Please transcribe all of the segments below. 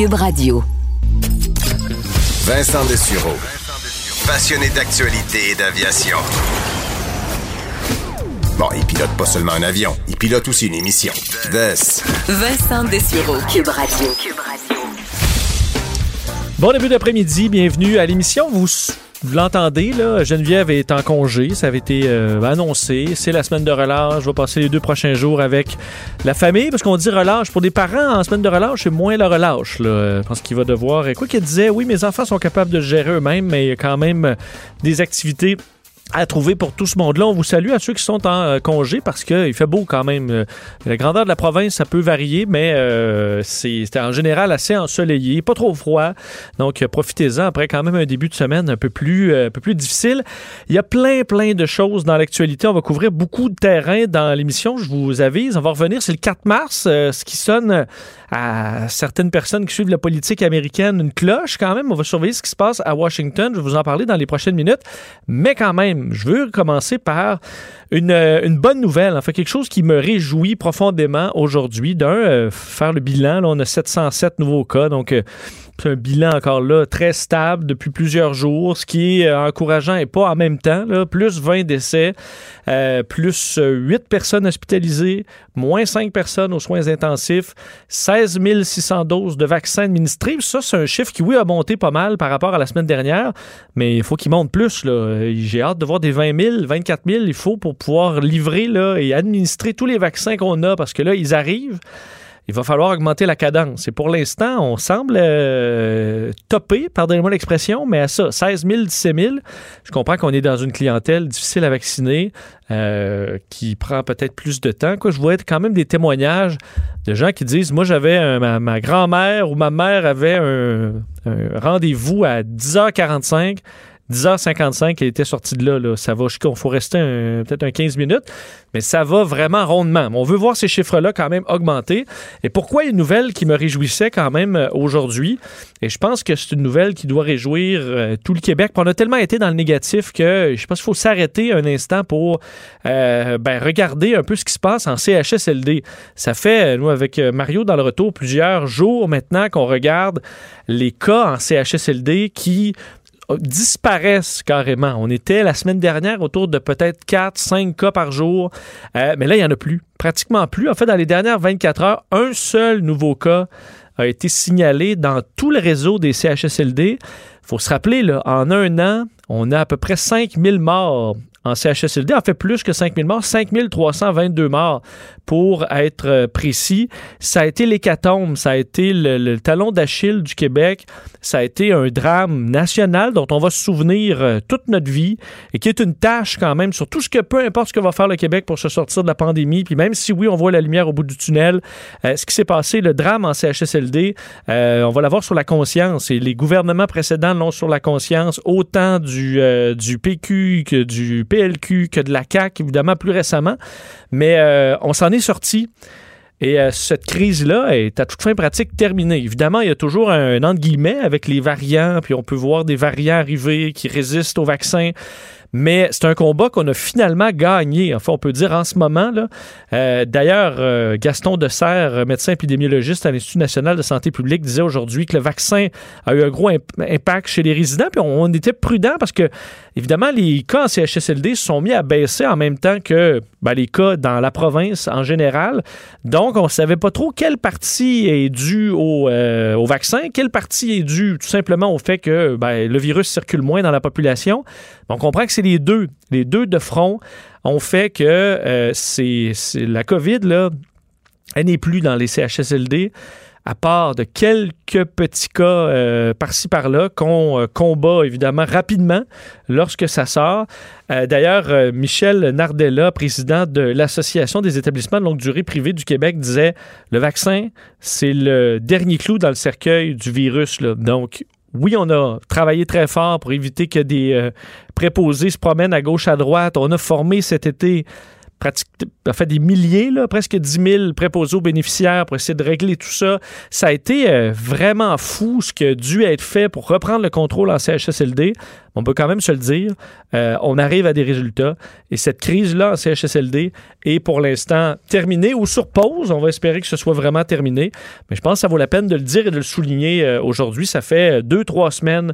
Cube Radio. Vincent Dessureau. Passionné d'actualité et d'aviation. Bon, il pilote pas seulement un avion, il pilote aussi une émission. Des. Vincent Dessureau. Cube Radio. Cube Radio. Bon début d'après-midi, bienvenue à l'émission. Vous, vous l'entendez, là, Geneviève est en congé, ça avait été euh, annoncé. C'est la semaine de relâche. Je vais passer les deux prochains jours avec la famille, parce qu'on dit relâche. Pour des parents, en semaine de relâche, c'est moins la relâche. Là, parce qu'il va devoir... Quoi qu'il disait, oui, mes enfants sont capables de gérer eux-mêmes, mais il y a quand même des activités à trouver pour tout ce monde-là. On vous salue à ceux qui sont en euh, congé parce qu'il fait beau quand même. Euh, la grandeur de la province, ça peut varier, mais euh, c'est en général assez ensoleillé, pas trop froid. Donc profitez-en après quand même un début de semaine un peu plus, un peu plus difficile. Il y a plein, plein de choses dans l'actualité. On va couvrir beaucoup de terrain dans l'émission, je vous avise. On va revenir, c'est le 4 mars, ce qui sonne à certaines personnes qui suivent la politique américaine une cloche quand même. On va surveiller ce qui se passe à Washington. Je vais vous en parler dans les prochaines minutes. Mais quand même, je veux commencer par une, une bonne nouvelle, enfin quelque chose qui me réjouit profondément aujourd'hui. D'un, euh, faire le bilan, là, on a 707 nouveaux cas, donc euh, un bilan encore là très stable depuis plusieurs jours, ce qui est euh, encourageant et pas en même temps. Plus 20 décès, euh, plus 8 personnes hospitalisées, moins 5 personnes aux soins intensifs, 16 600 doses de vaccins administrés. Ça, c'est un chiffre qui, oui, a monté pas mal par rapport à la semaine dernière, mais il faut qu'il monte plus. J'ai hâte de voir des 20 000, 24 000. Il faut pour pouvoir livrer là, et administrer tous les vaccins qu'on a parce que là, ils arrivent il va falloir augmenter la cadence. Et pour l'instant, on semble euh, topper, pardonnez-moi l'expression, mais à ça, 16 000, 17 000. Je comprends qu'on est dans une clientèle difficile à vacciner, euh, qui prend peut-être plus de temps. Quoi, je vois quand même des témoignages de gens qui disent, moi j'avais ma, grand-mère ou ma mère avait un rendez-vous à 10h45 10h55, elle était sortie de là. là. Ça va jusqu'à. Il faut rester peut-être un 15 minutes, mais ça va vraiment rondement. On veut voir ces chiffres-là quand même augmenter. Et pourquoi une nouvelle qui me réjouissait quand même euh, aujourd'hui? Et je pense que c'est une nouvelle qui doit réjouir euh, tout le Québec. on a tellement été dans le négatif que je pense qu'il faut s'arrêter un instant pour euh, ben, regarder un peu ce qui se passe en CHSLD. Ça fait, nous, avec Mario dans le retour, plusieurs jours maintenant qu'on regarde les cas en CHSLD qui disparaissent carrément. On était la semaine dernière autour de peut-être 4, 5 cas par jour, euh, mais là, il n'y en a plus, pratiquement plus. En fait, dans les dernières 24 heures, un seul nouveau cas a été signalé dans tout le réseau des CHSLD. Il faut se rappeler, en un an, on a à peu près 5000 morts en CHSLD, en fait plus que 5000 morts, 5322 morts pour être euh, précis. Ça a été l'hécatombe, ça a été le, talon d'Achille du Québec, ça a été un drame national dont on va se souvenir euh, toute notre vie et qui est une tâche quand même sur tout ce que, peu importe ce que va faire le Québec pour se sortir de la pandémie, puis même si oui, on voit la lumière au bout du tunnel, euh, ce qui s'est passé, le drame en CHSLD, on va l'avoir sur la conscience. Et les gouvernements précédents l'ont sur la conscience, autant du, du PQ que du PLQ que de la CAQ, évidemment, plus récemment. Mais euh, on s'en est sorti. Et euh, cette crise-là est à toute fin pratique terminée. Évidemment, il y a toujours un, un entre guillemets avec les variants, puis on peut voir des variants arriver qui résistent au vaccin. Mais c'est un combat qu'on a finalement gagné, enfin on peut dire en ce moment. Euh, d'ailleurs, euh, Gaston Desserre, médecin épidémiologiste à l'Institut national de santé publique, disait aujourd'hui que le vaccin a eu un gros impact chez les résidents. Puis on, était prudent parce que, évidemment, les cas en CHSLD se sont mis à baisser en même temps que ben, les cas dans la province en général. Donc, on ne savait pas trop quelle partie est due au, euh, au, vaccin, quelle partie est due tout simplement au fait que ben, le virus circule moins dans la population. On comprend que c'est les deux. Les deux de front ont fait que euh, c'est, la COVID, là, elle n'est plus dans les CHSLD. À part de quelques petits cas euh, par-ci par-là qu'on euh, combat évidemment rapidement lorsque ça sort. Euh, D'ailleurs, Michel Nardella, président de l'Association des établissements de longue durée privés du Québec, disait le vaccin, c'est le dernier clou dans le cercueil du virus. Donc, oui, on a travaillé très fort pour éviter que des préposés se promènent à gauche, à droite. On a formé cet été pratique, en fait, des milliers, presque 10 000 préposés aux bénéficiaires pour essayer de régler tout ça. Ça a été euh, vraiment fou ce qui a dû être fait pour reprendre le contrôle en CHSLD. On peut quand même se le dire. Euh, on arrive à des résultats. Et cette crise-là en CHSLD est pour l'instant terminée ou sur pause. On va espérer que ce soit vraiment terminé. Mais je pense que ça vaut la peine de le dire et de le souligner euh, aujourd'hui. Ça fait deux, trois semaines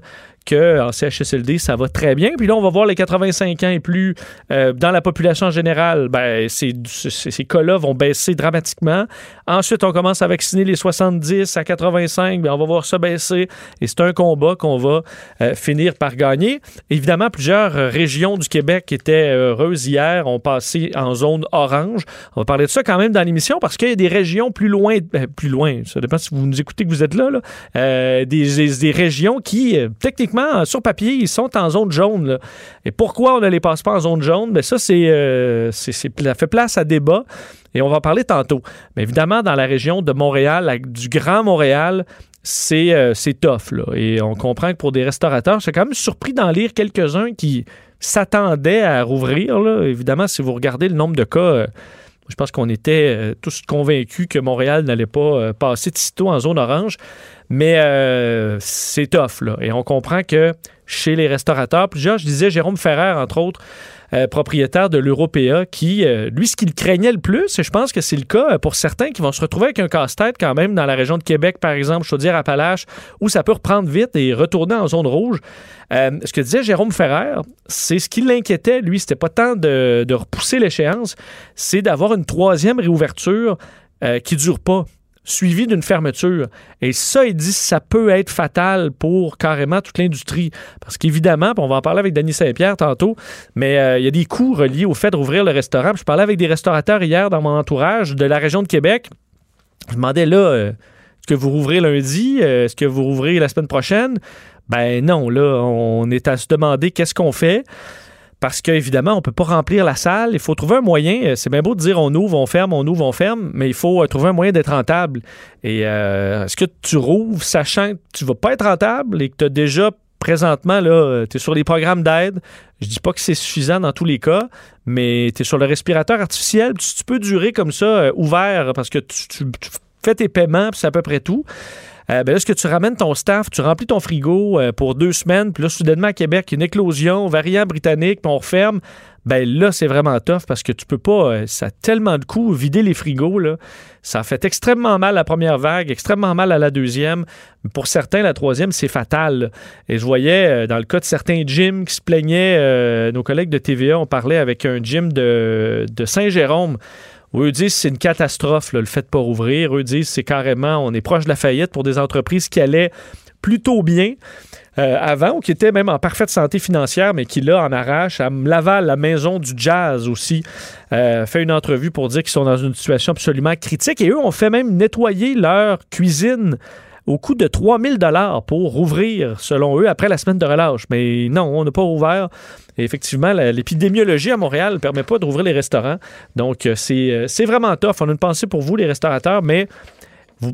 qu'en CHSLD, ça va très bien. Puis là, on va voir les 85 ans et plus dans la population en générale. Ben, ces, ces, cas-là vont baisser dramatiquement. Ensuite, on commence à vacciner les 70 à 85. Ben, on va voir ça baisser. Et c'est un combat qu'on va euh, finir par gagner. Évidemment, plusieurs euh, régions du Québec étaient heureuses hier ont passé en zone orange. On va parler de ça quand même dans l'émission parce qu'il y a des régions plus loin, euh, plus loin, ça dépend si vous nous écoutez que vous êtes là. Euh, des, régions qui, euh, techniquement, sur papier, ils sont en zone jaune. Et pourquoi on ne les passe pas en zone jaune? Ben ça, euh, c'est- ça fait place à débat. Et on va en parler tantôt. Mais évidemment, dans la région de Montréal, du Grand Montréal, c'est euh, c'est tough. Et on comprend que pour des restaurateurs, suis quand même surpris d'en lire quelques-uns qui s'attendaient à rouvrir. Évidemment, si vous regardez le nombre de cas, euh, je pense qu'on était euh, tous convaincus que Montréal n'allait pas euh, passer de sitôt en zone orange. Mais c'est tough. Et on comprend que chez les restaurateurs, plusieurs, je disais Jérôme Ferrer, entre autres, euh, propriétaire de l'Européa, qui, euh, lui, ce qu'il craignait le plus, et je pense que c'est le cas euh, pour certains qui vont se retrouver avec un casse-tête quand même dans la région de Québec, par exemple, Chaudière-Appalaches, où ça peut reprendre vite et retourner en zone rouge. Ce que disait Jérôme Ferrer, c'est ce qui l'inquiétait, lui, c'était pas tant de, de repousser l'échéance, c'est d'avoir une troisième réouverture euh, qui dure pas suivi d'une fermeture. Et ça, il dit, ça peut être fatal pour carrément toute l'industrie. Parce qu'évidemment, on va en parler avec Denis Saint-Pierre tantôt, mais euh, il y a des coûts reliés au fait de rouvrir le restaurant. Je parlais avec des restaurateurs hier dans mon entourage de la région de Québec. Je demandais là, euh, est-ce que vous rouvrez lundi? Euh, est-ce que vous rouvrez la semaine prochaine? Ben non, là, on est à se demander qu'est-ce qu'on fait parce qu'évidemment, on ne peut pas remplir la salle. Il faut trouver un moyen. Euh, C'est bien beau de dire on ouvre, on ferme, on ouvre, on ferme, mais il faut euh, trouver un moyen d'être rentable. Et euh, est-ce que tu rouvres sachant que tu vas pas être rentable et que tu as déjà présentement, tu es sur les programmes d'aide? Je dis pas que c'est suffisant dans tous les cas, mais tu es sur le respirateur artificiel. Tu, peux durer comme ça, ouvert, parce que tu, tu- fais tes paiements, c'est à peu près tout. Euh, ben est-ce que tu ramènes ton staff, tu remplis ton frigo euh, pour deux semaines, puis là, soudainement, à Québec, une éclosion, variant britannique, puis on referme. Ben là, c'est vraiment tough parce que tu peux pas, euh, ça a tellement de coûts, vider les frigos. Ça a fait extrêmement mal la première vague, extrêmement mal à la deuxième. Pour certains, la troisième, c'est fatal. Et je voyais, euh, dans le cas de certains gyms qui se plaignaient, nos collègues de TVA, on parlait avec un gym de, de Saint-Jérôme. Eux disent c'est une catastrophe, le fait de pas rouvrir. Eux disent c'est carrément, on est proche de la faillite pour des entreprises qui allaient plutôt bien euh, avant ou qui étaient même en parfaite santé financière, mais qui là en arrache. À Laval, la maison du jazz aussi, euh, fait une entrevue pour dire qu'ils sont dans une situation absolument critique. Et eux ont fait même nettoyer leur cuisine au coût de 3000 dollars pour rouvrir, selon eux, après la semaine de relâche. Mais non, on n'a pas rouvert. Et effectivement, l'épidémiologie à Montréal ne permet pas d'ouvrir les restaurants. Donc, euh, c'est euh, c'est vraiment tough. On a une pensée pour vous, les restaurateurs, mais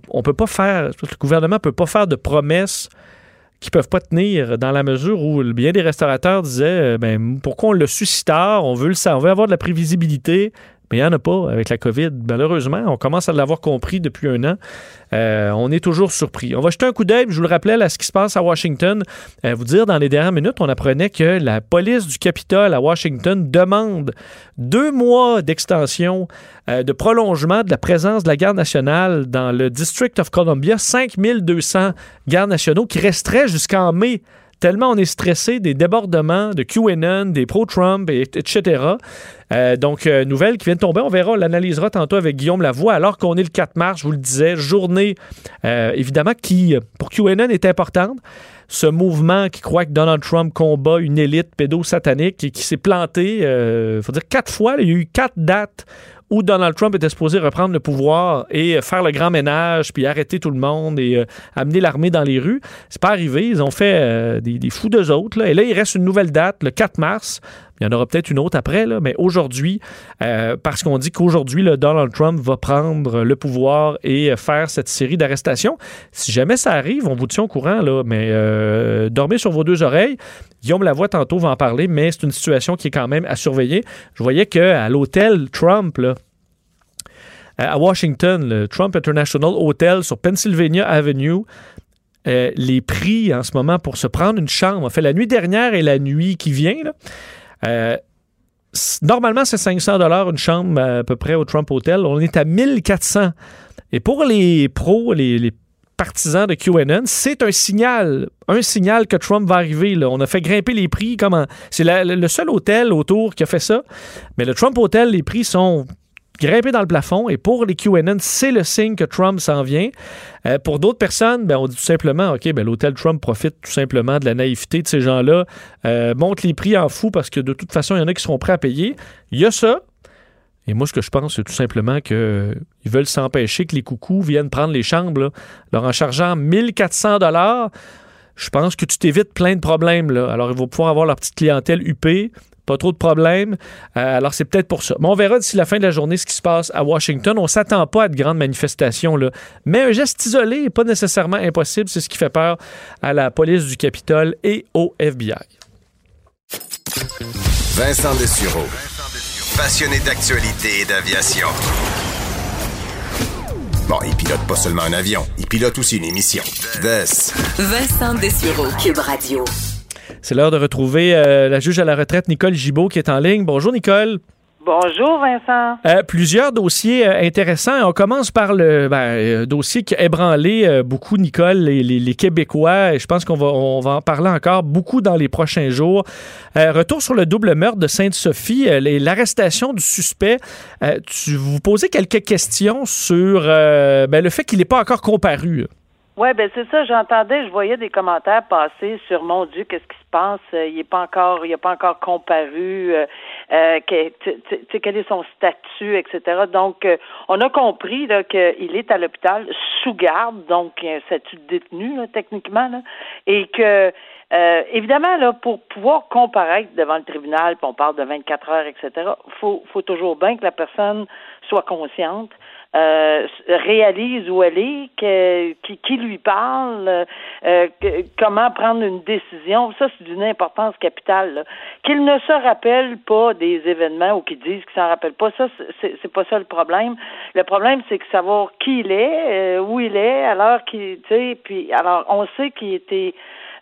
on peut pas faire, le gouvernement peut pas faire de promesses qui peuvent pas tenir dans la mesure où bien des restaurateurs disaient euh, ben, pourquoi on le su si tard, on veut le on veut avoir de la prévisibilité, mais il n'y en a pas avec la COVID. Malheureusement, on commence à l'avoir compris depuis un an. Euh, on est toujours surpris. On va jeter un coup d'œil, je vous le rappelais, à ce qui se passe à Washington. Euh, vous dire, dans les dernières minutes, on apprenait que la police du Capitole à Washington demande deux mois d'extension, euh, de prolongement de la présence de la garde nationale dans le District of Columbia, 5200 gardes nationaux qui resteraient jusqu'en mai tellement on est stressé des débordements de QAnon, des pro-Trump, et- etc. Euh, donc, euh, nouvelle qui vient de tomber. On verra, on l'analysera tantôt avec Guillaume Lavoie, alors qu'on est le 4 mars, je vous le disais, journée, euh, évidemment, qui, euh, pour QAnon, est importante. Ce mouvement qui croit que Donald Trump combat une élite pédosatanique et qui s'est planté, il faut dire quatre fois, il y a eu quatre dates où Donald Trump était supposé reprendre le pouvoir et faire le grand ménage, puis arrêter tout le monde et euh, amener l'armée dans les rues. C'est pas arrivé. Ils ont fait euh, des, fous d'eux autres. Et là, il reste une nouvelle date, le 4 mars. Il y en aura peut-être une autre après, mais aujourd'hui, euh, parce qu'on dit qu'aujourd'hui, Donald Trump va prendre le pouvoir et faire cette série d'arrestations. Si jamais ça arrive, on vous tient au courant, là, mais euh, dormez sur vos deux oreilles. Guillaume Lavoie, tantôt, va en parler, mais c'est une situation qui est quand même à surveiller. Je voyais qu'à l'hôtel Trump, à Washington, le Trump International Hotel sur Pennsylvania Avenue, euh, les prix en ce moment pour se prendre une chambre, en fait, la nuit dernière et la nuit qui vient, euh, normalement, c'est 500 dollars une chambre à peu près au Trump Hotel. On est à 1400. Et pour les pros, les, partisans de QAnon, c'est un signal, un signal que Trump va arriver. On a fait grimper les prix. C'est le seul hôtel autour qui a fait ça. Mais le Trump Hotel, les prix sont grimper dans le plafond. Et pour les QAnon, c'est le signe que Trump s'en vient. Euh, pour d'autres personnes, ben, on dit tout simplement, OK, ben, l'hôtel Trump profite tout simplement de la naïveté de ces gens-là, euh, monte les prix en fou parce que de toute façon, il y en a qui seront prêts à payer. Il y a ça. Et moi, ce que je pense, c'est tout simplement qu'ils veulent s'empêcher que les coucous viennent prendre les chambres. Alors, en chargeant 1400 dollars, je pense que tu t'évites plein de problèmes. Alors, ils vont pouvoir avoir leur petite clientèle huppée. Pas trop de problèmes. Euh, alors, c'est peut-être pour ça. Mais on verra d'ici la fin de la journée ce qui se passe à Washington. On s'attend pas à de grandes manifestations. Là. Mais un geste isolé n'est pas nécessairement impossible. C'est ce qui fait peur à la police du Capitole et au FBI. Vincent Dessureau. Passionné d'actualité et d'aviation. Bon, il pilote pas seulement un avion, il pilote aussi une émission. Des. Vincent Dessureau. Cube Radio. C'est l'heure de retrouver euh, la juge à la retraite, Nicole Gibault, qui est en ligne. Bonjour, Nicole. Bonjour, Vincent. Euh, plusieurs dossiers euh, intéressants. On commence par le ben, euh, dossier qui a ébranlé beaucoup, Nicole, les, les, les, Québécois. Et je pense qu'on va, on va en parler encore beaucoup dans les prochains jours. retour sur le double meurtre de Sainte-Sophie, l'arrestation du suspect. tu vous posez quelques questions sur ben, le fait qu'il n'est pas encore comparu. Oui, ben c'est ça. J'entendais, je voyais des commentaires passer sur mon Dieu, qu'est-ce qui se passe? Il n'est pas encore, il n'a pas encore comparu. Euh, euh, que, quel est son statut, etc. Donc, euh, on a compris là qu'il est à l'hôpital sous garde, donc un statut de détenu là, techniquement, là, et que euh, évidemment, là, pour pouvoir comparaître devant le tribunal, puis on parle de 24 heures, etc., faut, faut toujours bien que la personne soit consciente euh, réalise où elle est, que, qui, qui lui parle, euh, comment prendre une décision. Ça, c'est d'une importance capitale. Qu'il ne se rappelle pas des événements ou qu'il dise qu'il s'en rappelle pas, ça, c'est pas ça le problème. Le problème, c'est que savoir qui il est, euh, où il est, alors qu'il, tu sais, puis alors on sait qu'il était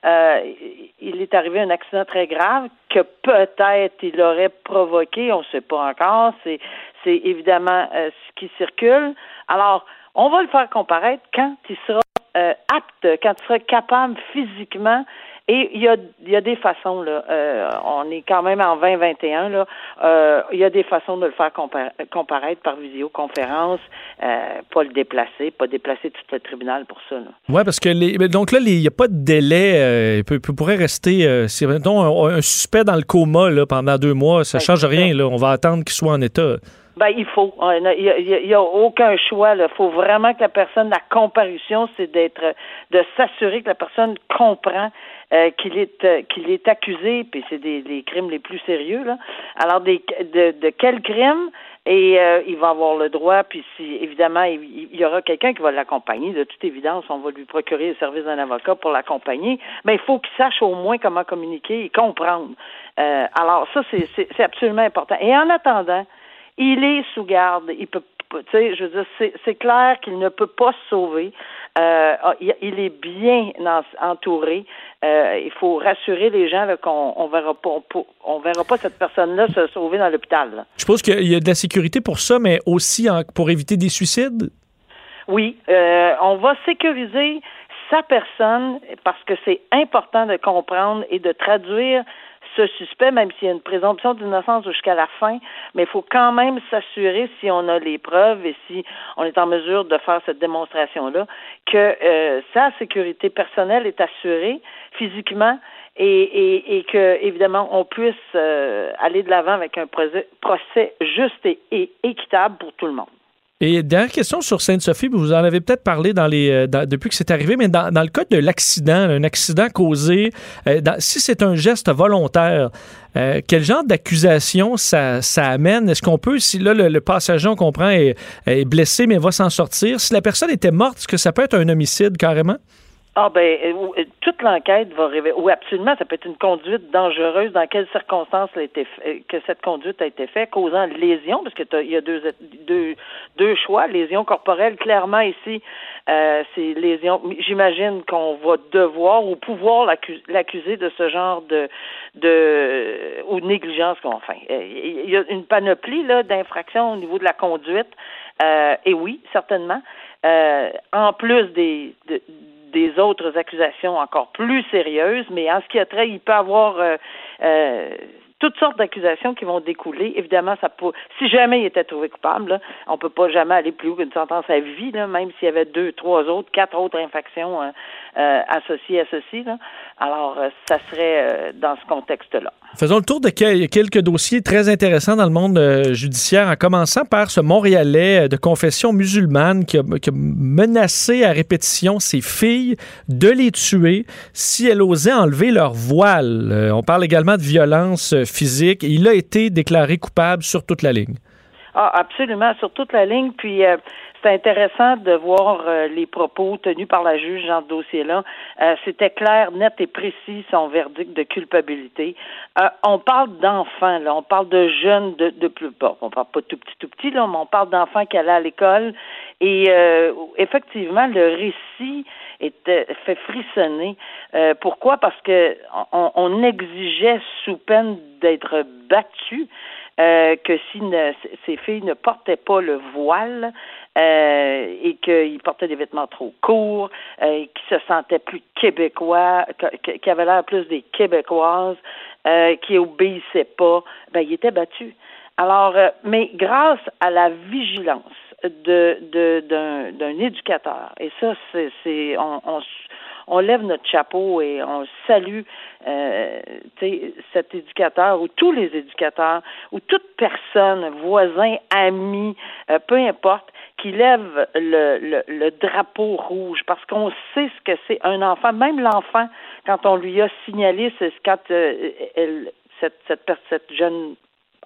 euh, il est arrivé un accident très grave que peut-être il aurait provoqué, on ne sait pas encore. C'est, c'est évidemment euh, ce qui circule. Alors, on va le faire comparaître quand il sera euh, apte, quand il sera capable physiquement et il y a, il y a des façons, là. Euh, on est quand même en 2021, là. Il y a des façons de le faire comparaître par visioconférence, pas le déplacer, pas déplacer tout le tribunal pour ça. Oui, parce que les, donc là, il n'y a pas de délai. il, peut, pourrait rester, si mettons, un, un, suspect dans le coma là, pendant deux mois, ça ne change rien. Là. On va attendre qu'il soit en état. Ben, il faut. Il n'y a, aucun choix. Il faut vraiment que la personne, la comparution, c'est d'être, de s'assurer que la personne comprend euh, qu'il est euh, qu'il est accusé, puis c'est des crimes les plus sérieux là. Alors des, de, de quel crime et euh, il va avoir le droit, puis si évidemment il, y aura quelqu'un qui va l'accompagner, de toute évidence, on va lui procurer le service d'un avocat pour l'accompagner, mais il faut qu'il sache au moins comment communiquer et comprendre. alors ça c'est absolument important. Et en attendant, il est sous garde, il peut tu sais, je veux dire, c'est clair qu'il ne peut pas se sauver. Euh, il est bien entouré. Euh, il faut rassurer les gens qu'on on verra pas on, verra pas cette personne-là se sauver dans l'hôpital. Je suppose qu'il y a de la sécurité pour ça, mais aussi pour éviter des suicides? Oui, euh, on va sécuriser sa personne parce que c'est important de comprendre et de traduire ce suspect, même s'il y a une présomption d'innocence jusqu'à la fin, mais il faut quand même s'assurer, si on a les preuves et si on est en mesure de faire cette démonstration-là, que euh, sa sécurité personnelle est assurée physiquement et, et, et que, évidemment, on puisse euh, aller de l'avant avec un procès, juste et équitable pour tout le monde. Et dernière question sur Sainte-Sophie, vous en avez peut-être parlé dans les, euh, depuis que c'est arrivé, mais dans, le cas de l'accident, un accident causé, euh, si c'est un geste volontaire, euh, quel genre d'accusation ça, amène? Est-ce qu'on peut, si là le, le passager, on comprend, est, est blessé mais va s'en sortir, si la personne était morte, est-ce que ça peut être un homicide carrément? Ah ben euh, ou- euh, toute l'enquête va révéler. Oui, absolument, ça peut être une conduite dangereuse. Dans quelles circonstances a été euh, que cette conduite a été faite, causant lésion, parce que il y a deux, deux deux choix. Lésion corporelle, clairement ici, euh, c'est lésion. J'imagine qu'on va devoir ou pouvoir l'accu- l'accuser de ce genre de de ou négligence qu'on enfin. euh, Il y a une panoplie là d'infractions au niveau de la conduite. Euh, et oui, certainement. Euh, en plus des de- des autres accusations encore plus sérieuses, mais en ce qui a trait, il peut avoir euh, euh, toutes sortes d'accusations qui vont découler. Évidemment, ça peut, si jamais il était trouvé coupable, là, on peut pas jamais aller plus haut qu'une sentence à vie, là, même s'il y avait deux, trois autres, quatre autres infractions euh, euh, associées à ceci. Là. Alors, euh, ça serait euh, dans ce contexte-là. Faisons le tour de quel- quelques dossiers très intéressants dans le monde euh, judiciaire, en commençant par ce Montréalais de confession musulmane qui a, qui a menacé à répétition ses filles de les tuer si elles osaient enlever leur voile. On parle également de violence physique. Il a été déclaré coupable sur toute la ligne. Ah, absolument, sur toute la ligne. Puis euh, c'est intéressant de voir euh, les propos tenus par la juge dans ce dossier-là. Euh, C'était clair, net et précis son verdict de culpabilité. Euh, on parle d'enfants, là, on parle de jeunes de, de plus bas. On parle pas tout petit, tout petit, là, mais on parle d'enfants qui allaient à l'école. Et euh, effectivement, le récit était fait frissonner. Euh, pourquoi? Parce que on, on exigeait sous peine d'être battu euh, que si ne- ces filles ne portaient pas le voile euh, et qu'ils portaient des vêtements trop courts, euh, se sentaient plus québécois, qui avaient l'air plus des québécoises, euh, qui obéissaient pas, ben ils étaient battus. Alors, euh, mais grâce à la vigilance de d'un éducateur, et ça c'est on, on on lève notre chapeau et on salue euh, cet éducateur ou tous les éducateurs ou toute personne, voisin, ami, euh, peu importe, qui lève le, le, le drapeau rouge parce qu'on sait ce que c'est un enfant, même l'enfant, quand on lui a signalé, c'est quand euh, elle, cette, cette, cette jeune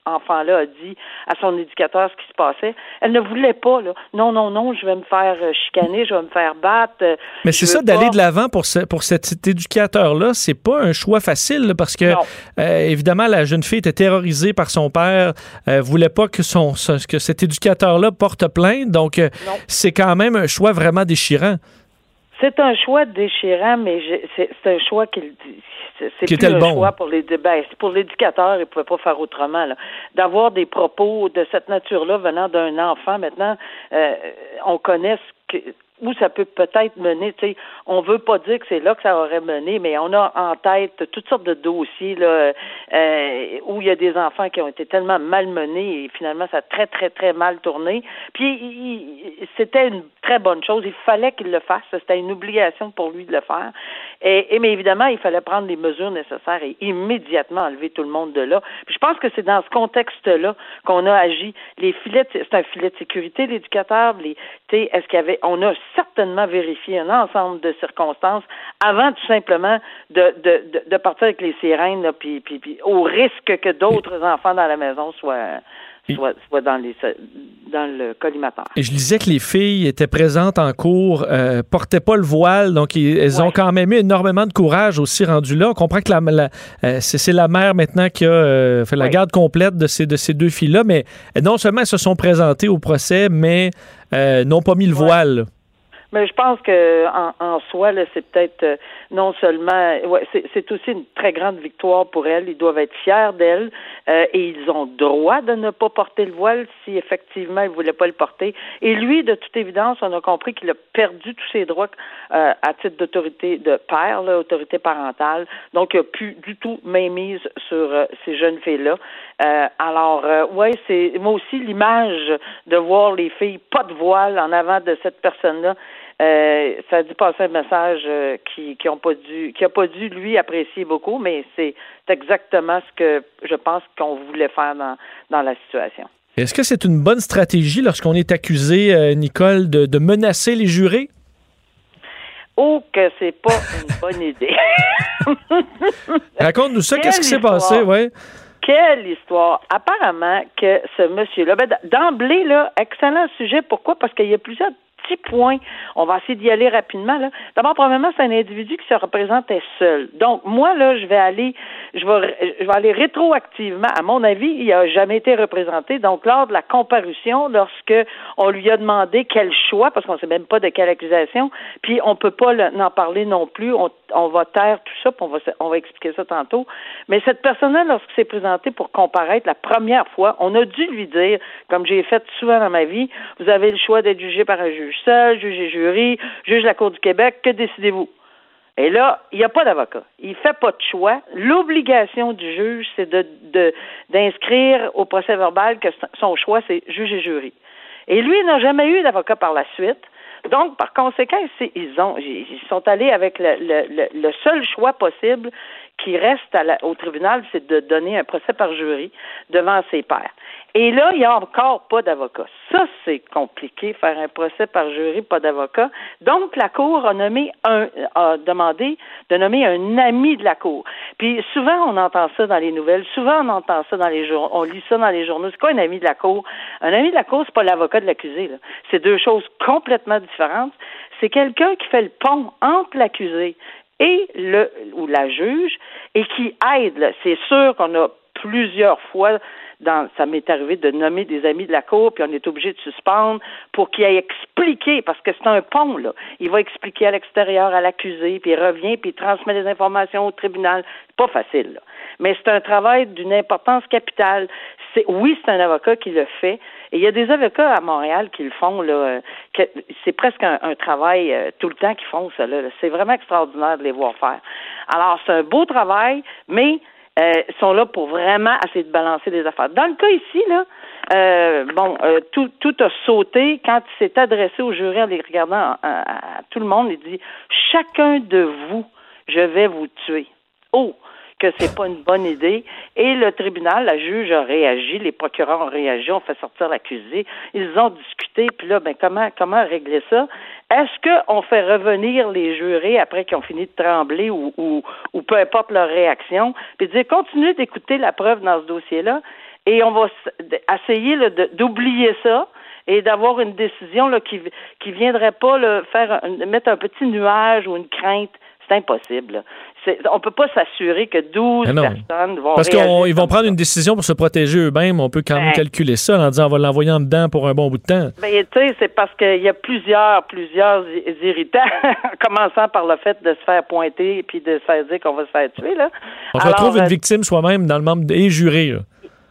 enfant-là a dit à son éducateur ce qui se passait. Elle ne voulait pas, là. Non, non, non, je vais me faire euh, chicaner, je vais me faire battre. euh, Mais c'est ça, d'aller de l'avant pour, ce- pour cet, éducateur-là, c'est pas un choix facile là, parce que, euh, évidemment, la jeune fille était terrorisée par son père, euh, voulait pas que, son, que cet éducateur-là porte plainte, donc euh, c'est quand même un choix vraiment déchirant. C'est un choix déchirant, mais c'est un choix qui c'est plus un bon. choix pour les ben, c'est pour l'éducateur, il pouvait pas faire autrement là. D'avoir des propos de cette nature-là venant d'un enfant, maintenant, euh, on connaît ce que où ça peut peut-être mener, tu sais, on veut pas dire que c'est là que ça aurait mené, mais on a en tête toutes sortes de dossiers là euh, où il y a des enfants qui ont été tellement malmenés et finalement ça a très très très mal tourné. Puis c'était une très bonne chose, il fallait qu'il le fasse, c'était une obligation pour lui de le faire. Et, mais évidemment, il fallait prendre les mesures nécessaires et immédiatement enlever tout le monde de là. Puis je pense que c'est dans ce contexte-là qu'on a agi. Les filets, c'est un filet de sécurité, l'éducateur. Est-ce qu'il y avait, on a certainement vérifié un ensemble de circonstances avant tout simplement de, de, de, de partir avec les sirènes, là, puis, puis, puis au risque que d'autres enfants dans la maison soient, soient, soient dans, les, dans le collimateur. Et je disais que les filles étaient présentes en cours, euh, portaient pas le voile, donc ils- elles ont quand même eu énormément de courage aussi rendu là. On comprend que la, la- euh, c'est la mère maintenant qui a euh, fait la garde complète de ces, de ces deux filles-là, mais non seulement elles se sont présentées au procès, mais euh, n'ont pas mis le Ouais. voile. Mais je pense que en, en soi, là, c'est peut-être euh, non seulement, ouais, c'est, aussi une très grande victoire pour elle. Ils doivent être fiers d'elle euh, et ils ont droit de ne pas porter le voile si effectivement ils voulaient pas le porter. Et lui, de toute évidence, on a compris qu'il a perdu tous ses droits euh, à titre d'autorité de père, là, autorité parentale. Donc, il n'a plus du tout mise sur euh, ces jeunes filles-là. Euh, alors, ouais, c'est moi aussi l'image de voir les filles pas de voile en avant de cette personne-là. Euh, ça a dû passer un message euh, qui qui ont pas dû qui a pas dû lui apprécier beaucoup, mais c'est exactement ce que je pense qu'on voulait faire dans dans la situation. Est-ce que c'est une bonne stratégie lorsqu'on est accusé, euh, Nicole, de, de menacer les jurés? Oh, que c'est pas une bonne idée. Raconte-nous ça, qu'est-ce qui s'est passé, ouais? Quelle histoire! Apparemment que ce monsieur-là, ben, d'emblée, là, excellent sujet. Pourquoi? Parce qu'il y a plusieurs petits points. On va essayer d'y aller rapidement. Là. D'abord, premièrement, c'est un individu qui se représentait seul. Donc, moi, là, je vais aller, je vais, je vais aller rétroactivement. À mon avis, il n'a jamais été représenté. Donc, lors de la comparution, lorsque on lui a demandé quel choix, parce qu'on ne sait même pas de quelle accusation, puis on peut pas n'en parler non plus. On, va taire tout ça, puis on va, on va expliquer ça tantôt. Mais cette personne-là, lorsqu'il s'est présenté pour comparaître la première fois, on a dû lui dire, comme j'ai fait souvent dans ma vie, vous avez le choix d'être jugé par un juge seul, juge et jury, juge de la Cour du Québec, que décidez-vous? Et là, il n'y a pas d'avocat. Il fait pas de choix. L'obligation du juge, c'est de, de- d'inscrire au procès verbal que son choix, c'est juge et jury. Et lui, il n'a jamais eu d'avocat par la suite. Donc, par conséquent, ils ils sont allés avec le- le seul choix possible qui reste à la- au tribunal, c'est de donner un procès par jury devant ses pairs. Et là, il n'y a encore pas d'avocat. Ça, c'est compliqué, faire un procès par jury, pas d'avocat. Donc, la Cour a nommé un, a demandé de nommer un ami de la Cour. Puis souvent, on entend ça dans les nouvelles, souvent on entend ça dans les journaux, on lit ça dans les journaux. C'est quoi un ami de la Cour? Un ami de la Cour, c'est pas l'avocat de l'accusé. C'est deux choses complètement différentes. C'est quelqu'un qui fait le pont entre l'accusé et le ou la juge et qui aide. C'est sûr qu'on a plusieurs fois dans, ça m'est arrivé de nommer des amis de la cour, puis on est obligé de suspendre pour qu'il ait expliqué, parce que c'est un pont, là. Il va expliquer à l'extérieur à l'accusé, puis il revient, puis il transmet des informations au tribunal. C'est pas facile, là. Mais c'est un travail d'une importance capitale. C'est, oui, c'est un avocat qui le fait. Et il y a des avocats à Montréal qui le font, là. euh, c'est presque un, un travail euh, tout le temps qu'ils font, ça, là. C'est vraiment extraordinaire de les voir faire. Alors, c'est un beau travail, mais euh, sont là pour vraiment essayer de balancer les affaires. Dans le cas ici, là, euh, bon, euh, tout, tout a sauté quand il s'est adressé au jury en les regardant à, à- à tout le monde. Il dit chacun de vous, je vais vous tuer. Oh, que c'est pas une bonne idée. Et le tribunal, la juge a réagi, les procureurs ont réagi, ont fait sortir l'accusé. Ils ont discuté, puis là, ben comment comment régler ça? Est-ce qu'on fait revenir les jurés après qu'ils ont fini de trembler ou, ou, ou peu importe leur réaction, puis dire continuez d'écouter la preuve dans ce dossier-là, et on va essayer d'oublier ça et d'avoir une décision là, qui qui viendrait pas là, faire mettre un petit nuage ou une crainte. C'est impossible. on peut pas s'assurer que 12 Ah non. personnes vont Parce qu'ils vont prendre une décision pour se protéger eux-mêmes. On peut quand même Ben. calculer ça en disant on va l'envoyer en dedans pour un bon bout de temps. Ben, tu sais, c'est parce qu'il y a plusieurs, plusieurs irritants, commençant par le fait de se faire pointer puis de se faire dire qu'on va se faire tuer, là. On Alors, retrouve une euh, victime soi-même dans le membre et juré. là.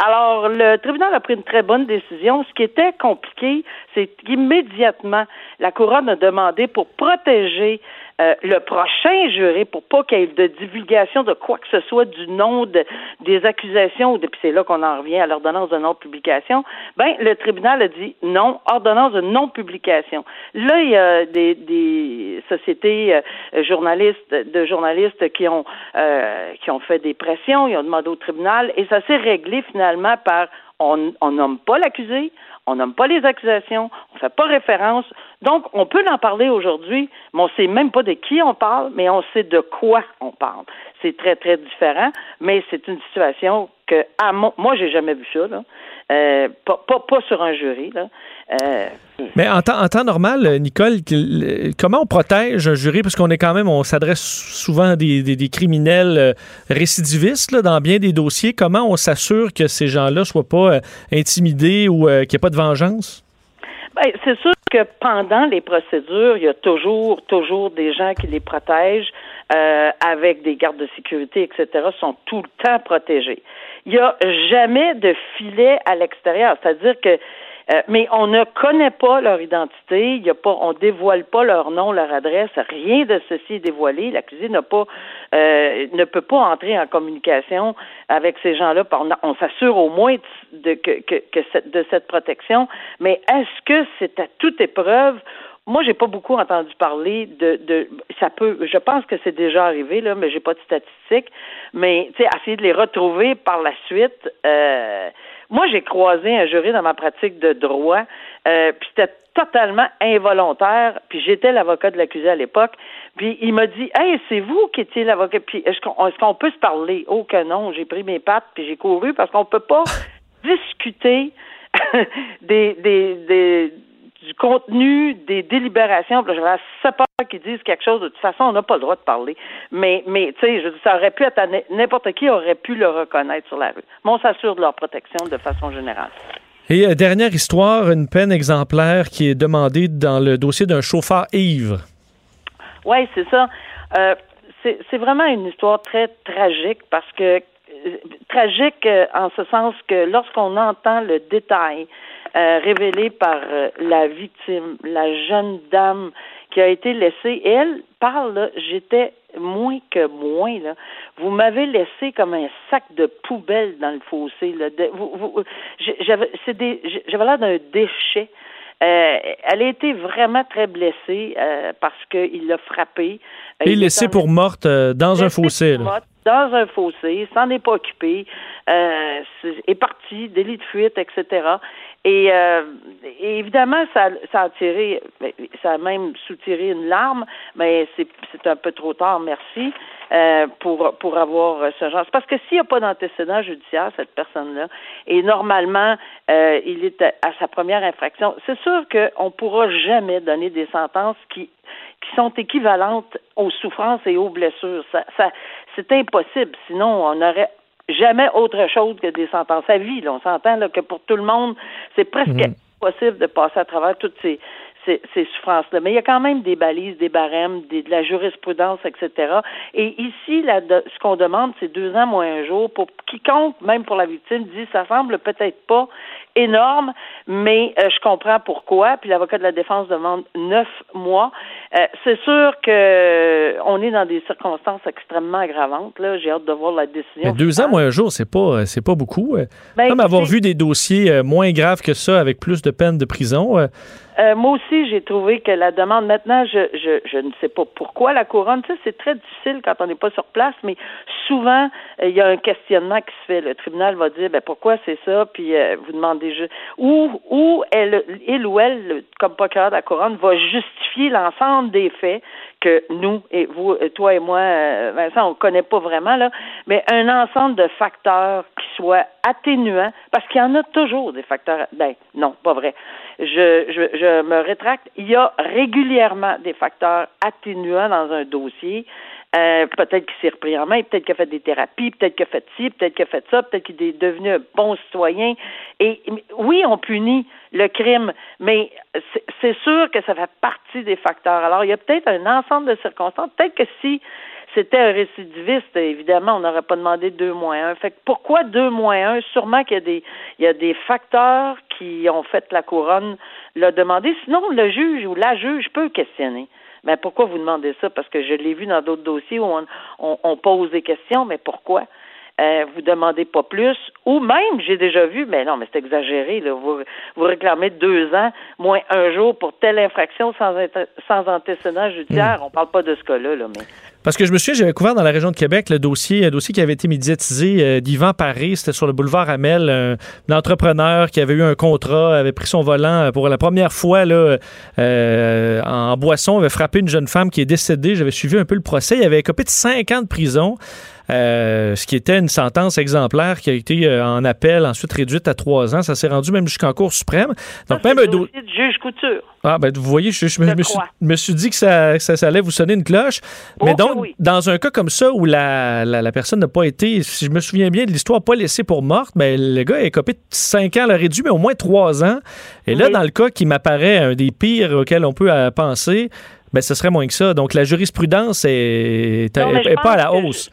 Alors, le tribunal a pris une très bonne décision. Ce qui était compliqué, c'est qu'immédiatement, la couronne a demandé pour protéger euh, le prochain juré, pour pas qu'il y ait de divulgation de quoi que ce soit du nom de, des accusations, puis c'est là qu'on en revient à l'ordonnance de non-publication, ben, le tribunal a dit non, ordonnance de non-publication. Là, il y a des, des sociétés euh, journalistes, de journalistes qui ont, euh, qui ont fait des pressions, ils ont demandé au tribunal, et ça s'est réglé finalement par on, on nomme pas l'accusé, on nomme pas les accusations, on pas référence. Donc, on peut en parler aujourd'hui, mais on sait même pas de qui on parle, mais on sait de quoi on parle. C'est très, très différent, mais c'est une situation que, à mon, moi, j'ai jamais vu ça, là. Euh, pas, sur un jury. Euh, Mais en temps, normal, Nicole, comment on protège un jury? Parce qu'on est quand même, on s'adresse souvent à des, criminels euh, récidivistes dans bien des dossiers. Comment on s'assure que ces gens-là soient pas intimidés ou qu'il n'y ait pas de vengeance? Ben, c'est sûr que pendant les procédures, il y a toujours, toujours des gens qui les protègent euh, avec des gardes de sécurité, etc., sont tout le temps protégés. Il n'y a jamais de filet à l'extérieur, c'est-à-dire que euh, mais on ne connaît pas leur identité, il y a pas, on dévoile pas leur nom, leur adresse, rien de ceci est dévoilé. L'accusé n'a pas, euh, ne peut pas entrer en communication avec ces gens-là. On, s'assure au moins de, que, que, que cette, de cette protection. Mais est-ce que c'est à toute épreuve? Moi, j'ai pas beaucoup entendu parler de, de ça peut je pense que c'est déjà arrivé, là, mais j'ai pas de statistiques. Mais tu sais, essayer de les retrouver par la suite, euh, moi, j'ai croisé un jury dans ma pratique de droit, euh, puis c'était totalement involontaire, puis j'étais l'avocat de l'accusé à l'époque, puis il m'a dit Hey, c'est vous qui étiez l'avocat, puis est-ce qu'on est qu'on peut se parler? Oh que non, j'ai pris mes pattes, puis j'ai couru parce qu'on peut pas discuter des, des, des du contenu des délibérations. J'avais assez peur qu'ils disent quelque chose. De toute façon, on n'a pas le droit de parler. Mais, mais tu sais, je ça aurait pu être n'importe qui aurait pu le reconnaître sur la rue. Mais on s'assure de leur protection de façon générale. Et euh, dernière histoire, une peine exemplaire qui est demandée dans le dossier d'un chauffeur ivre. Oui, c'est ça. Euh, c'est vraiment une histoire très tragique parce que euh, tragique en ce sens que lorsqu'on entend le détail euh, révélé par euh, la victime, la jeune dame qui a été laissée. elle parle, j'étais moins que moins là. Vous m'avez laissé comme un sac de poubelle dans le fossé là. j'avais c'est des j'avais l'air d'un déchet. Euh, elle a été vraiment très blessée parce qu'il l'a frappée. Et laissée pour morte dans un fossé. Là. dans un fossé, s'en est pas occupé, est parti, délit de fuite, etc. Euh, et, évidemment, ça, ça a tiré, ça a même soutiré une larme, mais c'est, c'est un peu trop tard, merci, euh, pour, pour avoir ce genre. Parce que s'il n'y a pas d'antécédent judiciaire, cette personne-là, et normalement, euh, il est à, sa première infraction, c'est sûr qu'on ne pourra jamais donner des sentences qui qui sont équivalentes aux souffrances et aux blessures. Ça, ça, c'est impossible. Sinon, on aurait jamais autre chose que des sentences à vie. Là. On s'entend là, que pour tout le monde, c'est presque mhm. impossible de passer à travers toutes ces, ces, souffrances-là. Mais il y a quand même des balises, des barèmes, des, de la jurisprudence, etc. Et ici, là, ce qu'on demande, c'est deux ans moins un jour. Pour quiconque, même pour la victime, dit ça semble peut-être pas énorme, mais euh, je comprends pourquoi. Puis l'avocat de la défense demande neuf mois. Euh, c'est sûr que euh, on est dans des circonstances extrêmement aggravantes. Là, j'ai hâte de voir la décision. Mais deux ans moins un jour, c'est pas c'est pas beaucoup. Ben, Comme avoir vu des dossiers moins graves que ça avec plus de peine de prison. Moi aussi, j'ai trouvé que la demande, maintenant, je, je, je ne sais pas pourquoi la couronne, tu sais, c'est très difficile quand on n'est pas sur place, mais souvent, il y a un questionnement qui se fait. Le tribunal va dire, ben, pourquoi c'est ça, puis vous demandez juste, ou, ou elle, il ou elle, comme procureur de la couronne, va justifier l'ensemble des faits que nous et vous, toi et moi, Vincent, on connaît pas vraiment là, mais un ensemble de facteurs qui soient atténuants, parce qu'il y en a toujours des facteurs. Ben non, pas vrai. Je, je, je me rétracte. Il y a régulièrement des facteurs atténuants dans un dossier. Euh, peut-être qu'il s'est repris en main, peut-être qu'il a fait des thérapies, peut-être qu'il a fait ci, peut-être qu'il a fait ça, peut-être qu'il est devenu un bon citoyen. Et oui, on punit le crime, mais c'est sûr que ça fait partie des facteurs. Alors, il y a peut-être un ensemble de circonstances. Peut-être que si c'était un récidiviste, évidemment, on n'aurait pas demandé deux moins un. Fait que pourquoi deux moins un? Sûrement qu'il y a des il y a des facteurs qui ont fait la couronne l'a demandé. Sinon, le juge ou la juge peut questionner. Mais pourquoi vous demandez ça? Parce que je l'ai vu dans d'autres dossiers où on, pose des questions, mais pourquoi? Euh, vous demandez pas plus, ou même, j'ai déjà vu, mais non, mais c'est exagéré, là, vous, vous réclamez deux ans, moins un jour pour telle infraction sans, sans antécédent judiciaire. Hmm. On parle pas de ce cas-là, là, mais parce que je me souviens, j'avais couvert dans la région de Québec le dossier, un dossier qui avait été médiatisé euh, d'Yvan Paré. C'était sur le boulevard Amel, un, entrepreneur qui avait eu un contrat, avait pris son volant pour la première fois là, euh, en boisson, avait frappé une jeune femme qui est décédée. J'avais suivi un peu le procès. Il avait écopé de cinq ans de prison. Euh, ce qui était une sentence exemplaire qui a été euh, en appel, ensuite réduite à trois ans. Ça s'est rendu même jusqu'en Cour suprême. Donc, même un dossier de juge couture. Ah, ben, vous voyez, je, me, suis, dit que ça, ça, allait vous sonner une cloche. Mais donc, donc, oui. dans un cas comme ça où la, la, la personne n'a pas été, si je me souviens bien de l'histoire, pas laissée pour morte, mais le gars est copé de 5 ans, le réduit, mais au moins 3 ans. Et là, Oui. dans le cas qui m'apparaît un des pires auxquels on peut euh, penser, ben, ce serait moins que ça. Donc, la jurisprudence est, Non, mais est- je est pas à la que hausse.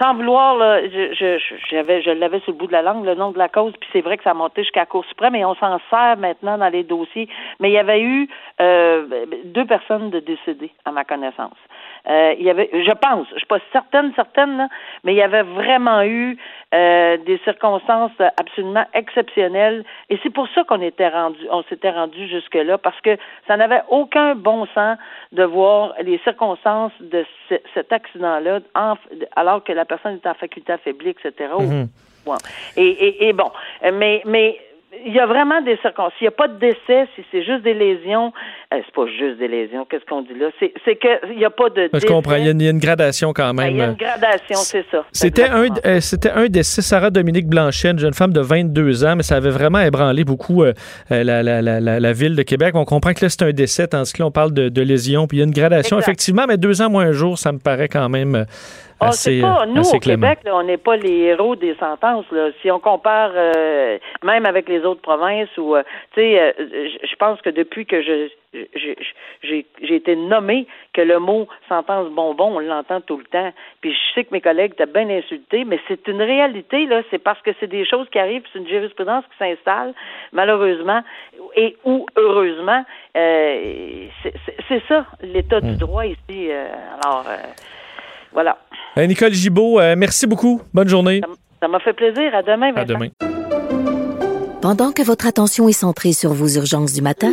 Sans vouloir, là, je, je, j'avais, je l'avais sur le bout de la langue, le nom de la cause, puis c'est vrai que ça a monté jusqu'à la Cour suprême, et on s'en sert maintenant dans les dossiers. Mais il y avait eu euh, deux personnes de décédées, à ma connaissance. Euh, il y avait, je pense, je suis pas certaine, certaine, là, mais il y avait vraiment eu euh, des circonstances absolument exceptionnelles, et c'est pour ça qu'on était rendu, on s'était rendu jusque là, parce que ça n'avait aucun bon sens de voir les circonstances de ce- cet accident-là, en- alors que la personne est en faculté affaiblie, etc. Mhm. Et, et, et bon, mais mais il y a vraiment des circonstances. S'il n'y a pas de décès, si c'est juste des lésions, c'est pas juste des lésions, qu'est-ce qu'on dit là? C'est, qu'il n'y a pas de Je comprends. Il y, a une, il y a une gradation quand Ben, même. Il y a une gradation, c'est ça. C'était un, euh, c'était un décès, Sarah Dominique Blanchet, une jeune femme de 22 ans, mais ça avait vraiment ébranlé beaucoup euh, euh, la, la, la, la, la ville de Québec. On comprend que là, c'est un décès, tandis que là, on parle de, de lésions, puis il y a une gradation, Exact. effectivement, mais deux ans moins un jour, ça me paraît quand même Ah, assez, pas, nous, assez au clément. Québec, là, on n'est pas les héros des sentences. Là. Si on compare euh, même avec les autres provinces, ou euh, tu sais, euh, je pense que depuis que je- j'ai été nommé que le mot sentence bonbon, on l'entend tout le temps. Puis je sais que mes collègues étaient bien insultés, mais c'est une réalité, là. C'est parce que c'est des choses qui arrivent, c'est une jurisprudence qui s'installe, malheureusement, et ou heureusement. Euh, c'est- ça, l'état Hmm. du droit ici. euh, alors, euh, voilà. Euh, Nicole Gibault, euh, merci beaucoup. Bonne journée. Ça m'a fait plaisir. À demain, À Vincent. demain. Pendant que votre attention est centrée sur vos urgences du matin,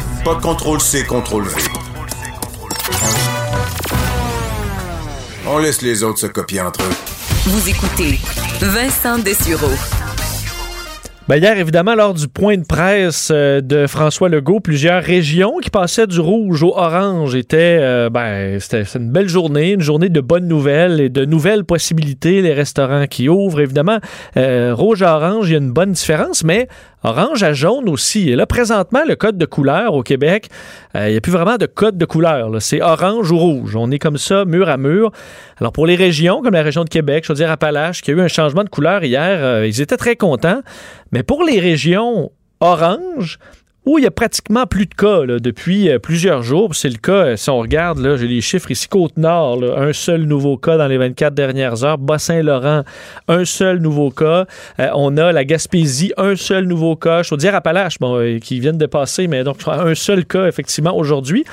pas de contrôle C, contrôle V. On laisse les autres se copier entre eux. Vous écoutez Vincent Dessureau. Ben, hier, évidemment, lors du point de presse euh, de François Legault, plusieurs régions qui passaient du rouge au orange étaient, euh, ben, c'était c'était une belle journée, une journée de bonnes nouvelles et de nouvelles possibilités, les restaurants qui ouvrent. Évidemment, euh, rouge à orange, il y a une bonne différence, mais orange à jaune aussi. Et là, présentement, le code de couleur au Québec, euh, il n'y a plus vraiment de code de couleur. C'est orange ou rouge. On est comme ça, mur à mur. Alors, pour les régions, comme la région de Québec, je veux dire Appalaches, qui a eu un changement de couleur hier, euh, ils étaient très contents. Mais pour les régions orange, où il y a pratiquement plus de cas là, depuis euh, plusieurs jours, c'est le cas, euh, si on regarde, j'ai les chiffres ici, Côte-Nord, un seul nouveau cas dans les 24 dernières heures, Bas-Saint-Laurent, un seul nouveau cas, Euh, on a la Gaspésie, un seul nouveau cas, Chaudière-Appalaches, bon, euh, qui viennent de passer, mais donc un seul cas, effectivement, aujourd'hui.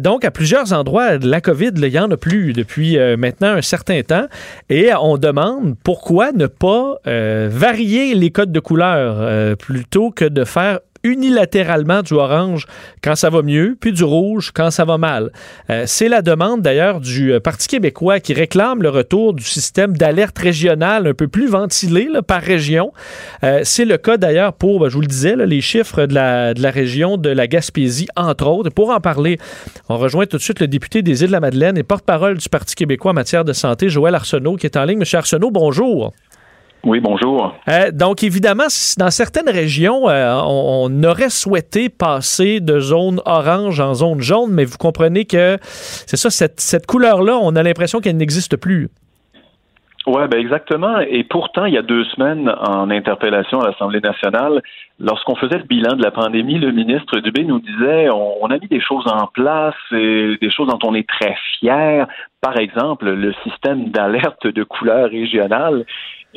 Donc, à plusieurs endroits, la COVID, il n'y en a plus depuis maintenant un certain temps, et on demande pourquoi ne pas varier les codes de couleur plutôt que de faire unilatéralement du orange quand ça va mieux, puis du rouge quand ça va mal. Euh, c'est la demande d'ailleurs du euh, Parti québécois qui réclame le retour du système d'alerte régionale un peu plus ventilé par région. Euh, c'est le cas d'ailleurs pour, ben, je vous le disais, les chiffres de la, de la région de la Gaspésie, entre autres. Pour en parler, on rejoint tout de suite le député des Îles-de-la-Madeleine et porte-parole du Parti québécois en matière de santé, Joël Arsenault, qui est en ligne. Monsieur Arsenault, bonjour. Oui, bonjour. Euh, donc, évidemment, dans certaines régions, euh, on, on aurait souhaité passer de zone orange en zone jaune, mais vous comprenez que c'est ça, cette, cette couleur-là, on a l'impression qu'elle n'existe plus. Oui, ben exactement. Et pourtant, il y a deux semaines, en interpellation à l'Assemblée nationale, lorsqu'on faisait le bilan de la pandémie, le ministre Dubé nous disait on, on a mis des choses en place, et des choses dont on est très fier. Par exemple, le système d'alerte de couleur régionale.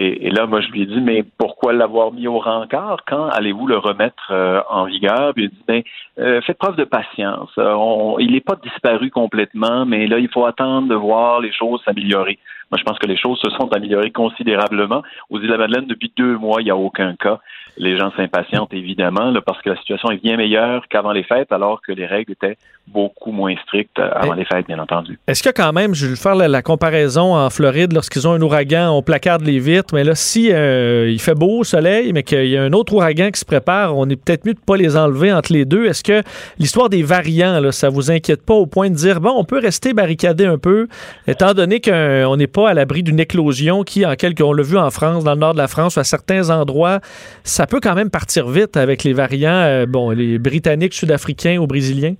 Et, là, moi, je lui ai dit, mais pourquoi l'avoir mis au rencard? Quand allez-vous le remettre euh, en vigueur? Puis il a dit, ben, euh, faites preuve de patience. Euh, il n'est pas disparu complètement, mais là, il faut attendre de voir les choses s'améliorer. Moi, je pense que les choses se sont améliorées considérablement. Aux îles de la Madeleine, depuis deux mois, il n'y a aucun cas. Les gens s'impatientent évidemment là, parce que la situation est bien meilleure qu'avant les fêtes, alors que les règles étaient beaucoup moins strictes avant les fêtes, bien entendu. Est-ce que quand même, je vais faire la, comparaison en Floride, lorsqu'ils ont un ouragan, on placarde les vitres, mais là, si euh, il fait beau, soleil, mais qu'il y a un autre ouragan qui se prépare, on est peut-être mieux de ne pas les enlever entre les deux. Est-ce que l'histoire des variants, là, ça vous inquiète pas au point de dire, bon, on peut rester barricadé un peu, étant donné qu'on n'est pas à l'abri d'une éclosion qui, en quelque, on l'a vu en France, dans le nord de la France, à certains endroits, ça peut quand même partir vite avec les variants, euh, bon, les Britanniques, Sud-Africains ou Brésiliens?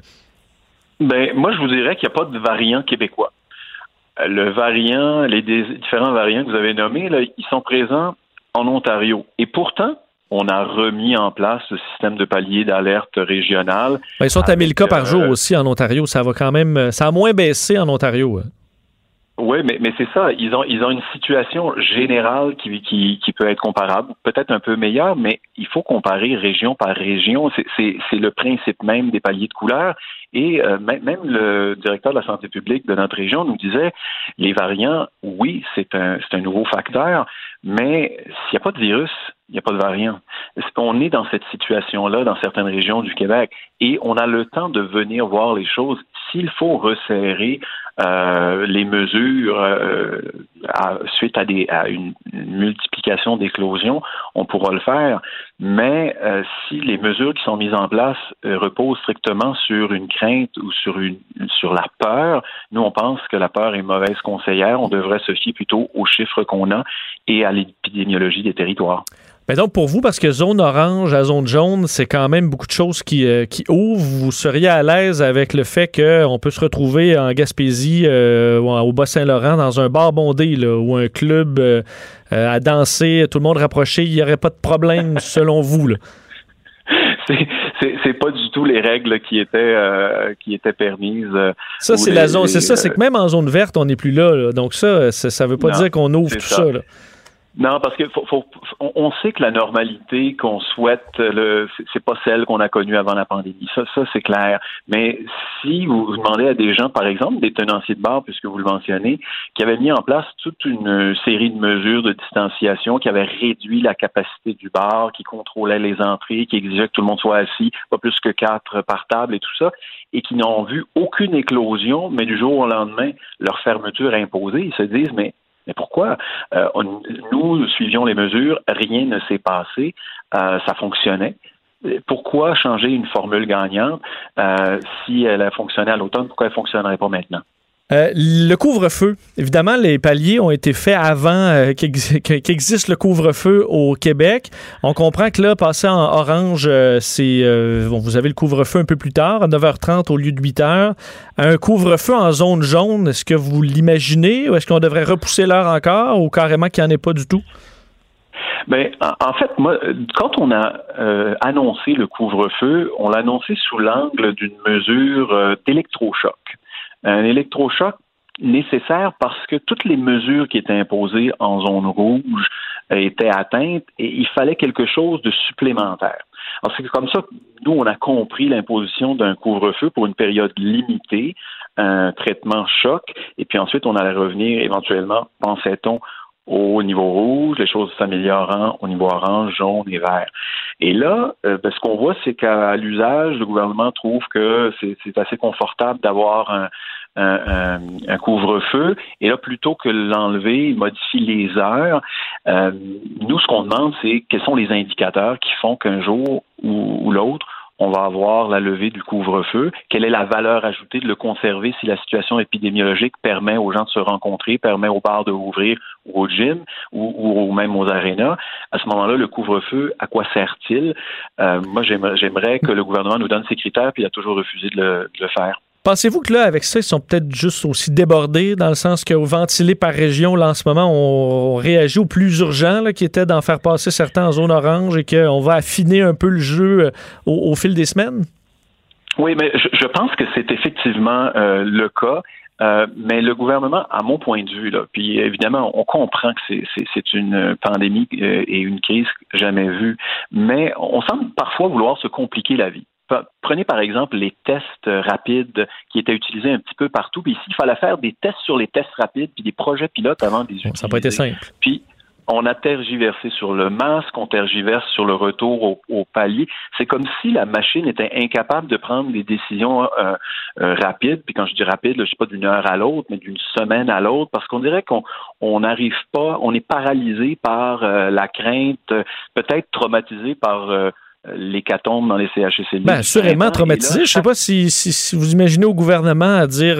Ben, moi, je vous dirais qu'il n'y a pas de variant québécois. Euh, le variant, les différents variants que vous avez nommés, là, ils sont présents en Ontario. Et pourtant, on a remis en place le système de palier d'alerte régional. Ben, ils sont à 1000 cas par jour euh, aussi en Ontario. Ça va quand même, ça a moins baissé en Ontario. Oui, mais, mais c'est ça. Ils ont, ils ont une situation générale qui, qui, qui peut être comparable, peut-être un peu meilleure, mais il faut comparer région par région. C'est le principe même des paliers de couleur. Et euh, même le directeur de la santé publique de notre région nous disait, les variants, oui, c'est un, un nouveau facteur, mais s'il n'y a pas de virus, il n'y a pas de variant. On est dans cette situation-là dans certaines régions du Québec? Et on a le temps de venir voir les choses. S'il faut resserrer euh, les mesures euh, suite à, des, à une, multiplication d'éclosions, on pourra le faire. Mais euh, si les mesures qui sont mises en place reposent strictement sur une crainte ou sur une sur la peur, nous on pense que la peur est mauvaise conseillère. On devrait se fier plutôt aux chiffres qu'on a et à l'épidémiologie des territoires. Mais donc, pour vous, parce que zone orange à zone jaune, c'est quand même beaucoup de choses qui, euh, qui ouvrent, vous seriez à l'aise avec le fait qu'on peut se retrouver en Gaspésie euh, ou au Bas-Saint-Laurent dans un bar bondé là, ou un club euh, à danser, tout le monde rapproché, il n'y aurait pas de problème selon vous? Là. c'est pas du tout les règles qui étaient qui étaient permises. ça c'est la zone, c'est ça, c'est que même en zone verte on n'est plus là, donc ça, ça, veut pas dire qu'on ouvre tout ça. là. Non, parce que faut, on sait que la normalité qu'on souhaite, le, c'est pas celle qu'on a connue avant la pandémie. Ça, ça c'est clair. Mais si vous demandez à des gens, par exemple, des tenanciers de bar, puisque vous le mentionnez, qui avaient mis en place toute une série de mesures de distanciation, qui avaient réduit la capacité du bar, qui contrôlaient les entrées, qui exigeaient que tout le monde soit assis, pas plus que quatre par table et tout ça, et qui n'ont vu aucune éclosion, mais du jour au lendemain, leur fermeture imposée, ils se disent, mais mais pourquoi? Euh, nous suivions les mesures, rien ne s'est passé, euh, ça fonctionnait. Pourquoi changer une formule gagnante euh, si elle a fonctionné à l'automne? Pourquoi elle ne fonctionnerait pas maintenant? Euh, le couvre-feu. Évidemment, les paliers ont été faits avant euh, qu'existe le couvre-feu au Québec. On comprend que là, passer en orange, euh, c'est bon, vous avez le couvre-feu un peu plus tard, à 9h30 au lieu de 8h. Un couvre-feu en zone jaune, est-ce que vous l'imaginez ou est-ce qu'on devrait repousser l'heure encore ou carrément qu'il n'y en ait pas du tout? Ben, en fait, moi, quand on a annoncé le couvre-feu, on l'a annoncé sous l'angle d'une mesure d'électrochoc un électrochoc nécessaire parce que toutes les mesures qui étaient imposées en zone rouge étaient atteintes et il fallait quelque chose de supplémentaire. Alors c'est comme ça que nous, on a compris l'imposition d'un couvre-feu pour une période limitée, un traitement choc, et puis ensuite on allait revenir éventuellement, pensait-on, au niveau rouge, les choses s'améliorant au niveau orange, jaune et vert. Et là, euh, ben, ce qu'on voit, c'est qu'à l'usage, le gouvernement trouve que c'est assez confortable d'avoir un, couvre-feu. Et là, plutôt que l'enlever, il modifie les heures. Euh, nous, ce qu'on demande, c'est quels sont les indicateurs qui font qu'un jour ou l'autre, on va avoir la levée du couvre-feu. Quelle est la valeur ajoutée de le conserver si la situation épidémiologique permet aux gens de se rencontrer, permet aux bars de ouvrir ou au gym ou, même aux arénas? À ce moment-là, le couvre-feu, à quoi sert-il? Euh, moi, j'aimerais que le gouvernement nous donne ses critères, puis il a toujours refusé de le faire. Pensez-vous que là, avec ça, ils sont peut-être juste aussi débordés, dans le sens que ventilés par région, là, en ce moment, on, réagit au plus urgent, qui était d'en faire passer certains en zone orange et qu'on va affiner un peu le jeu euh, au, fil des semaines? Oui, mais je, pense que c'est effectivement euh, le cas. Euh, mais le gouvernement, à mon point de vue, là, puis évidemment, on comprend que c'est une pandémie et une crise jamais vue, mais on semble parfois vouloir se compliquer la vie. Prenez par exemple les tests rapides qui étaient utilisés un petit peu partout. Puis ici, il fallait faire des tests sur les tests rapides, puis des projets pilotes avant des utiliser. Ça n'a pas été simple. Puis on a tergiversé sur le masque, on tergiverse sur le retour au, palier. C'est comme si la machine était incapable de prendre des décisions euh, euh, rapides. Puis quand je dis rapide, je ne sais pas d'une heure à l'autre, mais d'une semaine à l'autre, parce qu'on dirait qu'on n'arrive pas, on est paralysé par euh, la crainte, peut-être traumatisé par l'hécatombe dans les CHSLD. Bien, assurément traumatisé. Je ne sais pas si, si, vous imaginez au gouvernement à dire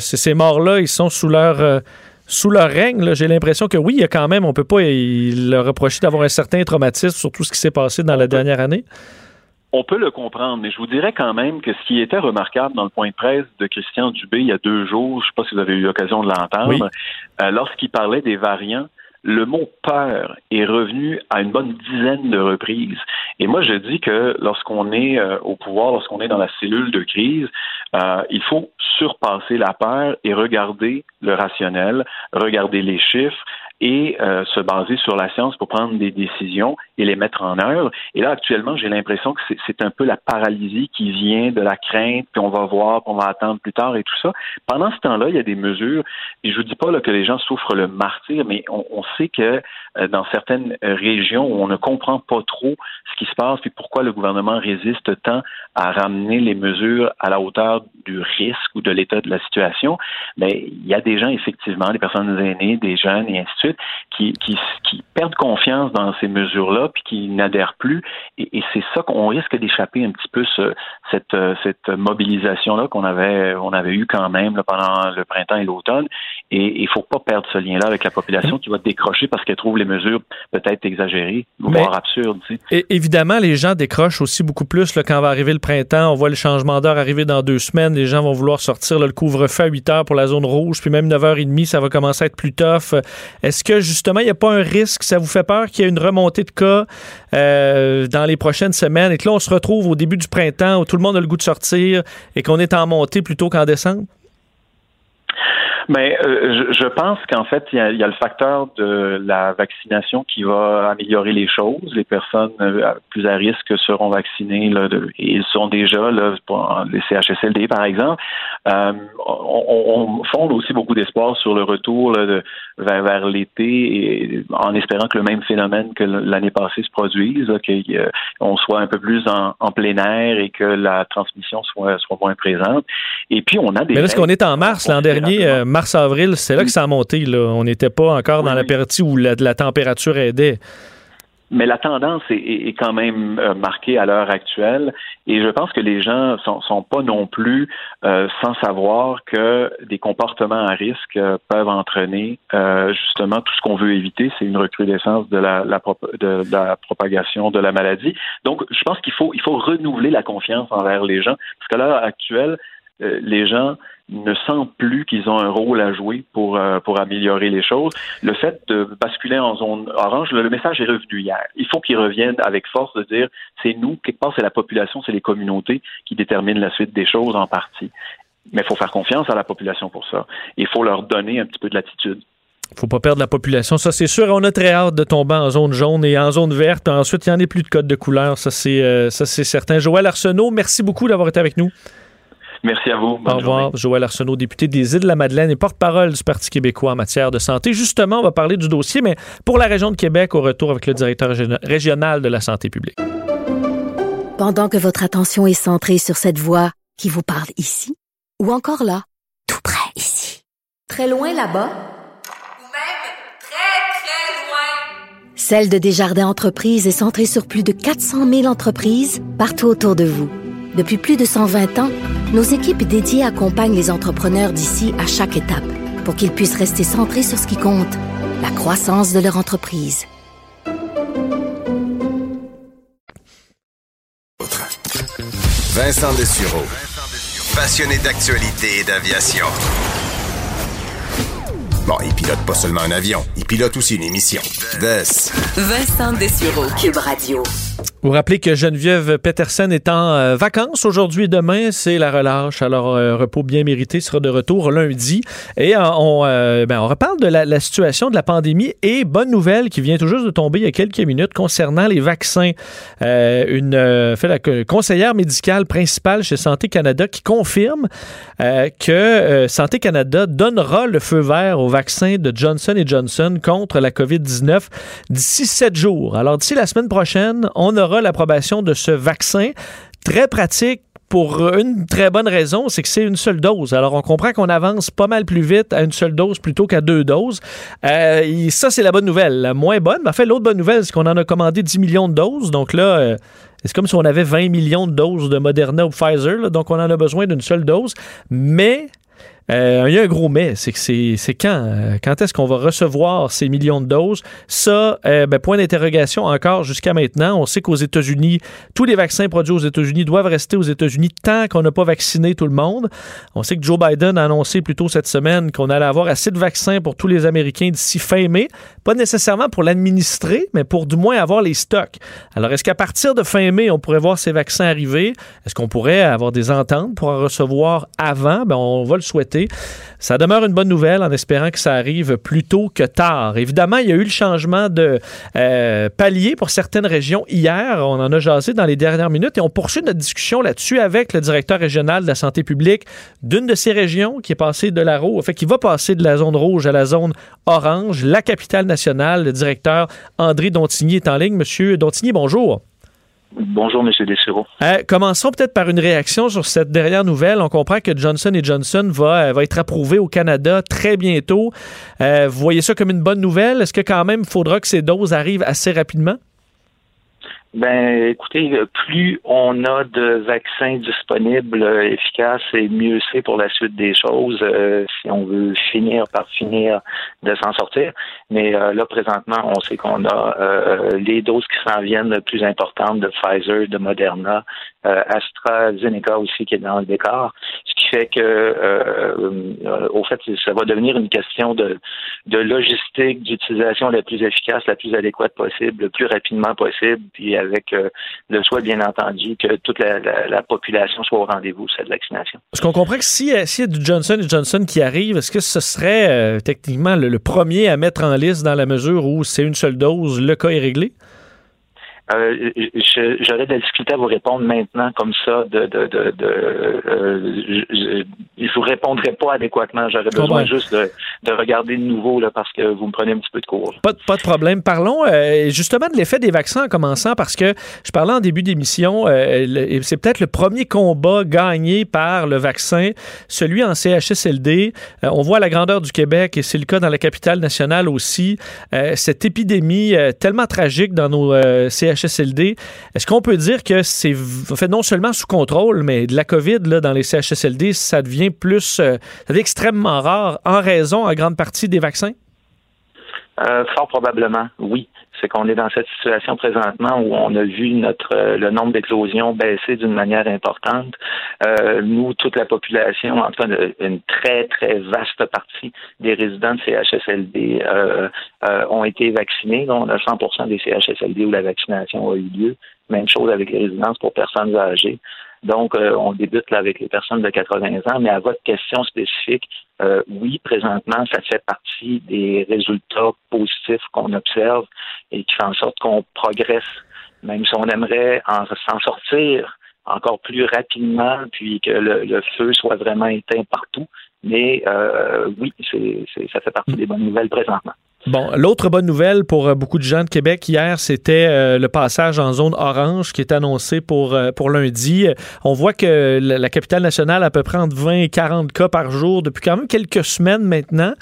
ces morts-là, ils sont sous leur sous leur règne, j'ai l'impression que oui, il y a quand même, on peut pas leur reprocher d'avoir un certain traumatisme sur tout ce qui s'est passé dans la dernière année. On peut le comprendre, mais je vous dirais quand même que ce qui était remarquable dans le point de presse de Christian Dubé il y a deux jours, je ne sais pas si vous avez eu l'occasion de l'entendre, euh, lorsqu'il parlait des variants, le mot peur est revenu à une bonne dizaine de reprises. Et moi, je dis que lorsqu'on est euh, au pouvoir, lorsqu'on est dans la cellule de crise, euh, il faut surpasser la peur et regarder le rationnel, regarder les chiffres et euh, se baser sur la science pour prendre des décisions et les mettre en œuvre. Et là, actuellement, j'ai l'impression que c'est un peu la paralysie qui vient de la crainte, puis on va voir, puis on va attendre plus tard et tout ça. Pendant ce temps-là, il y a des mesures, et je vous dis pas là, que les gens souffrent le martyr, mais on, on sait que euh, dans certaines régions où on ne comprend pas trop ce qui se passe, puis pourquoi le gouvernement résiste tant à ramener les mesures à la hauteur du risque ou de l'état de la situation, mais il y a des gens, effectivement, des personnes aînées, des jeunes et ainsi de suite, qui, qui, qui perdent confiance dans ces mesures-là puis qui n'adhèrent plus. Et, et c'est ça qu'on risque d'échapper un petit peu ce, cette, cette mobilisation-là qu'on avait, on avait eu quand même là, pendant le printemps et l'automne. Et il faut pas perdre ce lien-là avec la population qui va décrocher parce qu'elle trouve les mesures peut-être exagérées, voire absurdes. Tu et évidemment, les gens décrochent aussi beaucoup plus là, quand va arriver le printemps. On voit le changement d'heure arriver dans deux semaines. Les gens vont vouloir sortir le couvre-feu à 8 heures pour la zone rouge, puis même 9h30, ça va commencer à être plus tough. Est-ce que justement, il n'y a pas un risque, ça vous fait peur qu'il y ait une remontée de cas euh, dans les prochaines semaines et que là, on se retrouve au début du printemps où tout le monde a le goût de sortir et qu'on est en montée plutôt qu'en descente? Mais euh, je, pense qu'en fait, il y, a, le facteur de la vaccination qui va améliorer les choses. Les personnes euh, plus à risque seront vaccinées là, et ils sont déjà là, pour les CHSLD, par exemple. Euh, on, fonde aussi beaucoup d'espoir sur le retour de, vers, l'été en espérant que le même phénomène que l'année passée se produise, qu'on soit un peu plus en, plein air et que la transmission soit, soit moins présente. Et puis, on a des... Mais là, ce qu'on est en mars l'an dernier, mars-avril, c'est là que ça a monté. Là. On n'était pas encore dans la partie où la, la température aidait. Mais la tendance est, quand même euh, marquée à l'heure actuelle et je pense que les gens sont, sont pas non plus euh, sans savoir que des comportements à risque euh, peuvent entraîner justement tout ce qu'on veut éviter, c'est une recrudescence de la, de la propagation de la maladie. Donc, je pense qu'il faut il faut renouveler la confiance envers les gens parce qu'à l'heure actuelle, les gens ne sentent plus qu'ils ont un rôle à jouer pour, euh, pour améliorer les choses. Le fait de basculer en zone orange, le, message est revenu hier. Il faut qu'ils reviennent avec force de dire c'est nous, quelque part, c'est la population, c'est les communautés qui déterminent la suite des choses en partie. Mais il faut faire confiance à la population pour ça. Il faut leur donner un petit peu de latitude faut pas perdre la population, ça c'est sûr. On a très hâte de tomber en zone jaune et en zone verte. Ensuite, il n'y en a plus de code de couleur, ça c'est euh, certain. Joël Arsenault, merci beaucoup d'avoir été avec nous. Merci à vous. Au revoir. Joël Arsenault, député des Îles-de-la-Madeleine et porte-parole du Parti québécois en matière de santé. Justement, on va parler du dossier, mais pour la région de Québec, au retour avec le directeur régional de la santé publique. Pendant que votre attention est centrée sur cette voix qui vous parle ici, ou encore là, tout près ici, très loin là-bas, ou même très, très loin, Celle de Desjardins Entreprises est centrée sur plus de 400 000 entreprises partout autour de vous. Depuis plus de 120 ans, nos équipes dédiées accompagnent les entrepreneurs d'ici à chaque étape pour qu'ils puissent rester centrés sur ce qui compte, la croissance de leur entreprise. Vincent Dessureau, passionné d'actualité et d'aviation. Bon, il pilote pas seulement un avion, il pilote aussi une émission. The Vincent Dessureau. Cube Radio. Vous rappelez que Geneviève Peterson est en euh, vacances aujourd'hui et demain, c'est la relâche. Alors, euh, repos bien mérité sera de retour lundi. Et euh, on, ben, on reparle de la, situation de la pandémie et bonne nouvelle qui vient tout juste de tomber il y a quelques minutes concernant les vaccins. une conseillère médicale principale chez Santé Canada qui confirme que Santé Canada donnera le feu vert au vaccin de Johnson Johnson contre la COVID-19 d'ici sept jours. Alors, d'ici la semaine prochaine, on aura l'approbation de ce vaccin très pratique pour une très bonne raison, c'est que c'est une seule dose. Alors, on comprend qu'on avance pas mal plus vite à une seule dose plutôt qu'à deux doses. Euh, ça, c'est la bonne nouvelle. La moins bonne, mais en fait, l'autre bonne nouvelle, c'est qu'on en a commandé 10 millions de doses. Donc là, euh, c'est comme si on avait 20 millions de doses de Moderna ou Pfizer. donc, on en a besoin d'une seule dose. Mais euh, il y a un gros mais, c'est quand? Euh, quand est-ce qu'on va recevoir ces millions de doses? Ça, euh, ben, point d'interrogation encore jusqu'à maintenant. On sait qu'aux États-Unis, tous les vaccins produits aux États-Unis doivent rester aux États-Unis tant qu'on n'a pas vacciné tout le monde. On sait que Joe Biden a annoncé plus tôt cette semaine qu'on allait avoir assez de vaccins pour tous les Américains d'ici fin mai. Pas nécessairement pour l'administrer, mais pour du moins avoir les stocks. Alors, est-ce qu'à partir de fin mai, on pourrait voir ces vaccins arriver? Est-ce qu'on pourrait avoir des ententes pour en recevoir avant? Ben, on va le souhaiter ça demeure une bonne nouvelle en espérant que ça arrive plus tôt que tard. Évidemment, il y a eu le changement de euh, palier pour certaines régions hier. On en a jasé dans les dernières minutes et on poursuit notre discussion là-dessus avec le directeur régional de la santé publique d'une de ces régions qui est de la fait qui va passer de la zone rouge à la zone orange, la capitale nationale. Le directeur André Dontigny est en ligne. Monsieur Dontigny, bonjour. Bonjour, M. Dessureau. Euh, commençons peut-être par une réaction sur cette dernière nouvelle. On comprend que Johnson Johnson va, euh, va être approuvé au Canada très bientôt. Euh, vous voyez ça comme une bonne nouvelle? Est-ce que quand même il faudra que ces doses arrivent assez rapidement? Ben, écoutez, plus on a de vaccins disponibles euh, efficaces et mieux c'est pour la suite des choses euh, si on veut finir par finir de s'en sortir. Mais euh, là, présentement, on sait qu'on a les doses qui s'en viennent les plus importantes de Pfizer, de Moderna, AstraZeneca aussi qui est dans le décor, ce qui fait que, au fait, ça va devenir une question de, de logistique, d'utilisation la plus efficace, la plus adéquate possible, le plus rapidement possible, puis avec euh, le souhait, bien entendu, que toute la, population soit au rendez-vous cette vaccination. Est-ce qu'on comprend que s'il y a du Johnson Johnson qui arrive, est-ce que ce serait euh, techniquement le, premier à mettre en liste dans la mesure où c'est une seule dose, le cas est réglé? Euh, J'aurais de la difficulté à vous répondre maintenant comme ça. De, de, de, de euh, je, je, vous répondrai pas adéquatement. J'aurais besoin juste de, de, regarder de nouveau là, parce que vous me prenez un petit peu de cours. Pas, pas de problème. Parlons euh, justement de l'effet des vaccins en commençant parce que je parlais en début d'émission. Euh, c'est peut-être le premier combat gagné par le vaccin, celui en CHSLD. On voit la grandeur du Québec et c'est le cas dans la capitale nationale aussi. cette épidémie tellement tragique dans nos CHSLD Est-ce qu'on peut dire que c'est fait non seulement sous contrôle, mais de la COVID là, dans les CHSLD, ça devient plus, euh, ça devient extrêmement rare en raison, en grande partie, des vaccins? Euh, fort probablement, oui c'est qu'on est dans cette situation présentement où on a vu notre euh, le nombre d'explosions baisser d'une manière importante. Euh, nous, toute la population, en cas une très, très vaste partie des résidents de CHSLD euh, ont été vaccinés. Donc, on a 100% des CHSLD où la vaccination a eu lieu. Même chose avec les résidences pour personnes âgées. Donc, euh, on débute là avec les personnes de 80 ans, mais à votre question spécifique, euh, oui, présentement, ça fait partie des résultats positifs qu'on observe et qui font en sorte qu'on progresse, même si on aimerait s'en sortir encore plus rapidement, puis que le, feu soit vraiment éteint partout. Mais euh, oui, c'est, ça fait partie des bonnes nouvelles présentement. Bon, l'autre bonne nouvelle pour euh, beaucoup de gens de Québec hier, c'était euh, le passage en zone orange qui est annoncé pour, euh, pour lundi. On voit que la, capitale nationale a à peu près entre 20 et 40 cas par jour depuis quand même quelques semaines maintenant.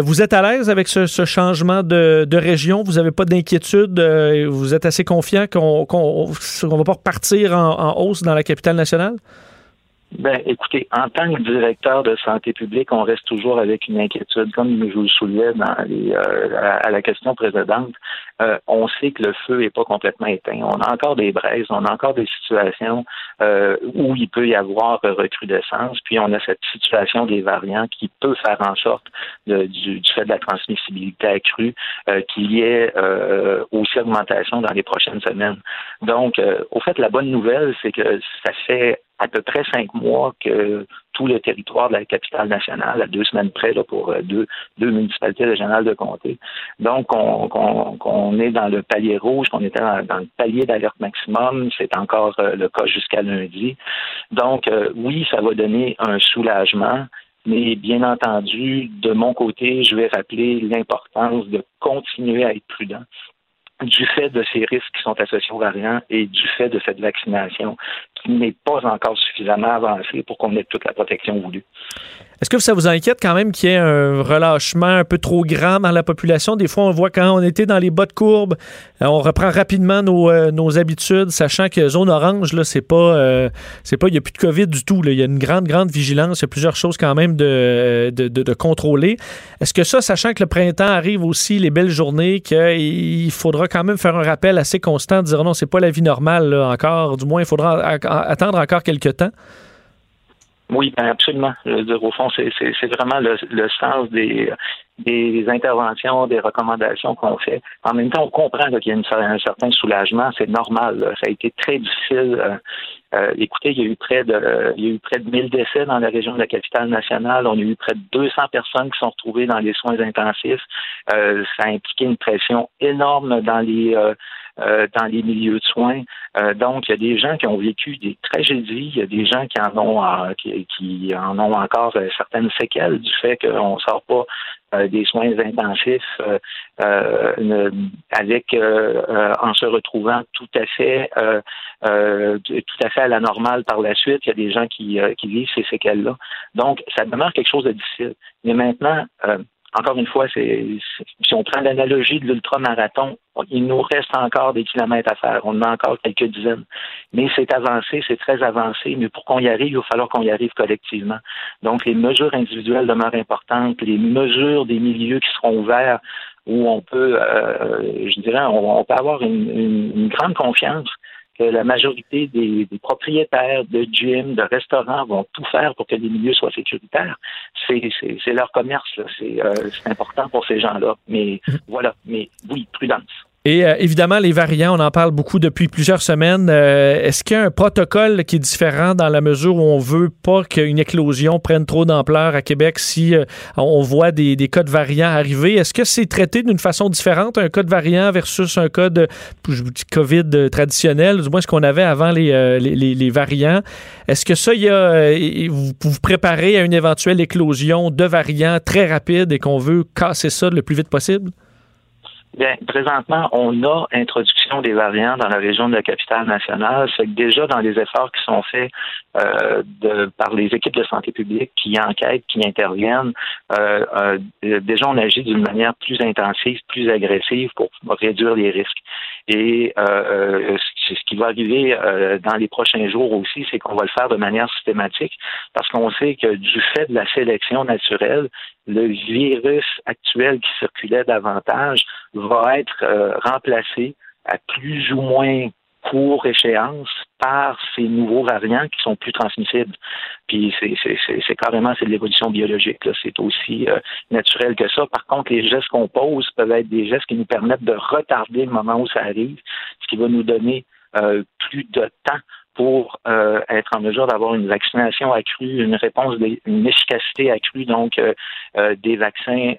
vous êtes à l'aise avec ce, changement de, région? Vous n'avez pas d'inquiétude? vous êtes assez confiant qu'on qu'on va pas repartir en, en hausse dans la capitale nationale? Ben, écoutez, en tant que directeur de santé publique, on reste toujours avec une inquiétude, comme je vous le soulevais dans les, euh, à, la question précédente. Euh, on sait que le feu n'est pas complètement éteint. On a encore des braises, on a encore des situations euh, où il peut y avoir recrudescence, puis on a cette situation des variants qui peut faire en sorte du, du, fait de la transmissibilité accrue qu'il y ait aussi augmentation dans les prochaines semaines. Donc, au fait, la bonne nouvelle, c'est que ça fait à peu près cinq mois que tout le territoire de la capitale nationale, à deux semaines près là, pour euh, deux, deux municipalités régionales de comté. Donc, on, est dans le palier rouge, qu'on était dans, le palier d'alerte maximum. C'est encore euh, le cas jusqu'à lundi. Donc, euh, oui, ça va donner un soulagement. Mais bien entendu, de mon côté, je vais rappeler l'importance de continuer à être prudent du fait de ces risques qui sont associés aux variants et du fait de cette vaccination qui n'est pas encore suffisamment avancée pour qu'on ait toute la protection voulue. Est-ce que ça vous inquiète quand même qu'il y ait un relâchement un peu trop grand dans la population? Des fois, on voit quand on était dans les bas de courbe, euh, on reprend rapidement nos, euh, nos habitudes, sachant que zone orange, là, c'est pas, euh, c'est pas, il n'y a plus de COVID du tout. Il y a une grande, grande vigilance. Il y a plusieurs choses quand même de, de, de, contrôler. Est-ce que ça, sachant que le printemps arrive aussi, les belles journées, qu'il faudra quand même faire un rappel assez constant, dire non, c'est pas la vie normale encore. Du moins, il faudra attendre encore quelques temps? Oui, ben absolument. au fond, c'est vraiment le, sens des, des interventions, des recommandations qu'on fait. En même temps, on comprend qu'il y a un certain soulagement. C'est normal. Ça a été très difficile. Euh, euh, écoutez, il y a eu près de il y a eu près de 1000 décès dans la région de la capitale nationale. On a eu près de 200 personnes qui sont retrouvées dans les soins intensifs. Euh, ça a impliqué une pression énorme dans les euh, dans les milieux de soins. Euh, donc, il y a des gens qui ont vécu des tragédies, il y a des gens qui en ont euh, qui, en ont encore certaines séquelles du fait qu'on ne sort pas des soins intensifs avec en se retrouvant tout à fait tout à fait la normale par la suite. Il y a des gens qui vivent ces séquelles-là. Donc, ça demeure quelque chose de difficile. Mais maintenant, encore une fois, c'est, si on prend l'analogie de l'ultramarathon, il nous reste encore des kilomètres à faire. On en a encore quelques dizaines. Mais c'est avancé, c'est très avancé. Mais pour qu'on y arrive, il va falloir qu'on y arrive collectivement. Donc, les mesures individuelles demeurent importantes. Les mesures des milieux qui seront ouverts où on peut, euh, je dirais, on, peut avoir une grande confiance que la majorité des, propriétaires de gyms, de restaurants vont tout faire pour que les milieux soient sécuritaires. C'est leur commerce, euh, c'est important pour ces gens-là. Mais mhm. voilà, mais oui, prudence. Et euh, évidemment, les variants, on en parle beaucoup depuis plusieurs semaines. Euh, est-ce qu'il y a un protocole qui est différent dans la mesure où on veut pas qu'une éclosion prenne trop d'ampleur à Québec si euh, on voit des, des, cas de variants arriver? Est-ce que c'est traité d'une façon différente, un cas de variant versus un cas de COVID traditionnel, du moins ce qu'on avait avant les, les, les, variants? Est-ce que ça, il y a, vous vous préparez à une éventuelle éclosion de variants très rapide et qu'on veut casser ça le plus vite possible? Bien, présentement, on a introduction des variants dans la région de la capitale nationale. C'est déjà dans les efforts qui sont faits euh, de, par les équipes de santé publique qui enquêtent, qui interviennent, euh, euh, déjà on agit d'une manière plus intensive, plus agressive pour réduire les risques. Et euh, ce qui va arriver dans les prochains jours aussi, c'est qu'on va le faire de manière systématique parce qu'on sait que du fait de la sélection naturelle, le virus actuel qui circulait davantage va être remplacé à plus ou moins court échéance par ces nouveaux variants qui sont plus transmissibles. Puis c'est carrément c'est de l'évolution biologique. C'est aussi euh, naturel que ça. Par contre, les gestes qu'on pose peuvent être des gestes qui nous permettent de retarder le moment où ça arrive, ce qui va nous donner euh, plus de temps pour euh, être en mesure d'avoir une vaccination accrue, une réponse, une efficacité accrue, donc euh, euh, des vaccins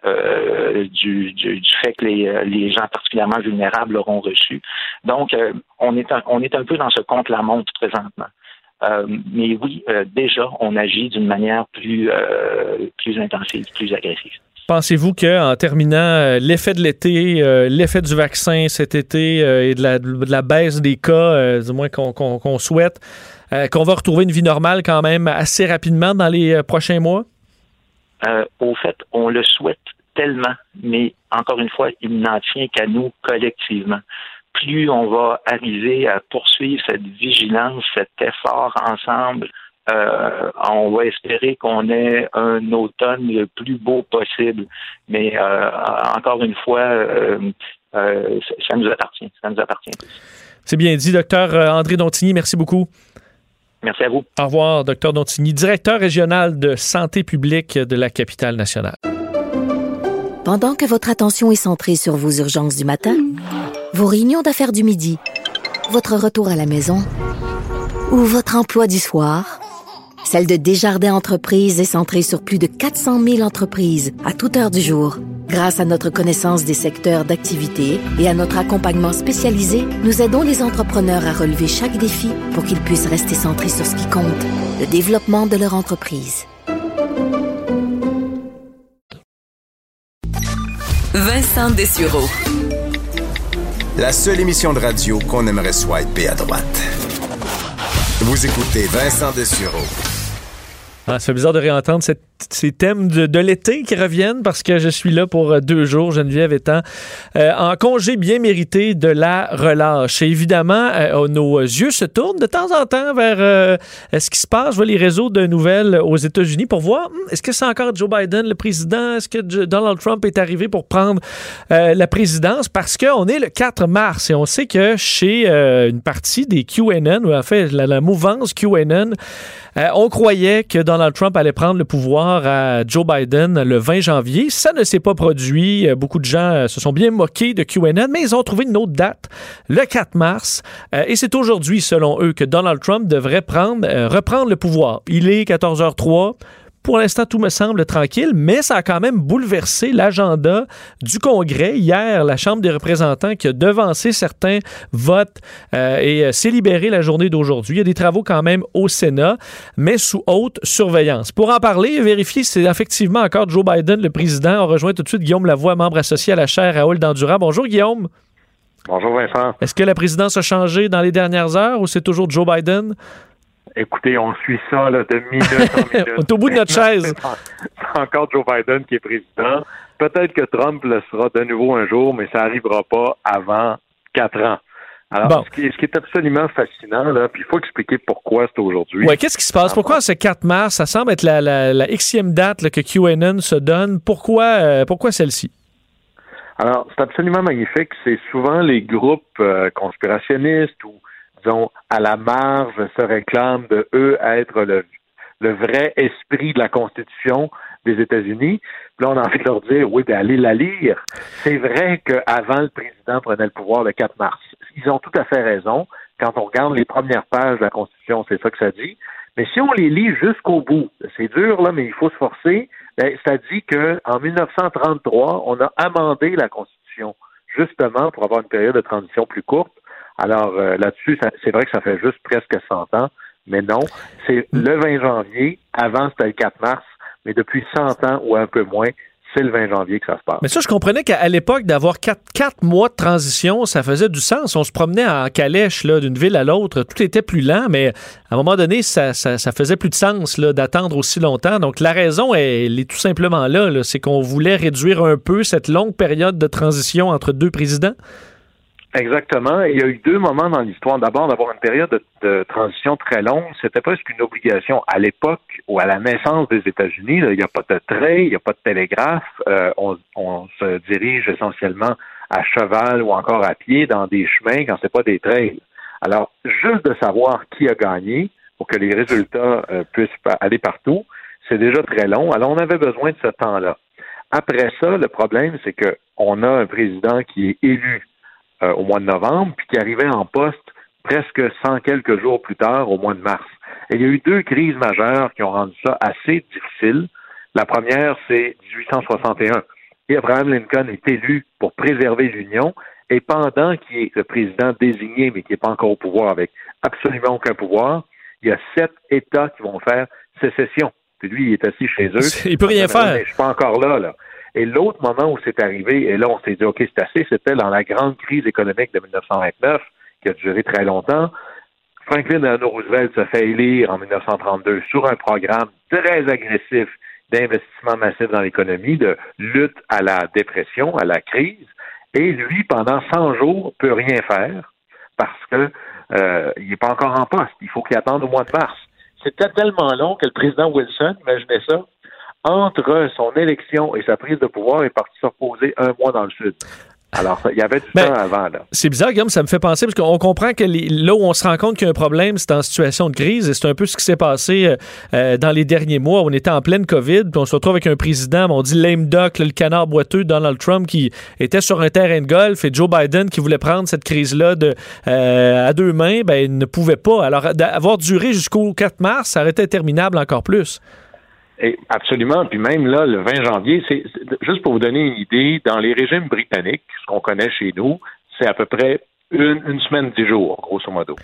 du, du, fait que les, les, gens particulièrement vulnérables l'auront reçu. Donc, on, est un, on est un peu dans ce compte-la-montre présentement. mais oui, déjà, on agit d'une manière plus, plus intensive, plus agressive. Pensez-vous qu'en terminant, euh, l'effet de l'été, euh, l'effet du vaccin cet été euh, et de la, baisse des cas, du moins qu'on souhaite, qu'on va retrouver une vie normale quand même assez rapidement dans les prochains mois? au fait, on le souhaite tellement, mais encore une fois, il n'en tient qu'à nous collectivement. Plus on va arriver à poursuivre cette vigilance, cet effort ensemble, Euh, on va espérer qu'on ait un automne le plus beau possible. Mais euh, encore une fois, euh, ça nous appartient. Ça nous appartient. C'est bien dit, docteur André Dontigny. Merci beaucoup. Merci à vous. Au revoir, docteur Dontigny, directeur régional de santé publique de la capitale nationale. Pendant que votre attention est centrée sur vos urgences du matin, vos réunions d'affaires du midi, votre retour à la maison ou votre emploi du soir, celle de Desjardins Entreprises est centrée sur plus de 400 000 entreprises à toute heure du jour. Grâce à notre connaissance des secteurs d'activité et à notre accompagnement spécialisé, nous aidons les entrepreneurs à relever chaque défi pour qu'ils puissent rester centrés sur ce qui compte, le développement de leur entreprise. Vincent Dessureau. La seule émission de radio qu'on aimerait swiper à droite. Vous écoutez Vincent Dessureau. Ah, ça fait bizarre de réentendre ces thèmes de, l'été qui reviennent parce que je suis là pour euh, deux jours, Geneviève étant euh, en congé bien mérité de la relâche. Évidemment, euh, nos yeux se tournent de temps en temps vers ce qui se passe? Je vois les réseaux de nouvelles aux États-Unis pour voir hmm, est-ce que c'est encore Joe Biden le président? Est-ce que Donald Trump est arrivé pour prendre la présidence? Parce qu'on est le 4 mars et on sait que chez une partie des QAnon, ou en fait la, la mouvance QAnon, on croyait que Donald Trump allait prendre le pouvoir à Joe Biden le 20 janvier. Ça ne s'est pas produit. Euh, beaucoup de gens euh, se sont bien moqués de QAnon, mais ils ont trouvé une autre date, le 4 mars. Euh, et c'est aujourd'hui, selon eux, que Donald Trump devrait prendre, reprendre le pouvoir. Il est 14h03. Pour l'instant, tout me semble tranquille, mais ça a quand même bouleversé l'agenda du Congrès. Hier, la Chambre des représentants qui a devancé certains votes euh, et euh, s'est libérée la journée d'aujourd'hui. Il y a des travaux quand même au Sénat, mais sous haute surveillance. Pour en parler et vérifier si c'est effectivement encore Joe Biden le président, on rejoint tout de suite Guillaume Lavoie, membre associé à la chaire Raoul Dandurand. Bonjour Guillaume. Bonjour Vincent. Est-ce que la présidence a changé dans les dernières heures ou c'est toujours Joe Biden? Écoutez, on suit ça là, de minute en minute. on est au bout de notre chaise. C'est encore Joe Biden qui est président. Peut-être que Trump le sera de nouveau un jour, mais ça n'arrivera pas avant quatre ans. Alors, ce, qui est, absolument fascinant, là, puis il faut expliquer pourquoi c'est aujourd'hui. Ouais, qu'est-ce qui se passe? Pourquoi ce 4 mars? Ça semble être la, la, xème date que QAnon se donne. Pourquoi, euh, pourquoi celle-ci? Alors, c'est absolument magnifique. C'est souvent les groupes euh, conspirationnistes ou disons, à la marge, se réclament de eux être le, vrai esprit de la Constitution des États-Unis. Là, on a envie de leur dire, oui, d'aller la lire. C'est vrai qu'avant, le président prenait le pouvoir le 4 mars. Ils ont tout à fait raison. Quand on regarde les premières pages de la Constitution, c'est ça que ça dit. Mais si on les lit jusqu'au bout, c'est dur, là, mais il faut se forcer. Ben, ça dit qu'en 1933, on a amendé la Constitution, justement pour avoir une période de transition plus courte. Alors euh, là-dessus, c'est vrai que ça fait juste presque 100 ans, mais non, c'est le 20 janvier, avant c'était le 4 mars, mais depuis 100 ans ou un peu moins, c'est le 20 janvier que ça se passe. Mais ça, je comprenais qu'à l'époque, d'avoir quatre, mois de transition, ça faisait du sens. On se promenait en calèche d'une ville à l'autre, tout était plus lent, mais à un moment donné, ça, ça, faisait plus de sens d'attendre aussi longtemps. Donc la raison, elle, est tout simplement là c'est qu'on voulait réduire un peu cette longue période de transition entre deux présidents. Exactement. il y a eu deux moments dans l'histoire. D'abord, d'avoir une période de, transition très longue, c'était presque une obligation. À l'époque ou à la naissance des États-Unis, il n'y a pas de train, il n'y a pas de télégraphe. Euh, on, se dirige essentiellement à cheval ou encore à pied dans des chemins quand c'est pas des trails. Alors, juste de savoir qui a gagné pour que les résultats euh, puissent aller partout, c'est déjà très long. Alors, on avait besoin de ce temps-là. Après ça, le problème, c'est que on a un président qui est élu euh, au mois de novembre, puis qui arrivait en poste presque 100 quelques jours plus tard, au mois de mars. Et il y a eu deux crises majeures qui ont rendu ça assez difficile. La première, c'est 1861. Et Abraham Lincoln est élu pour préserver l'Union, et pendant qu'il est le président désigné, mais qui n'est pas encore au pouvoir avec absolument aucun pouvoir, il y a sept États qui vont faire sécession. Puis lui, il est assis chez eux. Il peut rien faire. Je suis pas encore là, là. Et l'autre moment où c'est arrivé, et là on s'est dit, OK, c'est assez, c'était dans la grande crise économique de 1929, qui a duré très longtemps. Franklin Delano Roosevelt se fait élire en 1932 sur un programme très agressif d'investissement massif dans l'économie, de lutte à la dépression, à la crise. Et lui, pendant 100 jours, peut rien faire parce que euh, il n'est pas encore en poste. Il faut qu'il attende au mois de mars. c'était tellement long que le président Wilson, imaginez ça, entre son élection et sa prise de pouvoir, est parti se reposer un mois dans le sud. Alors, il y avait du Ben, temps avant, là. C'est bizarre, Guillaume, ça me fait penser, parce qu'on comprend que les- là où on se rend compte qu'il y a un problème, c'est en situation de crise, et c'est un peu ce qui s'est passé euh, euh, dans les derniers mois. On était en pleine COVID, puis on se retrouve avec un président, on dit lame duck, le canard boiteux, Donald Trump, qui était sur un terrain de golf, et Joe Biden, qui voulait prendre cette crise-là de, euh, à deux mains, ben, il ne pouvait pas. Alors, d'avoir duré jusqu'au 4 mars, ça aurait été interminable encore plus. Et absolument. Puis même là, le 20 janvier, c'est juste pour vous donner une idée, dans les régimes britanniques, ce qu'on connaît chez nous, c'est à peu près une, une semaine, dix jours, grosso modo.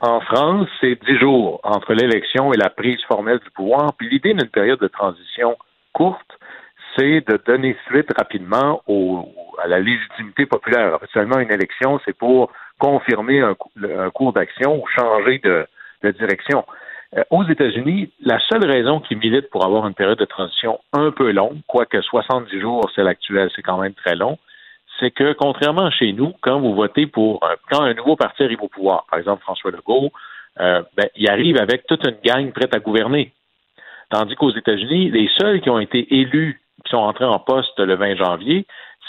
En France, c'est dix jours entre l'élection et la prise formelle du pouvoir. Puis l'idée d'une période de transition courte, c'est de donner suite rapidement au, à la légitimité populaire. Habituellement, une élection, c'est pour confirmer un, un cours d'action ou changer de, de direction. Euh, aux États-Unis, la seule raison qui milite pour avoir une période de transition un peu longue, quoique 70 jours, c'est l'actuel, c'est quand même très long, c'est que contrairement à chez nous, quand vous votez pour quand un nouveau parti arrive au pouvoir, par exemple François Legault, euh, ben, il arrive avec toute une gang prête à gouverner. Tandis qu'aux États-Unis, les seuls qui ont été élus, qui sont entrés en poste le 20 janvier,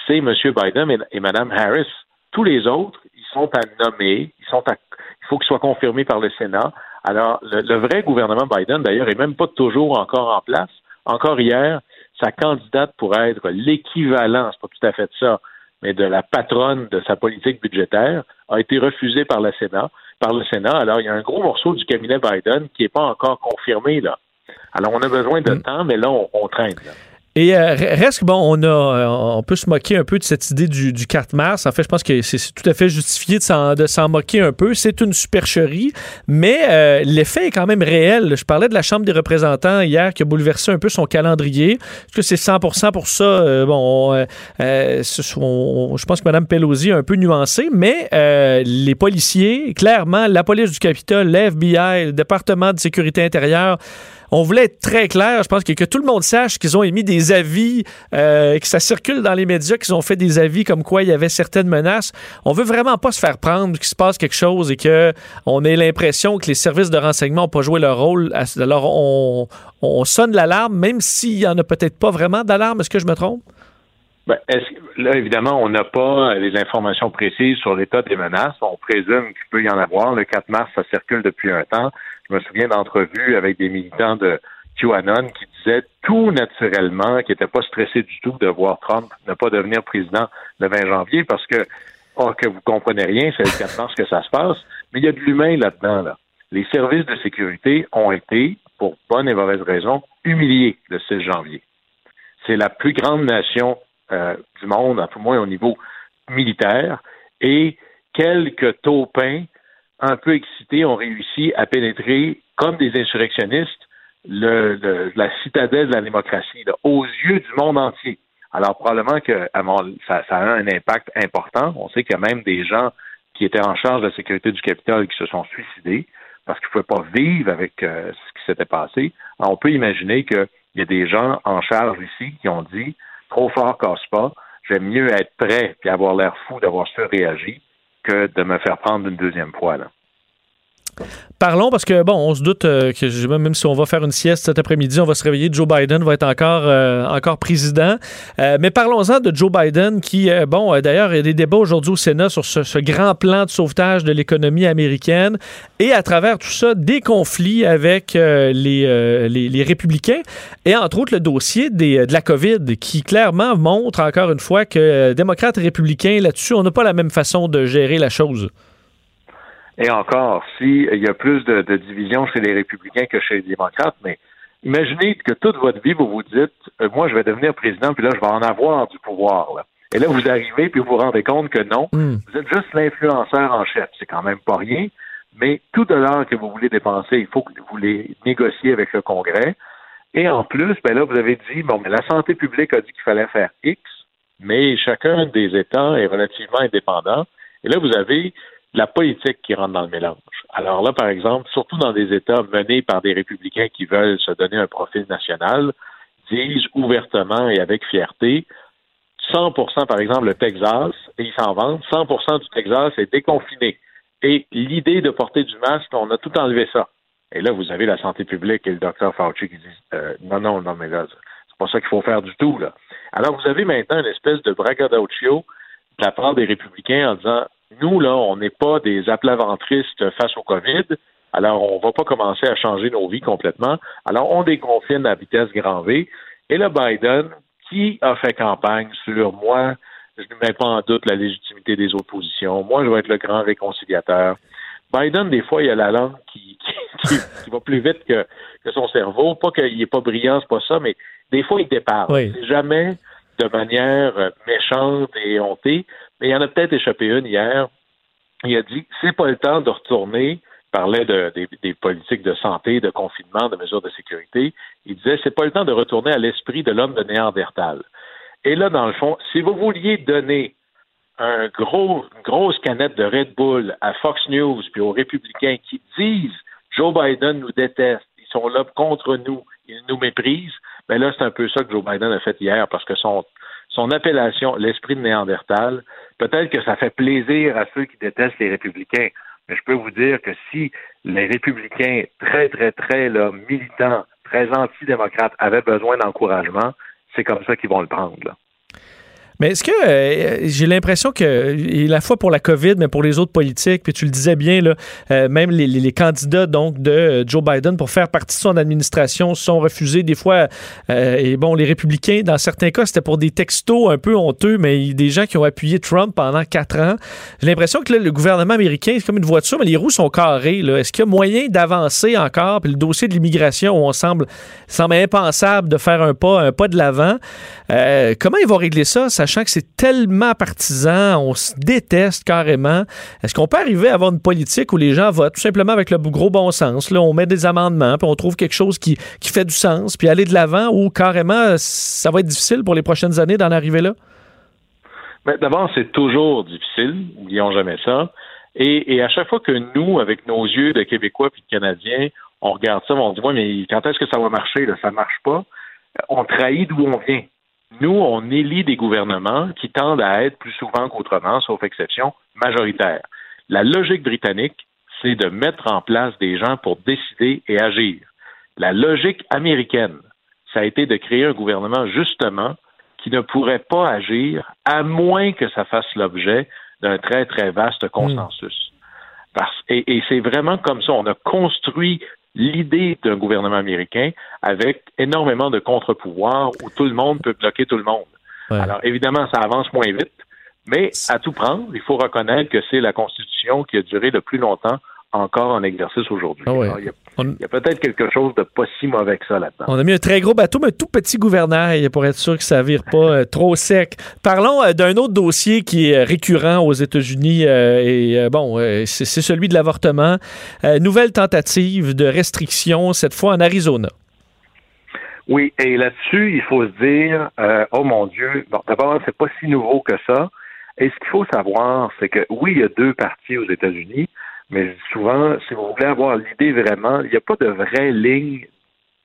c'est M. Biden et, et Mme Harris. Tous les autres, ils sont à nommer, ils sont à, il faut qu'ils soient confirmés par le Sénat. Alors, le, le vrai gouvernement Biden, d'ailleurs, est même pas toujours encore en place. Encore hier, sa candidate pour être l'équivalent, c'est pas tout à fait ça, mais de la patronne de sa politique budgétaire, a été refusée par le Sénat. Par le Sénat. Alors, il y a un gros morceau du cabinet Biden qui n'est pas encore confirmé là. Alors, on a besoin de temps, mais là, on, on traîne. là. Et euh, reste bon, on a, euh, on peut se moquer un peu de cette idée du, du 4 mars. En fait, je pense que c'est tout à fait justifié de s'en, moquer un peu. C'est une supercherie, mais euh, l'effet est quand même réel. Je parlais de la Chambre des représentants hier qui a bouleversé un peu son calendrier. Est-ce que c'est 100% pour ça? Euh, bon, euh, euh, ce- on- je pense que Mme Pelosi a un peu nuancé, mais les policiers, clairement, la police du Capitole, l'FBI, le département de sécurité intérieure, on voulait être très clair. Je pense que, tout le monde sache qu'ils ont émis des avis, euh, que ça circule dans les médias, qu'ils ont fait des avis comme quoi il y avait certaines menaces. On veut vraiment pas se faire prendre qu'il se passe quelque chose et que on ait l'impression que les services de renseignement n'ont pas joué leur rôle. Alors on, on sonne l'alarme, même s'il y en a peut-être pas vraiment d'alarme. Est-ce que je me trompe? Ben, là, évidemment, on n'a pas euh, les informations précises sur l'état des menaces. On présume qu'il peut y en avoir. Le 4 mars, ça circule depuis un temps. Je me souviens d'entrevues avec des militants de QAnon qui disaient tout naturellement qu'ils n'étaient pas stressés du tout de voir Trump ne pas devenir président le 20 janvier parce que, oh, que vous comprenez rien, c'est 4 mars que ça se passe. Mais il y a de l'humain là-dedans, là. Les services de sécurité ont été, pour bonne et mauvaise raison, humiliés le 6 janvier. C'est la plus grande nation euh, du monde, à tout moins au niveau militaire, et quelques taupins un peu excités ont réussi à pénétrer, comme des insurrectionnistes, le, le- la citadelle de la démocratie, là, aux yeux du monde entier. Alors, probablement que ça, ça a un impact important. On sait qu'il y a même des gens qui étaient en charge de la sécurité du Capitole qui se sont suicidés parce qu'ils ne pouvaient pas vivre avec euh, ce qui s'était passé. Alors, on peut imaginer qu'il y a des gens en charge ici qui ont dit trop fort casse pas, j'aime mieux être prêt et avoir l'air fou d'avoir surréagi que de me faire prendre une deuxième fois. Là. Parlons parce que, bon, on se doute euh, que même si on va faire une sieste cet après-midi, on va se réveiller, Joe Biden va être encore, euh, encore président. Euh, mais parlons-en de Joe Biden qui, bon, d'ailleurs, il y a des débats aujourd'hui au Sénat sur ce, grand plan de sauvetage de l'économie américaine et à travers tout ça, des conflits avec les, les, les républicains et entre autres le dossier de la COVID qui clairement montre encore une fois que démocrates et républicains, là-dessus, on n'a pas la même façon de gérer la chose. Et encore, s'il y a plus de, de division chez les républicains que chez les démocrates, mais imaginez que toute votre vie, vous vous dites, euh, moi, je vais devenir président, puis là, je vais en avoir du pouvoir. Là. Et là, vous arrivez, puis vous vous rendez compte que non, Hmm. vous êtes juste l'influenceur en chef. C'est quand même pas rien, mais tout dollar que vous voulez dépenser, il faut que vous les négociez avec le Congrès. Et en plus, ben là, vous avez dit, bon, mais la santé publique a dit qu'il fallait faire X, mais chacun des États est relativement indépendant. Et là, vous avez la politique qui rentre dans le mélange. Alors là, par exemple, surtout dans des États menés par des républicains qui veulent se donner un profil national, disent ouvertement et avec fierté, 100% par exemple, le Texas, et ils s'en vantent, 100% du Texas est déconfiné. Et l'idée de porter du masque, on a tout enlevé ça. Et là, vous avez la santé publique et le docteur Fauci qui disent euh, non, non, non, mais là, c'est pas ça qu'il faut faire du tout. Là. Alors, vous avez maintenant une espèce de braggadocio de la part des républicains en disant nous, là, on n'est pas des aplaventristes face au COVID. Alors, on va pas commencer à changer nos vies complètement. Alors, on déconfine à vitesse grand V. Et le Biden, qui a fait campagne sur moi, je ne mets pas en doute la légitimité des oppositions. Moi, je vais être le grand réconciliateur. Biden, des fois, il a la langue qui, qui, va plus vite que, que son cerveau. Pas qu'il n'est pas brillant, c'est pas ça, mais des fois, il déparle. C'est jamais de manière euh, méchante et hontée, mais il y en a peut-être échappé une hier. Il a dit c'est pas le temps de retourner. Il parlait de, des, politiques de santé, de confinement, de mesures de sécurité. Il disait c'est pas le temps de retourner à l'esprit de l'homme de Néandertal. Et là, dans le fond, si vous vouliez donner un gros, une grosse canette de Red Bull à Fox News puis aux républicains qui disent Joe Biden nous déteste, ils sont là contre nous, ils nous méprisent, mais ben là, c'est un peu ça que Joe Biden a fait hier parce que son, son appellation, l'esprit de Néandertal, peut-être que ça fait plaisir à ceux qui détestent les républicains. Mais je peux vous dire que si les républicains très, très, très là, militants, très antidémocrates avaient besoin d'encouragement, c'est comme ça qu'ils vont le prendre. Là. Mais est-ce que euh, j'ai l'impression que, et la fois pour la COVID, mais pour les autres politiques, puis tu le disais bien, là, euh, même les, candidats donc de euh, Joe Biden pour faire partie de son administration sont refusés des fois. et bon, les républicains, dans certains cas, c'était pour des textos un peu honteux, mais des gens qui ont appuyé Trump pendant quatre ans. J'ai l'impression que là, le gouvernement américain, c'est comme une voiture, mais les roues sont carrées. Est-ce qu'il y a moyen d'avancer encore? Puis le dossier de l'immigration, où on semble, semble impensable de faire un pas, un pas de l'avant. comment ils vont régler ça sachant que c'est tellement partisan, on se déteste carrément. Est-ce qu'on peut arriver à avoir une politique où les gens votent tout simplement avec le gros bon sens? Là, on met des amendements, puis on trouve quelque chose qui, qui fait du sens, puis aller de l'avant, ou carrément, ça va être difficile pour les prochaines années d'en arriver là? D'abord, c'est toujours difficile. N'oublions jamais ça. Et, à chaque fois que nous, avec nos yeux de Québécois puis de Canadiens, on regarde ça, on dit, ouais, mais quand est-ce que ça va marcher? Là? Ça marche pas. On trahit d'où on vient. Nous, on élit des gouvernements qui tendent à être plus souvent qu'autrement, sauf exception, majoritaires. La logique britannique, c'est de mettre en place des gens pour décider et agir. La logique américaine, ça a été de créer un gouvernement justement qui ne pourrait pas agir à moins que ça fasse l'objet d'un très, très vaste consensus. et c'est vraiment comme ça. On a construit l'idée d'un gouvernement américain avec énormément de contre-pouvoirs où tout le monde peut bloquer tout le monde. Alors, évidemment, ça avance moins vite, mais à tout prendre, il faut reconnaître que c'est la Constitution qui a duré le plus longtemps encore en exercice aujourd'hui. Ah il y a, peut-être quelque chose de pas si mauvais que ça là-dedans. On a mis un très gros bateau, mais un tout petit gouvernail pour être sûr que ça vire pas euh, trop sec. Parlons euh, d'un autre dossier qui est récurrent aux États-Unis euh, et bon, c'est celui de l'avortement. nouvelle tentative de restriction, cette fois en Arizona. Oui, et là-dessus, il faut se dire, oh mon Dieu, bon, d'abord, c'est pas si nouveau que ça. Et ce qu'il faut savoir, c'est que oui, il y a deux partis aux États-Unis. Mais souvent, si vous voulez avoir l'idée vraiment, il n'y a pas de vraie ligne,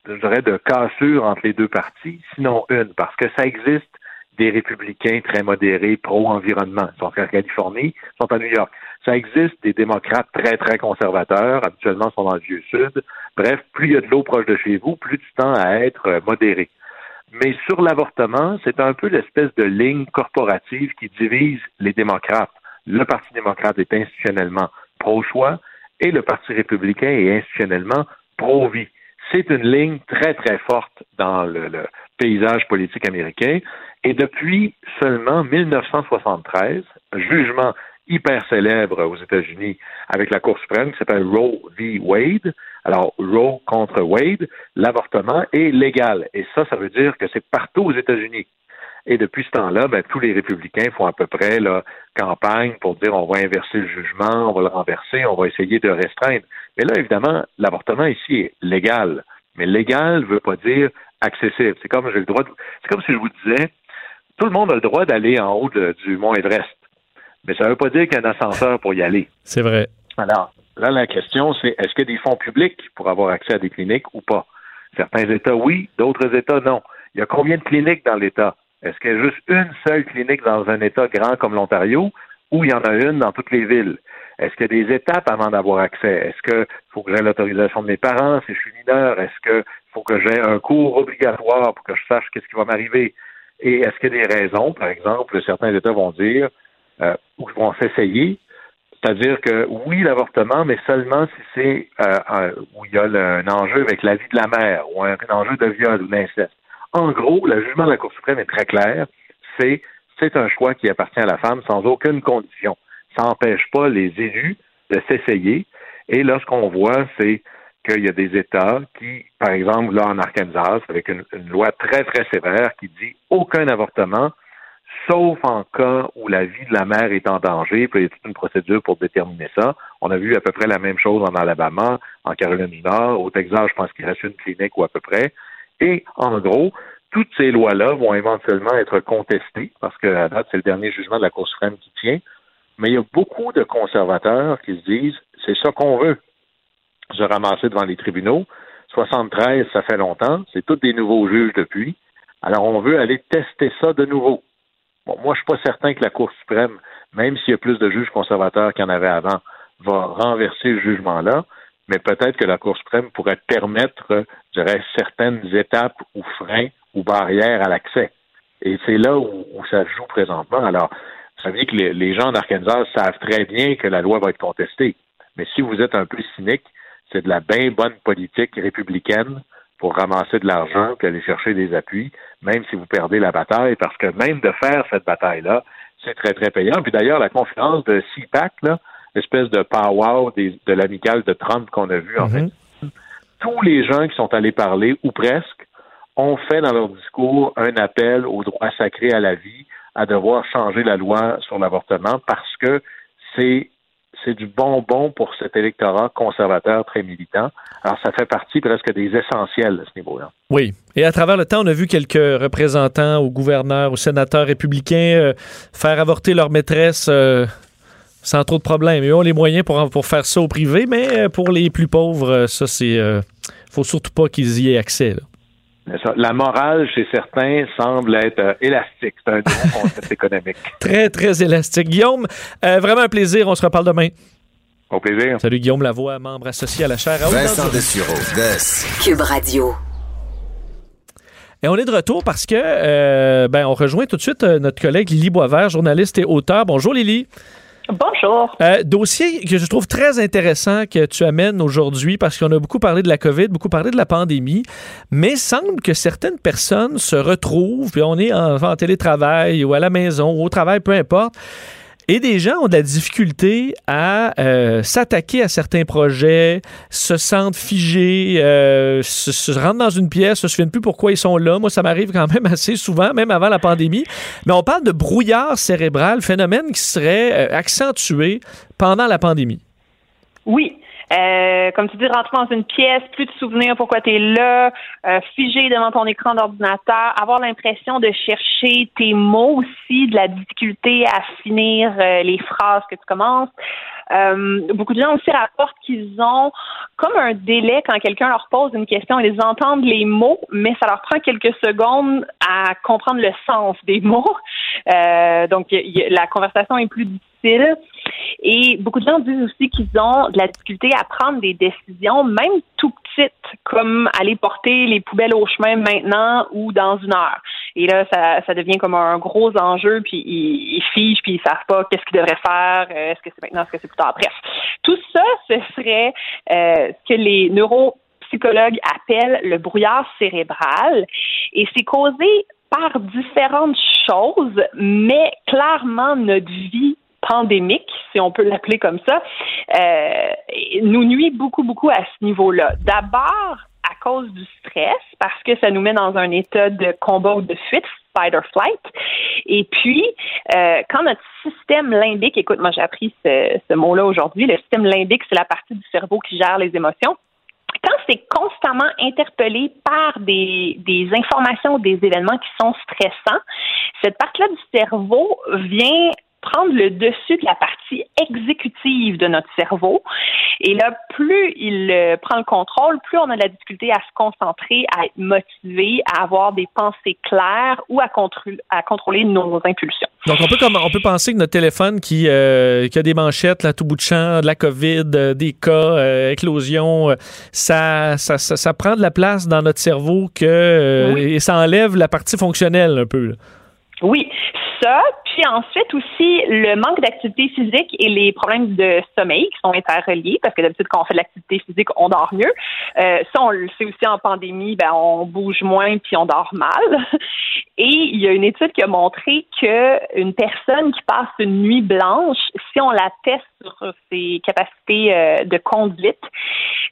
je dirais, de cassure entre les deux partis, sinon une, parce que ça existe des républicains très modérés, pro-environnement. Ils sont en Californie, ils sont à New York. Ça existe des démocrates très, très conservateurs, habituellement ils sont dans le vieux sud. Bref, plus il y a de l'eau proche de chez vous, plus tu tends à être euh, modéré. Mais sur l'avortement, c'est un peu l'espèce de ligne corporative qui divise les démocrates. Le Parti démocrate est institutionnellement pro-choix et le Parti républicain est institutionnellement pro-vie. C'est une ligne très, très forte dans le, paysage politique américain. Et depuis seulement 1973, jugement hyper célèbre aux États-Unis avec la Cour suprême qui s'appelle Roe v. Wade. Alors, Roe contre Wade, l'avortement est légal. Et ça, ça veut dire que c'est partout aux États-Unis. Et depuis ce temps-là, ben, tous les républicains font à peu près la campagne pour dire on va inverser le jugement, on va le renverser, on va essayer de restreindre. Mais là, évidemment, l'avortement ici est légal. Mais légal ne veut pas dire accessible. C'est comme j'ai le droit c'est comme si je vous disais tout le monde a le droit d'aller en haut du mont Everest. Mais ça ne veut pas dire qu'il y a un ascenseur pour y aller. C'est vrai. Alors, là, la question, c'est est-ce qu'il y a des fonds publics pour avoir accès à des cliniques ou pas? Certains États, oui, d'autres États, non. Il y a combien de cliniques dans l'État? Est-ce qu'il y a juste une seule clinique dans un État grand comme l'Ontario ou il y en a une dans toutes les villes? Est-ce qu'il y a des étapes avant d'avoir accès? Est-ce qu'il faut que j'ai l'autorisation de mes parents si je suis mineur? Est-ce qu'il faut que j'ai un cours obligatoire pour que je sache qu'est-ce qui va m'arriver? Et est-ce qu'il y a des raisons, par exemple, certains États vont dire, euh, ou vont s'essayer, c'est-à-dire que oui, l'avortement, mais seulement si c'est euh, où il y a un enjeu avec la vie de la mère ou un, enjeu de viol ou d'inceste. En gros, le jugement de la Cour suprême est très clair. C'est c'est un choix qui appartient à la femme sans aucune condition. Ça n'empêche pas les élus de s'essayer. Et là, ce qu'on voit, c'est qu'il y a des États qui, par exemple, là en Arkansas, avec une, loi très, très sévère qui dit aucun avortement, sauf en cas où la vie de la mère est en danger, puis il y a toute une procédure pour déterminer ça. On a vu à peu près la même chose en Alabama, en Caroline du Nord, au Texas, je pense qu'il reste une clinique ou à peu près. Et en gros, toutes ces lois-là vont éventuellement être contestées, parce que à date, c'est le dernier jugement de la Cour suprême qui tient. Mais il y a beaucoup de conservateurs qui se disent c'est ça qu'on veut. Se ramasser devant les tribunaux. 73, ça fait longtemps. C'est tous des nouveaux juges depuis. Alors, on veut aller tester ça de nouveau. Bon, moi, je suis pas certain que la Cour suprême, même s'il y a plus de juges conservateurs qu'il y en avait avant, va renverser le jugement-là mais peut-être que la Cour suprême pourrait permettre, je dirais, certaines étapes ou freins ou barrières à l'accès. Et c'est là où, ça joue présentement. Alors, vous savez que les, gens d'Arkansas savent très bien que la loi va être contestée. Mais si vous êtes un peu cynique, c'est de la bien bonne politique républicaine pour ramasser de l'argent et aller chercher des appuis, même si vous perdez la bataille, parce que même de faire cette bataille-là, c'est très, très payant. Puis d'ailleurs, la conférence de CPAC, là, espèce de power de l'amicale de Trump qu'on a vu, en fait. Mhm. Tous les gens qui sont allés parler, ou presque, ont fait dans leur discours un appel au droit sacré à la vie, à devoir changer la loi sur l'avortement parce que c'est c'est du bonbon pour cet électorat conservateur très militant. Alors, ça fait partie presque des essentiels à ce niveau-là. Oui. Et à travers le temps, on a vu quelques représentants ou gouverneurs ou sénateurs républicains euh, faire avorter leur maîtresse euh, sans trop de problèmes. Ils ont les moyens pour, pour faire ça au privé, mais euh, pour les plus pauvres, euh, ça, c'est. Euh, faut surtout pas qu'ils y aient accès. La morale, chez certains, semble être élastique. C'est un gros concept économique. Très, très élastique. Guillaume, vraiment un plaisir. On se reparle demain. Au plaisir. Salut Guillaume Lavoie, membre associé à la chaire Vincent Cube Radio. Et on est de retour parce que ben, on rejoint tout de suite notre collègue Lily Boisvert, journaliste et auteur. Bonjour Lily. Bonjour. Euh, dossier que je trouve très intéressant que tu amènes aujourd'hui parce qu'on a beaucoup parlé de la COVID, beaucoup parlé de la pandémie, mais semble que certaines personnes se retrouvent, puis on est en, en télétravail ou à la maison ou au travail, peu importe, et des gens ont de la difficulté à euh, s'attaquer à certains projets, se sentent figés, euh, se, rentrent dans une pièce, se souviennent plus pourquoi ils sont là. Moi, ça m'arrive quand même assez souvent, même avant la pandémie. Mais on parle de brouillard cérébral, phénomène qui serait euh, accentué pendant la pandémie. Oui, euh, comme tu dis, rentrer dans une pièce, plus de souvenirs pourquoi tu es là, euh, figé devant ton écran d'ordinateur, avoir l'impression de chercher tes mots aussi, de la difficulté à finir euh, les phrases que tu commences. Euh, beaucoup de gens aussi rapportent qu'ils ont comme un délai quand quelqu'un leur pose une question. Ils entendent les mots, mais ça leur prend quelques secondes à comprendre le sens des mots. Euh, donc, la conversation est plus difficile. Et beaucoup de gens disent aussi qu'ils ont de la difficulté à prendre des décisions, même tout petites, comme aller porter les poubelles au chemin maintenant ou dans une heure. Et là, ça, ça devient comme un gros enjeu, puis ils, ils figent, puis ils savent pas qu'est-ce qu'ils devraient faire, euh, est-ce que c'est maintenant, est-ce que c'est plus tard. Bref, tout ça, ce serait euh, ce que les neuropsychologues appellent le brouillard cérébral, et c'est causé par différentes choses, mais clairement notre vie pandémique, si on peut l'appeler comme ça, euh, nous nuit beaucoup, beaucoup à ce niveau-là. D'abord, à cause du stress, parce que ça nous met dans un état de combat ou de fuite, fight or flight. Et puis, euh, quand notre système limbique, écoute, moi j'ai appris ce, ce mot-là aujourd'hui, le système limbique, c'est la partie du cerveau qui gère les émotions quand c'est constamment interpellé par des, des informations, des événements qui sont stressants, cette partie-là du cerveau vient prendre le dessus de la partie exécutive de notre cerveau. Et là, plus il euh, prend le contrôle, plus on a de la difficulté à se concentrer, à être motivé, à avoir des pensées claires ou à, à contrôler nos impulsions. Donc, on peut, comme, on peut penser que notre téléphone qui, euh, qui a des manchettes, là, tout bout de champ, de la COVID, euh, des cas, éclosion, ça, ça, ça, prend de la place dans notre cerveau que, et ça enlève la partie fonctionnelle un peu. Oui, ça, puis ensuite aussi le manque d'activité physique et les problèmes de sommeil qui sont interreliés, parce que d'habitude quand on fait de l'activité physique, on dort mieux. Euh, ça, on le sait aussi en pandémie, ben on bouge moins puis on dort mal. Et il y a une étude qui a montré que une personne qui passe une nuit blanche, si on la teste sur ses capacités euh, de conduite,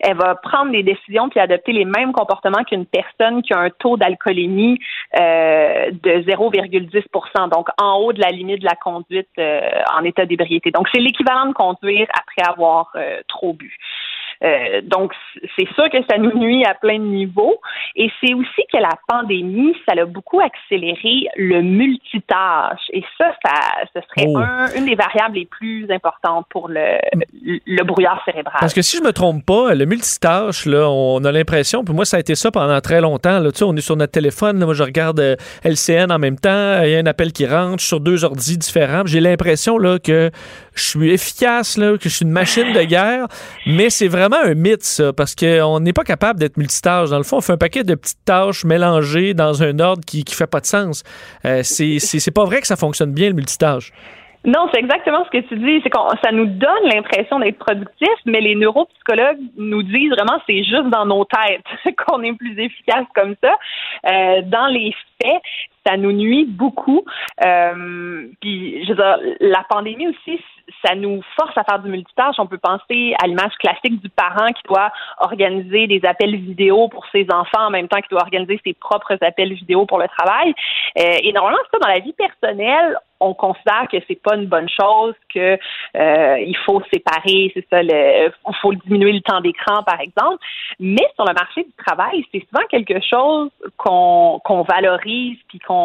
elle va prendre des décisions puis adopter les mêmes comportements qu'une personne qui a un taux d'alcoolémie euh, de 0,10 donc en haut de la limite de la conduite euh, en état d'ébriété. Donc c'est l'équivalent de conduire après avoir euh, trop bu. Euh, donc, c'est sûr que ça nous nuit à plein de niveaux. Et c'est aussi que la pandémie, ça a beaucoup accéléré le multitâche. Et ça, ça ce serait oh. une des variables les plus importantes pour le, le, brouillard cérébral. Parce que si je me trompe pas, le multitâche, là, on a l'impression, puis moi, ça a été ça pendant très longtemps. Là, tu sais, on est sur notre téléphone, moi, je regarde euh, LCN en même temps, il y a un appel qui rentre, sur deux ordis différents. J'ai l'impression là, que je suis efficace, là, que je suis une machine de guerre, mais c'est vraiment un mythe, ça, parce qu'on n'est pas capable d'être multitâche. Dans le fond, on fait un paquet de petites tâches mélangées dans un ordre qui ne fait pas de sens. Euh, c'est pas vrai que ça fonctionne bien, le multitâche. Non, c'est exactement ce que tu dis. C'est qu'on ça nous donne l'impression d'être productif, mais les neuropsychologues nous disent vraiment c'est juste dans nos têtes qu'on est plus efficace comme ça. Euh, dans les faits, ça nous nuit beaucoup. Euh, puis, je veux dire, la pandémie aussi, ça nous force à faire du multitâche. On peut penser à l'image classique du parent qui doit organiser des appels vidéo pour ses enfants en même temps qu'il doit organiser ses propres appels vidéo pour le travail. Euh, et normalement, ça, dans la vie personnelle, on considère que c'est pas une bonne chose, que euh, il faut séparer, c'est ça, il faut diminuer le temps d'écran, par exemple. Mais sur le marché du travail, c'est souvent quelque chose qu'on qu'on valorise, puis qu'on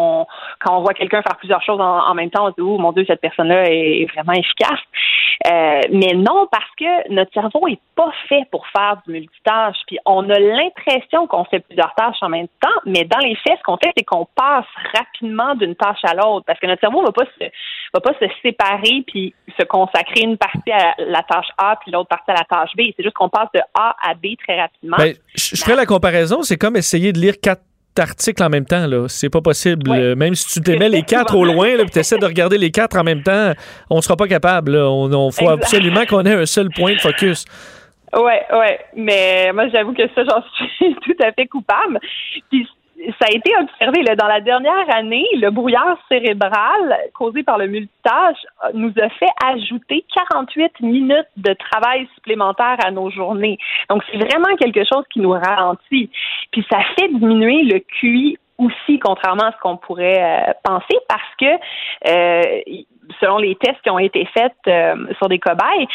quand on voit quelqu'un faire plusieurs choses en, même temps, on se dit oh mon Dieu, cette personne-là est vraiment efficace. Euh, mais non, parce que notre cerveau est pas fait pour faire du multitâche. Puis on a l'impression qu'on fait plusieurs tâches en même temps, mais dans les faits, ce qu'on fait, c'est qu'on passe rapidement d'une tâche à l'autre, parce que notre cerveau va pas se va pas se séparer puis se consacrer une partie à la tâche A puis l'autre partie à la tâche B. C'est juste qu'on passe de A à B très rapidement. Ben, je ferai la comparaison, c'est comme essayer de lire quatre articles en même temps. Là. C'est pas possible. Même si tu t'aimais les quatre au loin, puis tu essaies de regarder les quatre en même temps, on ne sera pas capable. On, faut absolument qu'on ait un seul point de focus. Ouais, ouais. Mais moi, j'avoue que ça, j'en suis tout à fait coupable. Puis ça a été observé là, dans la dernière année, le brouillard cérébral causé par le multitâche nous a fait ajouter 48 minutes de travail supplémentaire à nos journées. Donc c'est vraiment quelque chose qui nous ralentit. Puis ça fait diminuer le QI aussi, contrairement à ce qu'on pourrait euh, penser, parce que euh, selon les tests qui ont été faits euh, sur des cobayes,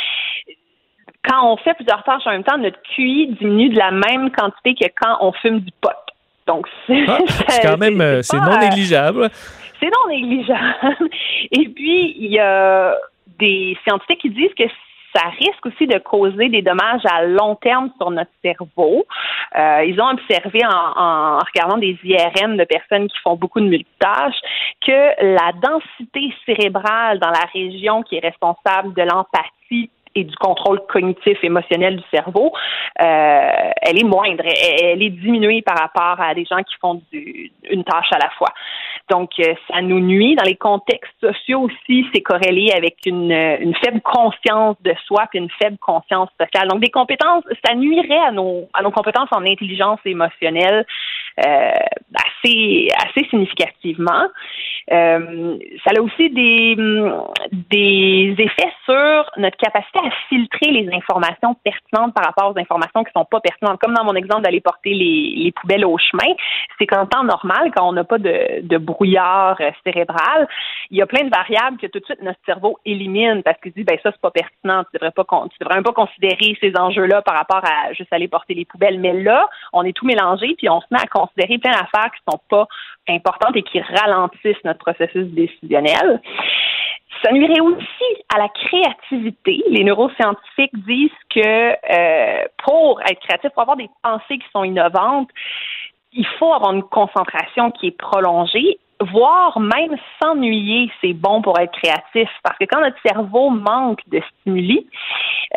quand on fait plusieurs tâches en même temps, notre QI diminue de la même quantité que quand on fume du pot. Donc, ah, c'est quand même, euh, c'est non négligeable. C'est non négligeable. Et puis, il y a des scientifiques qui disent que ça risque aussi de causer des dommages à long terme sur notre cerveau. Euh, ils ont observé en, en, regardant des IRM de personnes qui font beaucoup de multitâches que la densité cérébrale dans la région qui est responsable de l'empathie et du contrôle cognitif émotionnel du cerveau, euh, elle est moindre, elle, est diminuée par rapport à des gens qui font du, une tâche à la fois. Donc, euh, ça nous nuit. Dans les contextes sociaux aussi, c'est corrélé avec une, une faible conscience de soi et une faible conscience sociale. Donc, des compétences, ça nuirait à nos, à nos compétences en intelligence émotionnelle assez, assez significativement. Euh, ça a aussi des, des effets sur notre capacité à filtrer les informations pertinentes par rapport aux informations qui sont pas pertinentes. Comme dans mon exemple d'aller porter les, les poubelles au chemin, c'est qu'en temps normal, quand on n'a pas de, de brouillard euh, cérébral, il y a plein de variables que tout de suite notre cerveau élimine parce qu'il dit ben ça c'est pas pertinent, tu devrais pas tu devrais même pas considérer ces enjeux-là par rapport à juste aller porter les poubelles. Mais là, on est tout mélangé puis on se met à considérer plein d'affaires qui sont pas importantes et qui ralentissent notre processus décisionnel. Ça nuirait aussi à la créativité. Les neuroscientifiques disent que euh, pour être créatif, pour avoir des pensées qui sont innovantes, il faut avoir une concentration qui est prolongée voire même s'ennuyer, c'est bon pour être créatif. Parce que quand notre cerveau manque de stimuli,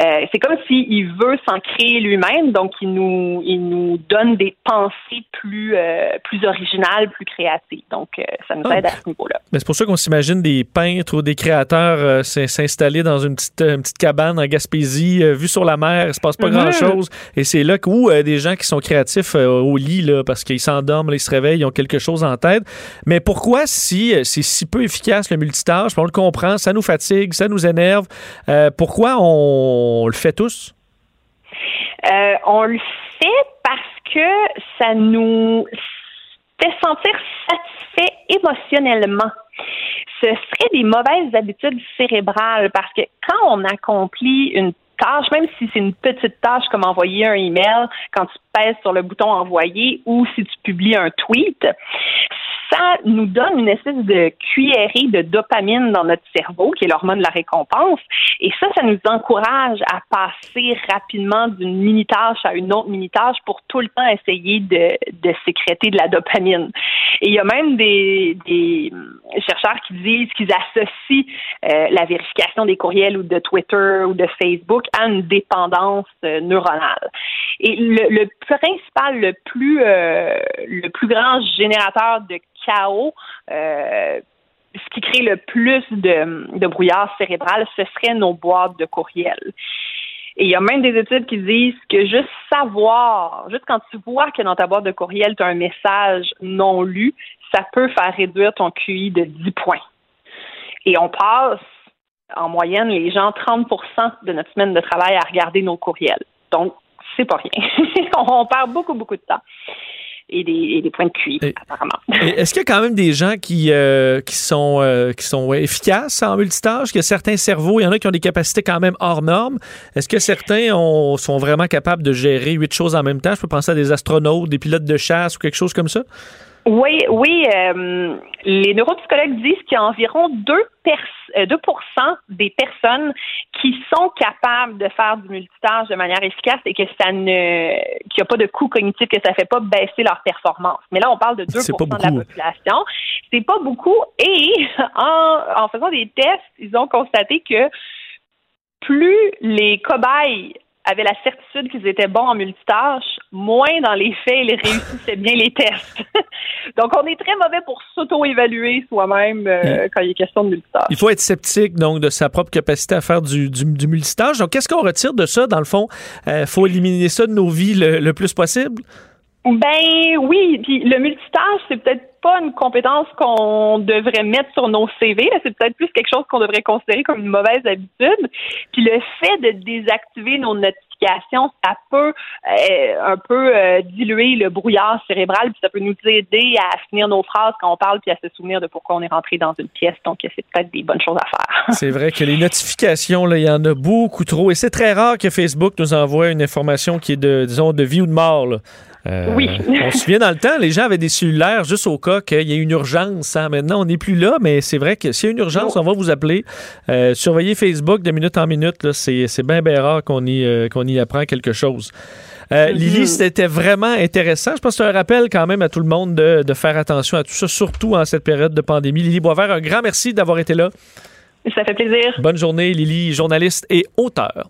euh, c'est comme s'il veut s'en créer lui-même, donc il nous, il nous donne des pensées plus, euh, plus originales, plus créatives. Donc, euh, ça nous ah. aide à ce niveau-là. Mais c'est pour ça qu'on s'imagine des peintres ou des créateurs s'installer dans une petite, petite cabane en Gaspésie, vue sur la mer, il se passe pas mm-hmm. grand-chose. Et c'est là où des gens qui sont créatifs au lit, là, parce qu'ils s'endorment, ils se réveillent, ils ont quelque chose en tête. Mais pourquoi, si c'est si peu efficace le multitâche, on le comprend, ça nous fatigue, ça nous énerve, pourquoi on on le fait tous? Euh, on le fait parce que ça nous fait sentir satisfait émotionnellement. Ce serait des mauvaises habitudes cérébrales parce que quand on accomplit une tâche, même si c'est une petite tâche comme envoyer un email, quand tu pèses sur le bouton envoyer ou si tu publies un tweet, ça nous donne une espèce de cuillerée de dopamine dans notre cerveau, qui est l'hormone de la récompense. Et ça, ça nous encourage à passer rapidement d'une mini-tâche à une autre mini-tâche pour tout le temps essayer de, de sécréter de la dopamine. Et il y a même des, des chercheurs qui disent qu'ils associent euh, la vérification des courriels ou de Twitter ou de Facebook à une dépendance euh, neuronale. Et le, le principal, le plus, euh, le plus grand générateur de chaos, euh, ce qui crée le plus de, brouillard cérébral, ce serait nos boîtes de courriel. Et il y a même des études qui disent que juste savoir, juste quand tu vois que dans ta boîte de courriel, tu as un message non lu, ça peut faire réduire ton QI de 10 points. Et on passe, en moyenne, les gens 30% de notre semaine de travail à regarder nos courriels. Donc, c'est pas rien. on perd beaucoup, beaucoup de temps et des, points de QI, apparemment. Est-ce qu'il y a quand même des gens qui, euh, qui sont, euh, qui sont efficaces en multitâche, que certains cerveaux, il y en a qui ont des capacités quand même hors normes. Est-ce que certains sont vraiment capables de gérer huit choses en même temps? Je peux penser à des astronautes, des pilotes de chasse ou quelque chose comme ça? Oui, oui. Euh, les neuropsychologues disent qu'il y a environ 2, 2 euh, des personnes qui sont capables de faire du multitâche de manière efficace et que ça ne qu'il n'y a pas de coût cognitif, que ça ne fait pas baisser leur performance. Mais là, on parle de 2 de la population. C'est pas beaucoup. Et en, en faisant des tests, ils ont constaté que plus les cobayes avaient la certitude qu'ils étaient bons en multitâche, moins dans les faits, ils réussissaient bien les tests. donc, on est très mauvais pour s'auto-évaluer soi-même euh, quand il est question de multitâche. Il faut être sceptique, donc, de sa propre capacité à faire du, du, multitâche. Donc, qu'est-ce qu'on retire de ça, dans le fond? Il euh, faut éliminer ça de nos vies le plus possible? Ben oui, puis le multitâche, c'est peut-être pas une compétence qu'on devrait mettre sur nos CV. C'est peut-être plus quelque chose qu'on devrait considérer comme une mauvaise habitude. Puis le fait de désactiver nos notifications, ça peut euh, un peu euh, diluer le brouillard cérébral, puis ça peut nous aider à finir nos phrases quand on parle, puis à se souvenir de pourquoi on est rentré dans une pièce. Donc c'est peut-être des bonnes choses à faire. c'est vrai que les notifications, il y en a beaucoup trop, et c'est très rare que Facebook nous envoie une information qui est de, disons, de vie ou de mort. Euh, oui. on se souvient dans le temps, les gens avaient des cellulaires juste au cas qu'il y ait une urgence. Hein. Maintenant, on n'est plus là, mais c'est vrai que s'il y a une urgence, on va vous appeler. Euh, surveillez Facebook de minute en minute. C'est, bien, bien rare qu'on y, euh, qu'on y apprend quelque chose. Mm-hmm. Lily, c'était vraiment intéressant. Je pense que c'est un rappel quand même à tout le monde de, de, faire attention à tout ça, surtout en cette période de pandémie. Lily Boisvert, un grand merci d'avoir été là. Ça fait plaisir. Bonne journée, Lily, journaliste et auteur.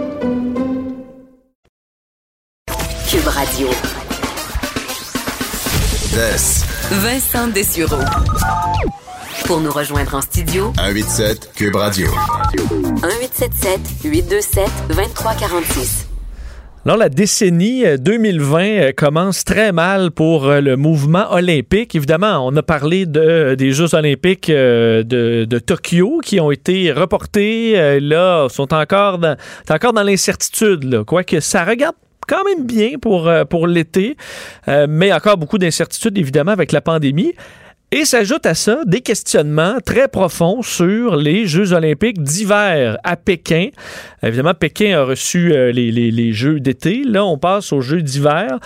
Vincent Dessureau. Pour nous rejoindre en studio, 187 Cube Radio. 1877 827 2346. Alors, la décennie 2020 euh, euh, commence très mal pour euh, le mouvement olympique. Évidemment, on a parlé de, des Jeux olympiques de, de Tokyo qui ont été reportés. Là, sont encore dans, encore dans l'incertitude. Quoique ça regarde quand même bien pour, pour l'été, mais encore beaucoup d'incertitudes, évidemment, avec la pandémie. Et s'ajoute à ça des questionnements très profonds sur les Jeux olympiques d'hiver à Pékin. Évidemment, Pékin a reçu euh, les, les, les, Jeux d'été. Là, on passe aux Jeux d'hiver.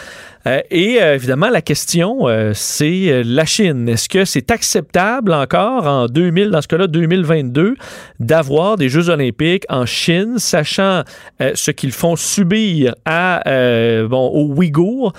Euh, et euh, évidemment, la question, c'est la Chine. Est-ce que c'est acceptable encore en 2000, dans ce cas-là, 2022, d'avoir des Jeux olympiques en Chine, sachant ce qu'ils font subir à, bon, aux Ouïghours?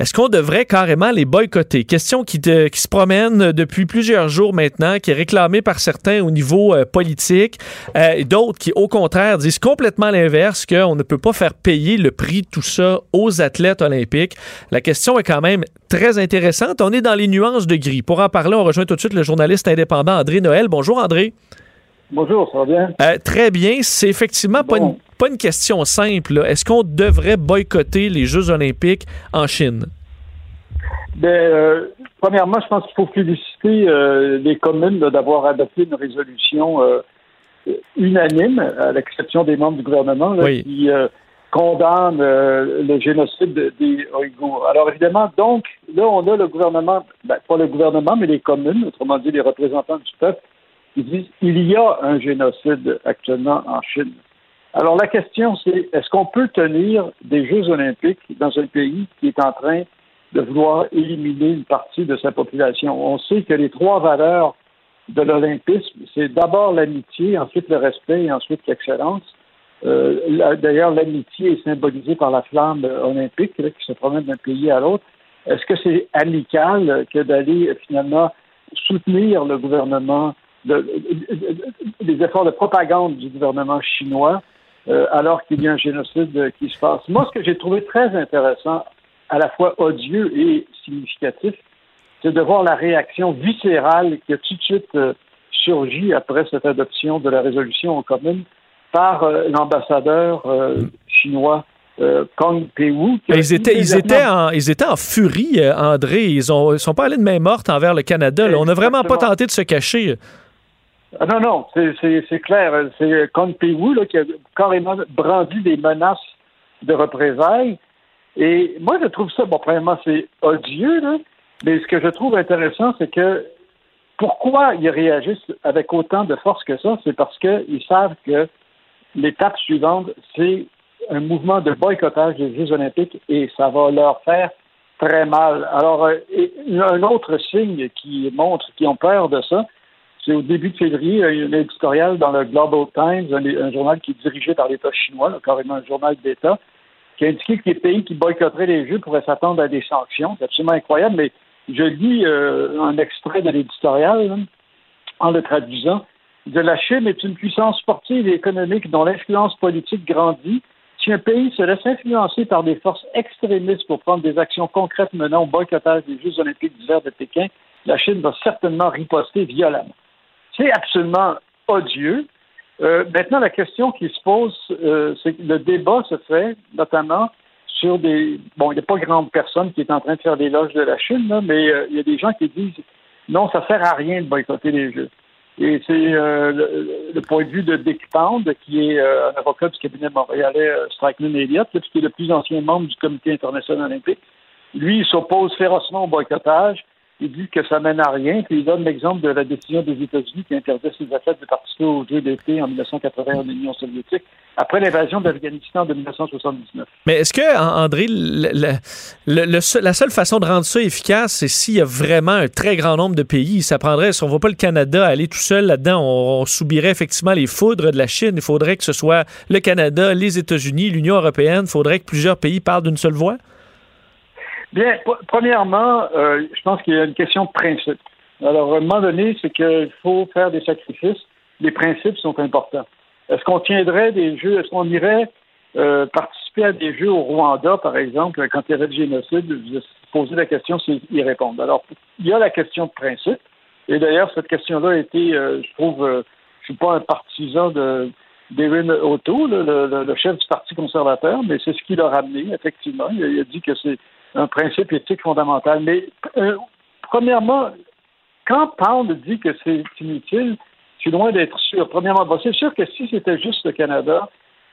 Est-ce qu'on devrait carrément les boycotter? Question qui, se promène depuis plusieurs jours maintenant, qui est réclamée par certains au niveau euh, politique, euh, et d'autres qui, au contraire, disent complètement l'inverse, qu'on ne peut pas faire payer le prix de tout ça aux athlètes olympiques. La question est quand même très intéressante. On est dans les nuances de gris. Pour en parler, on rejoint tout de suite le journaliste indépendant André Noël. Bonjour André. Bonjour, ça va bien? Euh, très bien. C'est effectivement pas, une, pas, une, question simple. Est-ce qu'on devrait boycotter les Jeux olympiques en Chine? Bien, euh, premièrement, je pense qu'il faut féliciter euh, les communes d'avoir adopté une résolution unanime, à l'exception des membres du gouvernement, qui condamne le génocide des Ouïghours. Alors évidemment, donc, là, on a le gouvernement, ben, pas le gouvernement, mais les communes, autrement dit les représentants du peuple, ils disent il y a un génocide actuellement en Chine. Alors la question, c'est est-ce qu'on peut tenir des Jeux olympiques dans un pays qui est en train de vouloir éliminer une partie de sa population? On sait que les trois valeurs de l'olympisme, c'est d'abord l'amitié, ensuite le respect et ensuite l'excellence. Euh, D'ailleurs, l'amitié est symbolisée par la flamme olympique qui se promène d'un pays à l'autre. Est-ce que c'est amical que d'aller finalement soutenir le gouvernement des efforts de propagande du gouvernement chinois euh, alors qu'il y a un génocide qui se passe. Moi, ce que j'ai trouvé très intéressant, à la fois odieux et significatif, c'est de voir la réaction viscérale qui a tout de suite euh, surgi après cette adoption de la résolution en commune par euh, l'ambassadeur chinois Kong Pei-Wu. Ils étaient, ils, étaient en, ils étaient en furie, André. Ils ne sont pas allés de main morte envers le Canada. On n'a vraiment pas tenté de se cacher. Ah non, non, c'est clair. C'est Kong Pei-Wu qui a carrément brandi des menaces de représailles. Et moi, je trouve ça, bon, premièrement, c'est odieux, là, mais ce que je trouve intéressant, c'est que pourquoi ils réagissent avec autant de force que ça, c'est parce qu'ils savent que l'étape suivante, c'est un mouvement de boycottage des Jeux olympiques et ça va leur faire très mal. Alors, euh, un autre signe qui montre qu'ils ont peur de ça, c'est au début de février, un éditorial dans le Global Times, un, journal qui est dirigé par l'État chinois, carrément un journal d'État, qui a indiqué que les pays qui boycotteraient les Jeux pourraient s'attendre à des sanctions. C'est absolument incroyable, mais je lis euh, un extrait de l'éditorial en le traduisant. De la Chine est une puissance sportive et économique dont l'influence politique grandit. Si un pays se laisse influencer par des forces extrémistes pour prendre des actions concrètes menant au boycottage des Jeux olympiques d'hiver de Pékin, la Chine va certainement riposter violemment. C'est absolument odieux. Euh, maintenant, la question qui se pose, euh, c'est que le débat se fait notamment sur des... Bon, il n'y a pas grande personne qui est en train de faire l'éloge de la Chine, mais euh, il y a des gens qui disent non, ça sert à rien de boycotter les Jeux. Et c'est le, point de vue de Dick Pound, qui est un avocat du cabinet montréalais Strikeman Elliott, qui est le plus ancien membre du Comité international olympique. Lui, il s'oppose férocement au boycottage il dit que ça mène à rien, puis il donne l'exemple de la décision des États-Unis qui interdit ses athlètes de participer aux Jeux d'été en 1980 en Union soviétique, après l'invasion d'Afghanistan de 1979. Mais est-ce que, André, la seule façon de rendre ça efficace, c'est s'il y a vraiment un très grand nombre de pays. Ça prendrait, si on ne voit pas le Canada aller tout seul là-dedans, on, subirait effectivement les foudres de la Chine. Il faudrait que ce soit le Canada, les États-Unis, l'Union européenne. Il faudrait que plusieurs pays parlent d'une seule voix? Bien, premièrement, euh, je pense qu'il y a une question de principe. Alors, à un moment donné, c'est qu'il faut faire des sacrifices. Les principes sont importants. Est-ce qu'on tiendrait des jeux, est-ce qu'on irait euh, participer à des jeux au Rwanda, par exemple, quand il y avait le génocide? Vous poser la question s'ils y répondent. Alors, il y a la question de principe. Et d'ailleurs, cette question-là a été, euh, je trouve, je suis pas un partisan de David Otto, le, chef du Parti conservateur, mais c'est ce qu'il a ramené, effectivement. Il, a dit que c'est un principe éthique fondamental. Mais euh, premièrement, quand Pound dit que c'est inutile, suis loin d'être sûr. Premièrement, c'est sûr que si c'était juste le Canada,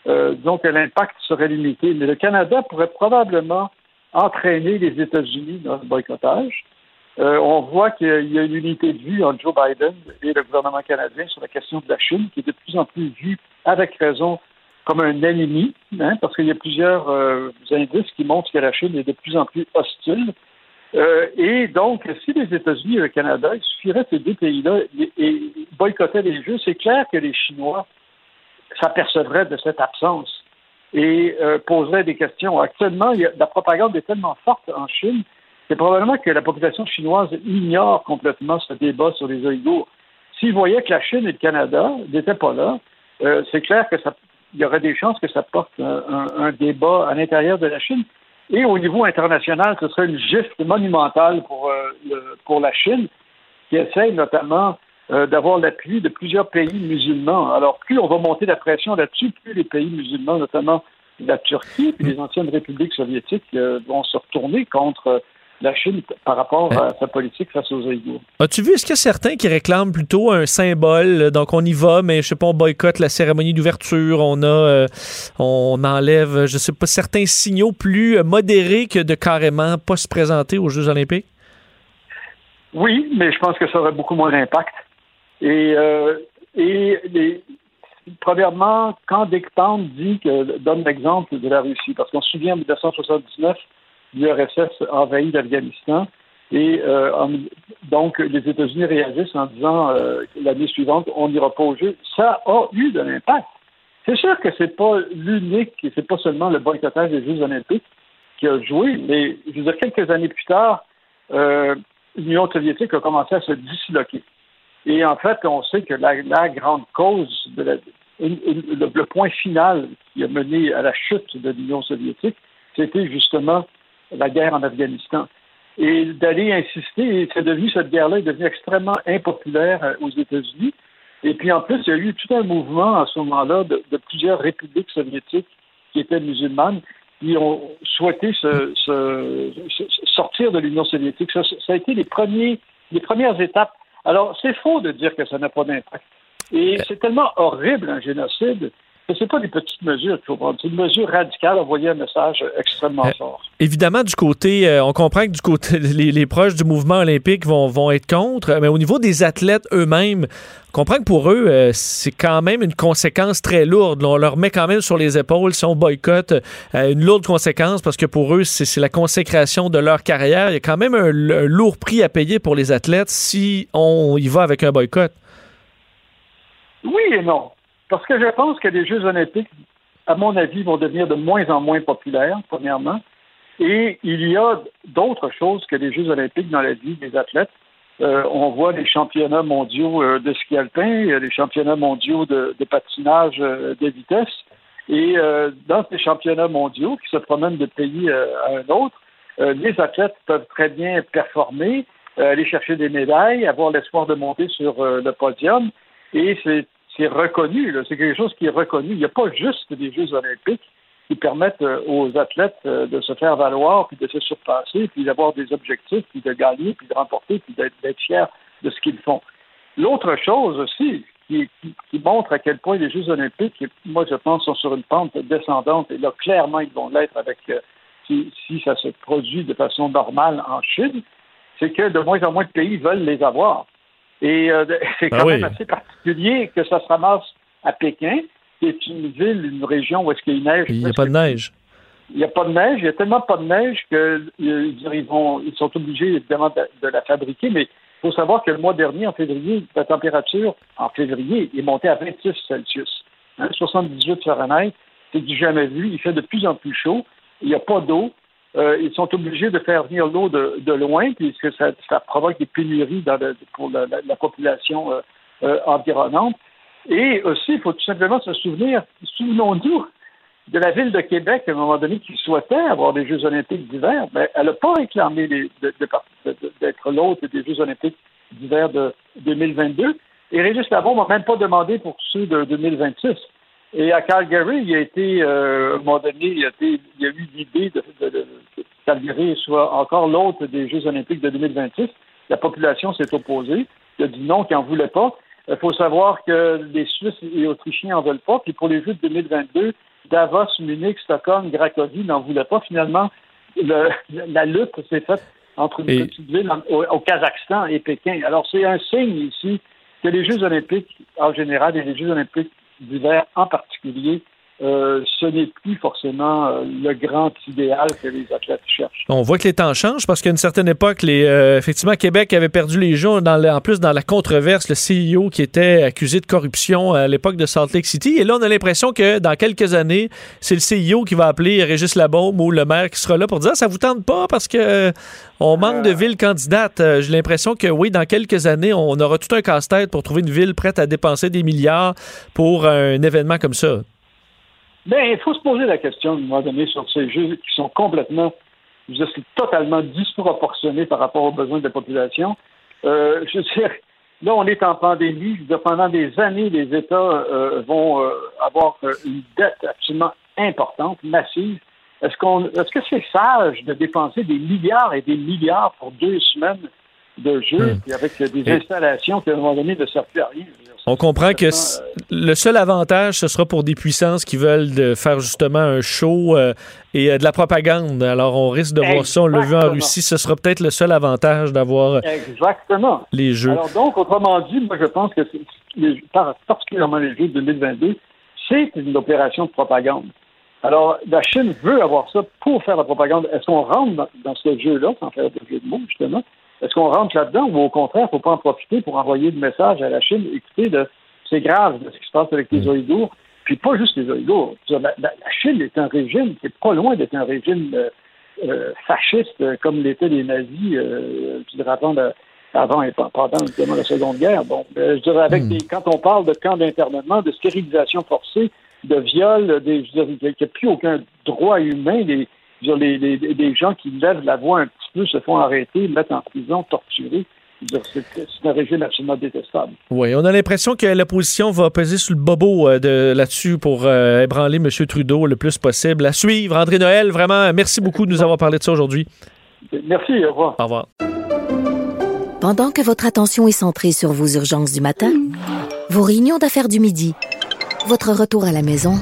euh, que l'impact serait limité, mais le Canada pourrait probablement entraîner les États-Unis dans le boycottage. Euh, on voit qu'il y a une unité de vue entre Joe Biden et le gouvernement canadien sur la question de la Chine, qui est de plus en plus vue, avec raison, comme un ennemi, hein, parce qu'il y a plusieurs euh, indices qui montrent que la Chine est de plus en plus hostile. Euh, et donc, si les États-Unis et le Canada, il suffirait que ces deux pays-là boycottaient les Jeux, c'est clair que les Chinois s'apercevraient de cette absence et euh, poseraient des questions. Actuellement, la propagande est tellement forte en Chine c'est probablement que la population chinoise ignore complètement ce débat sur les Ouïghours. S'ils voyaient que la Chine et le Canada n'étaient pas là, c'est clair que ça, il y aurait des chances que ça porte un, débat à l'intérieur de la Chine. Et au niveau international, ce serait une gifle monumentale pour, euh, pour la Chine, qui essaye notamment euh, d'avoir l'appui de plusieurs pays musulmans. Alors, plus on va monter la pression là-dessus, plus les pays musulmans, notamment la Turquie et les anciennes républiques soviétiques, vont se retourner contre la Chine par rapport à sa politique face aux Ouïghours. As-tu vu, est-ce qu'il y a certains qui réclament plutôt un symbole, donc on y va, mais je sais pas, on boycotte la cérémonie d'ouverture, on a, euh, on enlève, je sais pas, certains signaux plus modérés que de carrément pas se présenter aux Jeux olympiques? Oui, mais je pense que ça aurait beaucoup moins d'impact. Et, euh, et premièrement, quand Dick Pound dit que donne l'exemple de la Russie, parce qu'on se souvient en 1979, l'URSS envahit l'Afghanistan. Et euh, donc, les États-Unis réagissent en disant euh, l'année suivante, on n'ira pas au jeu. Ça a eu de l'impact. C'est sûr que c'est pas l'unique, et c'est pas seulement le boycottage des Jeux olympiques qui a joué, mais je veux dire, quelques années plus tard, euh, l'Union soviétique a commencé à se disloquer. Et en fait, on sait que la, grande cause, de la, le, point final qui a mené à la chute de l'Union soviétique, c'était justement la guerre en Afghanistan. Et d'aller insister, c'est devenu, cette guerre-là est devenue extrêmement impopulaire euh, aux États-Unis. Et puis en plus, il y a eu tout un mouvement à ce moment-là de, plusieurs républiques soviétiques qui étaient musulmanes qui ont souhaité se, sortir de l'Union soviétique. Ça, ça, a été les, premiers, les premières étapes. Alors, c'est faux de dire que ça n'a pas d'impact. Et c'est tellement horrible un génocide ce n'est pas des petites mesures qu'il faut prendre. C'est une mesure radicale, envoyer un message extrêmement euh, fort. Évidemment, du côté, euh, on comprend que du côté, les, proches du mouvement olympique vont, vont, être contre, mais au niveau des athlètes eux-mêmes, on comprend que pour eux, euh, c'est quand même une conséquence très lourde. On leur met quand même sur les épaules, si on boycotte, une lourde conséquence parce que pour eux, c'est la consécration de leur carrière. Il y a quand même un lourd prix à payer pour les athlètes si on y va avec un boycott. Oui et non. Parce que je pense que les Jeux olympiques, à mon avis, vont devenir de moins en moins populaires, premièrement. Et il y a d'autres choses que les Jeux olympiques dans la vie des athlètes. Euh, on voit les championnats mondiaux euh, de ski alpin, les championnats mondiaux de, patinage euh, de vitesse. Et dans ces championnats mondiaux qui se promènent de pays à un autre, les athlètes peuvent très bien performer, aller chercher des médailles, avoir l'espoir de monter sur le podium. Et c'est c'est reconnu, c'est quelque chose qui est reconnu. Il n'y a pas juste des Jeux olympiques qui permettent euh, aux athlètes euh, de se faire valoir, puis de se surpasser, puis d'avoir des objectifs, puis de gagner, puis de remporter, puis d'être fiers de ce qu'ils font. L'autre chose aussi qui, montre à quel point les Jeux olympiques, moi je pense, sont sur une pente descendante, et là clairement ils vont l'être avec euh, si, si, ça se produit de façon normale en Chine, c'est que de moins en moins de pays veulent les avoir. Et euh, c'est ah quand même assez particulier que ça se ramasse à Pékin, qui est une ville, une région où est-ce qu'il y a neige. Il n'y a pas de neige. Il n'y a pas de neige. Il y a tellement pas de neige qu'ils ils, vont, ils sont obligés évidemment de, la fabriquer, mais il faut savoir que le mois dernier, en février, la température en février est montée à 26 Celsius. 78 hein, Fahrenheit, c'est du jamais vu. Il fait de plus en plus chaud. Il n'y a pas d'eau. Euh, ils sont obligés de faire venir l'eau de, de, loin, puisque ça, ça, provoque des pénuries dans pour la, la, population euh, euh, environnante. Et aussi, il faut tout simplement se souvenir, souvenons-nous de la ville de Québec, à un moment donné, qui souhaitait avoir des Jeux olympiques d'hiver, mais elle n'a pas réclamé d'être l'hôte des Jeux olympiques d'hiver de 2022. Et Régis Labon n'a même pas demandé pour ceux de 2026. Et à Calgary, il y a été, euh, à un moment donné, il a, été, il y a eu l'idée de, de, de, que Calgary soit encore l'autre des Jeux olympiques de 2026. La population s'est opposée. Il a dit non, qu'il n'en voulait pas. Il faut savoir que les Suisses et Autrichiens n'en veulent pas. Puis pour les Jeux de 2022, Davos, Munich, Stockholm, Cracovie n'en voulaient pas. Finalement, le, la lutte s'est faite entre une Et- petite ville au, au Kazakhstan et Pékin. Alors c'est un signe ici que les Jeux olympiques en général et les Jeux olympiques d'hiver en particulier, euh, ce n'est plus forcément euh, le grand idéal que les athlètes cherchent. On voit que les temps changent parce qu'à une certaine époque, les, euh, effectivement, Québec avait perdu les le- en plus, dans la controverse, le CEO qui était accusé de corruption à l'époque de Salt Lake City. Et là, on a l'impression que dans quelques années, c'est le CEO qui va appeler Régis Labaume ou le maire qui sera là pour dire Ah, ça vous tente pas parce que on manque de villes candidates. J'ai l'impression que oui, dans quelques années, on aura tout un casse-tête pour trouver une ville prête à dépenser des milliards pour un événement comme ça. Ben, il faut se poser la question, à un moment donné, sur ces jeux qui sont complètement, je veux dire, totalement disproportionnés par rapport aux besoins de la population. Euh, je veux dire, là, on est en pandémie. Pendant des années, les États euh, vont euh, avoir euh, une dette absolument importante, massive. Est-ce qu'on, est-ce que c'est sage de dépenser des milliards et des milliards pour deux semaines de jeux, Hmm. puis avec euh, des Et- installations qui, à un moment donné, ne servent plus à rien? On comprend que c- le seul avantage, ce sera pour des puissances qui veulent de faire justement un show euh, et euh, de la propagande. Alors, on risque de voir ça. On l'a vu en. Russie. Ce sera peut-être le seul avantage d'avoir euh, Exactement. les Jeux. Alors donc, autrement dit, moi je pense que les- particulièrement les Jeux de 2022, c'est une opération de propagande. Alors, la Chine veut avoir ça pour faire la propagande. Est-ce qu'on rentre dans, dans ce jeu-là, sans faire de jeu de mots, justement? Est-ce qu'on rentre là-dedans ou au contraire, il ne faut pas en profiter pour envoyer le message à la Chine? Écoutez, de- c'est grave de ce qui se passe avec les Ouïghours. Puis pas juste les Ouïghours. La, Chine est un régime qui n'est pas loin d'être un régime euh, euh, fasciste euh, comme l'étaient les nazis, euh, je dirais, avant, et pendant la Seconde Guerre. Bon, je dirais, avec Hmm. des, quand on parle de camps d'internement, de stérilisation forcée, de viol, des, je dirais, il n'y a plus aucun droit humain. Les, dire, les, les- les gens qui lèvent la voix un petit peu se font arrêter, mettre en prison, dire, C'est un régime absolument détestable. Oui, on a l'impression que l'opposition va peser sur le bobo euh, de, là-dessus pour euh, ébranler M. Trudeau le plus possible. À suivre. André Noël, vraiment, merci beaucoup de nous avoir parlé de ça aujourd'hui. Merci, au revoir. Au revoir. Pendant que votre attention est centrée sur vos urgences du matin, vos réunions d'affaires du midi, votre retour à la maison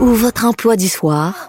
ou votre emploi du soir,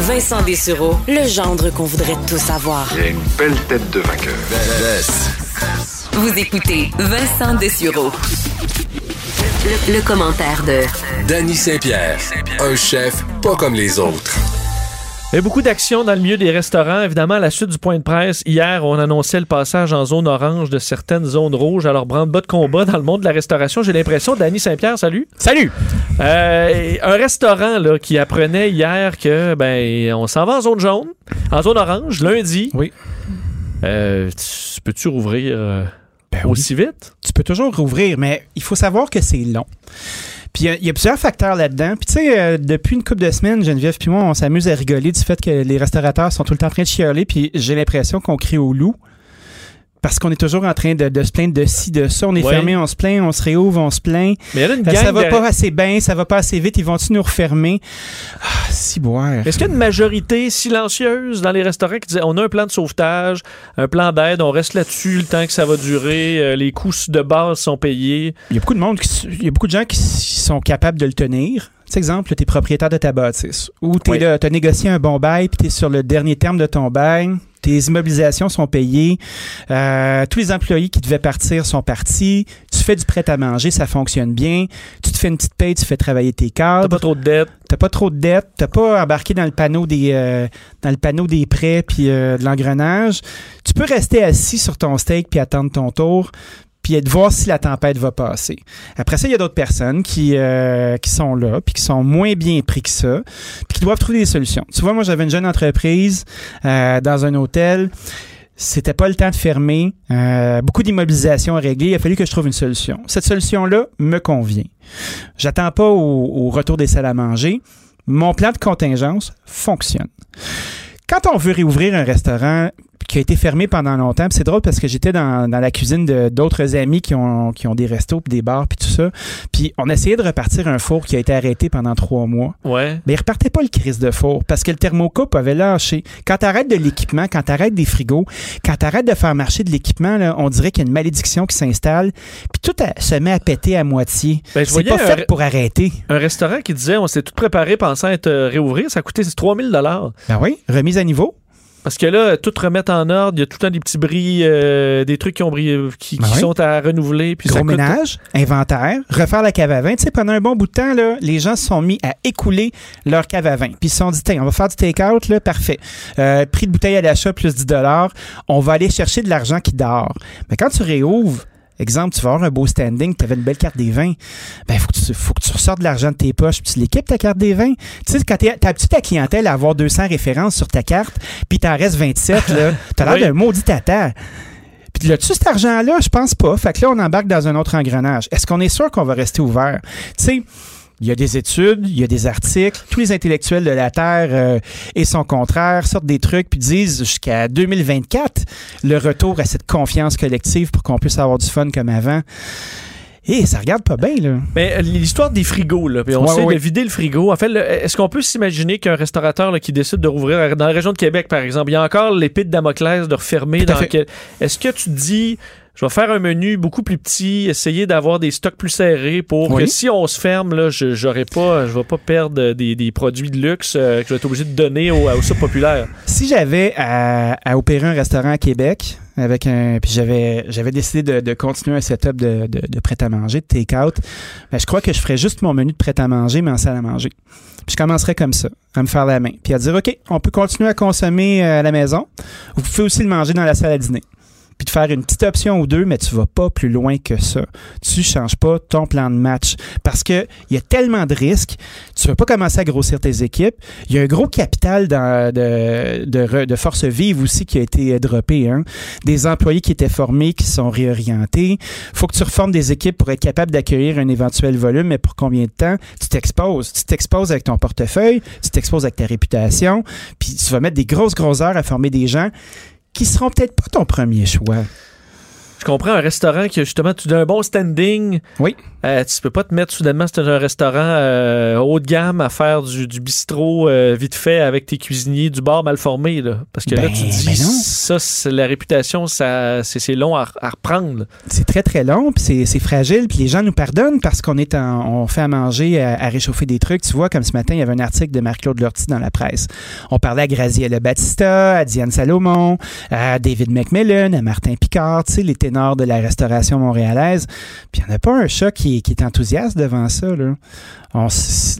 Vincent Dessureau, le gendre qu'on voudrait tous savoir. Il a une belle tête de vainqueur. Vous écoutez Vincent Dessureau. Le, le commentaire de Danny Saint-Pierre, un chef pas comme les autres. Il y a beaucoup d'actions dans le milieu des restaurants. Évidemment, à la suite du point de presse, hier, on annonçait le passage en zone orange de certaines zones rouges. Alors, branle-bas de combat dans le monde de la restauration. J'ai l'impression, Danny Saint-Pierre, salut. Salut. Euh, un restaurant là, qui apprenait hier que ben on s'en va en zone jaune, en zone orange, lundi. Oui. Euh, tu- peux-tu rouvrir euh, Ben oui. aussi vite? Tu peux toujours rouvrir, mais il faut savoir que c'est long. Puis il y y, a plusieurs facteurs là-dedans. Puis tu sais, euh, depuis une couple de semaines, Geneviève puis moi, on s'amuse à rigoler du fait que les restaurateurs sont tout le temps en train de chialer. Puis j'ai l'impression qu'on crie au loup. Parce qu'on est toujours en train de, de se plaindre de ci, de ça. On est Ouais. fermé, on se plaint, on se réouvre, on se plaint. Mais il y a une Euh, gang ça va de- pas assez bien, ça va pas assez vite, ils vont-tu nous refermer? Ah, si boire. Est-ce qu'il y a une majorité silencieuse dans les restaurants qui disait on a un plan de sauvetage, un plan d'aide, on reste là-dessus le temps que ça va durer, euh, les coûts de base sont payés? Il y a beaucoup de monde, qui il y a beaucoup de gens qui sont capables de le tenir. Tu exemple, tu es propriétaire de ta bâtisse ou tu Oui. as négocié un bon bail puis tu es sur le dernier terme de ton bail. Tes immobilisations sont payées. Euh, tous les employés qui devaient partir sont partis. Tu fais du prêt à manger, ça fonctionne bien. Tu te fais une petite paye, tu fais travailler tes cadres. T'as pas trop de dettes. T'as pas trop de dettes. T'as pas embarqué dans le panneau des euh, dans le panneau des prêts puis euh, de l'engrenage. Tu peux rester assis sur ton steak puis attendre ton tour. Puis de voir si la tempête va passer. Après ça, il y a d'autres personnes qui, euh, qui sont là, puis qui sont moins bien pris que ça, puis qui doivent trouver des solutions. Tu vois, moi, j'avais une jeune entreprise euh, dans un hôtel. C'était pas le temps de fermer. Euh, beaucoup d'immobilisation à régler. Il a fallu que je trouve une solution. Cette solution-là me convient. J'attends pas au, au retour des salles à manger. Mon plan de contingence fonctionne. Quand on veut réouvrir un restaurant qui a été fermé pendant longtemps, c'est drôle parce que j'étais dans, dans la cuisine de d'autres amis qui ont, qui ont des restos, puis des bars, puis tout ça. Puis on essayait de repartir un four qui a été arrêté pendant trois mois. Ouais. Mais il repartait pas le crise de four parce que le thermocoupe avait lâché. Quand t'arrêtes de l'équipement, quand t'arrêtes des frigos, quand t'arrêtes de faire marcher de l'équipement, on dirait qu'il y a une malédiction qui s'installe. Puis tout a- se met à péter à moitié. Ben, c'est pas fait pour arrêter. Un restaurant qui disait on s'est tout préparé pensant être euh, réouvrir, ça a coûté 3000 dollars. Ben oui, remise à niveau. Parce que là, tout remettre en ordre, il y a tout le temps des petits bris, euh, des trucs qui, ont euh, qui, Ben qui oui. sont à renouveler. Puis ça Gros coûte- ménage, inventaire, refaire la cave à vin. Tu sais, pendant un bon bout de temps, là, les gens se sont mis à écouler leur cave à vin. Puis ils se sont dit, Tiens, on va faire du take-out, là, parfait. Euh, prix de bouteille à l'achat plus 10 On va aller chercher de l'argent qui dort. Mais quand tu réouvres, Exemple, tu vas avoir un beau standing, tu avais une belle carte des vins. Ben, faut que tu, faut que tu ressortes de l'argent de tes poches, puis tu l'équipes ta carte des vins. Tu sais, quand t'as habitué ta clientèle à avoir 200 références sur ta carte, puis t'en restes 27, là, t'as l'air Oui. d'un maudit tata. Puis là-dessus, cet argent-là, je pense pas. Fait que là, on embarque dans un autre engrenage. Est-ce qu'on est sûr qu'on va rester ouvert? Tu sais, il y a des études, il y a des articles, tous les intellectuels de la Terre euh, et son contraire sortent des trucs puis disent jusqu'à 2024 le retour à cette confiance collective pour qu'on puisse avoir du fun comme avant. Et ça regarde pas bien, là. Mais euh, l'histoire des frigos, là, puis on Ouais, sait ouais, de vider le frigo. En fait, est-ce qu'on peut s'imaginer qu'un restaurateur là, qui décide de rouvrir dans la région de Québec, par exemple, il y a encore l'épée de Damoclès de refermer dans quel- Est-ce que tu dis, je vais faire un menu beaucoup plus petit, essayer d'avoir des stocks plus serrés pour Oui. que si on se ferme, là, je j'aurai pas, je vais pas perdre des, des produits de luxe euh, que je vais être obligé de donner au, au sub populaire. Si j'avais à, à opérer un restaurant à Québec, avec un, puis j'avais, j'avais décidé de, de continuer un setup de, de, de prêt-à-manger, de take-out, ben, je crois que je ferais juste mon menu de prêt-à-manger, mais en salle à manger. Puis je commencerais comme ça, à me faire la main, puis à dire, OK, on peut continuer à consommer euh, à la maison. Vous pouvez aussi le manger dans la salle à dîner. Puis de faire une petite option ou deux, mais tu vas pas plus loin que ça. Tu changes pas ton plan de match. Parce que il y a tellement de risques. Tu vas pas commencer à grossir tes équipes. Il y a un gros capital de, de, force vive aussi qui a été droppé. Hein. Des employés qui étaient formés, qui sont réorientés. faut que tu reformes des équipes pour être capable d'accueillir un éventuel volume, mais pour combien de temps? Tu t'exposes. Tu t'exposes avec ton portefeuille, tu t'exposes avec ta réputation, puis tu vas mettre des grosses, grosses heures à former des gens qui seront peut-être pas ton premier choix. Comprends un restaurant qui justement tu as un bon standing. Oui. Euh, tu peux pas te mettre soudainement, c'est un restaurant euh, haut de gamme à faire du, du bistrot euh, vite fait avec tes cuisiniers du bar mal formé. Là. Parce que là, Ben, tu dis, ben ça, c'est la réputation, ça, c'est, long à, à reprendre. C'est très, très long, puis c'est- c'est fragile, puis les gens nous pardonnent parce qu'on est en, on fait à manger, à, à réchauffer des trucs. Tu vois, comme ce matin, il y avait un article de Marc-Claude Lortie dans la presse. On parlait à Graziella Battista, à Diane Salomon, à David McMillan, à Martin Picard, tu sais, les ténors de la restauration montréalaise. Puis il n'y en a pas un chat qui, est- qui est enthousiaste devant ça,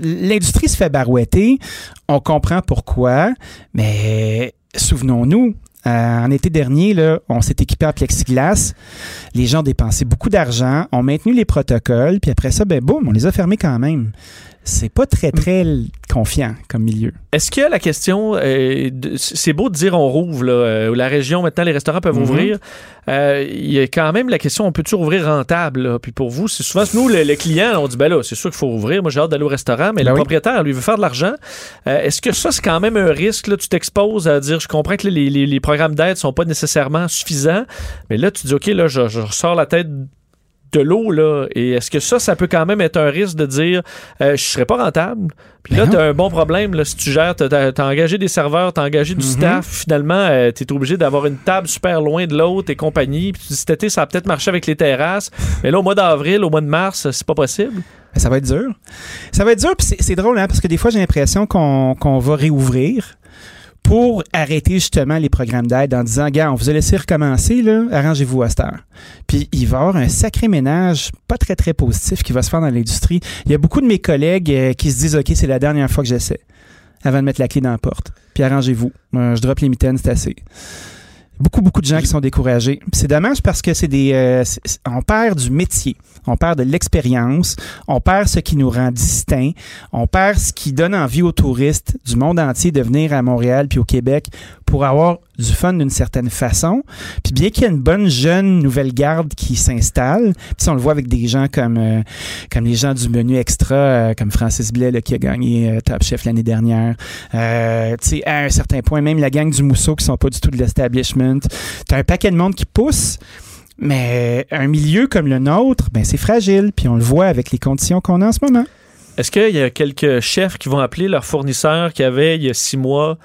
L'industrie se fait barouetter, on comprend pourquoi, mais souvenons-nous, euh, en été dernier, là, on s'est équipé en plexiglas. Les gens ont dépensé beaucoup d'argent, ont maintenu les protocoles, puis après ça, ben boum, on les a fermés quand même. C'est pas très, très l- confiant comme milieu. Est-ce que la question, euh, c'est beau de dire on rouvre, là, euh, la région, maintenant les restaurants peuvent Mhm. ouvrir. Euh, Il y a quand même la question, on peut-tu ouvrir rentable? là? Puis pour vous, c'est souvent, nous, le, le client, on dit, ben là, c'est sûr qu'il faut ouvrir. Moi, j'ai hâte d'aller au restaurant, mais Ben le oui. propriétaire, lui, veut faire de l'argent. Est-ce que ça, c'est quand même un risque? Là? Tu t'exposes à dire, je comprends que les, les- les programmes d'aide sont pas nécessairement suffisants, mais là, tu dis, OK, là, je, je ressors la tête de l'eau, là. Et est-ce que ça, ça peut quand même être un risque de dire, euh, je serais pas rentable? Puis Ben là, non. tu as un bon problème, là, si tu gères, tu as, engagé des serveurs, tu as engagé du Mhm. staff, finalement, tu es obligé d'avoir une table super loin de l'autre et compagnie. Puis tu dis, cet été, ça a peut-être marché avec les terrasses, mais là, au mois d'avril, au mois de mars, c'est pas possible. Ça va être dur. Ça va être dur, puis c'est- drôle, hein, parce que des fois, j'ai l'impression qu'on qu'on va réouvrir pour arrêter justement les programmes d'aide en disant, gars, on vous a laissé recommencer, là, arrangez-vous à cette heure. Puis il va y avoir un sacré ménage pas très, très positif qui va se faire dans l'industrie. Il y a beaucoup de mes collègues euh, qui se disent, OK, c'est la dernière fois que j'essaie, avant de mettre la clé dans la porte. Puis arrangez-vous. Je drop les mitaines, c'est assez. Beaucoup, beaucoup de gens qui sont découragés. C'est dommage parce que c'est des, euh, on perd du métier, on perd de l'expérience, on perd ce qui nous rend distincts, on perd ce qui donne envie aux touristes du monde entier de venir à Montréal puis au Québec pour avoir du fun d'une certaine façon. Puis bien qu'il y ait une bonne jeune nouvelle garde qui s'installe, puis on le voit avec des gens comme euh, les gens du menu extra, euh, comme Francis Blais qui a gagné euh, Top Chef l'année dernière. Tu à un certain point, même la gang du Mousseau qui sont pas du tout de l'establishment. T'as un paquet de monde qui pousse. Mais un milieu comme le nôtre, ben c'est fragile, puis on le voit avec les conditions qu'on a en ce moment. Est-ce qu'il y a quelques chefs qui vont appeler leur fournisseur qu'il y avait il y a six mois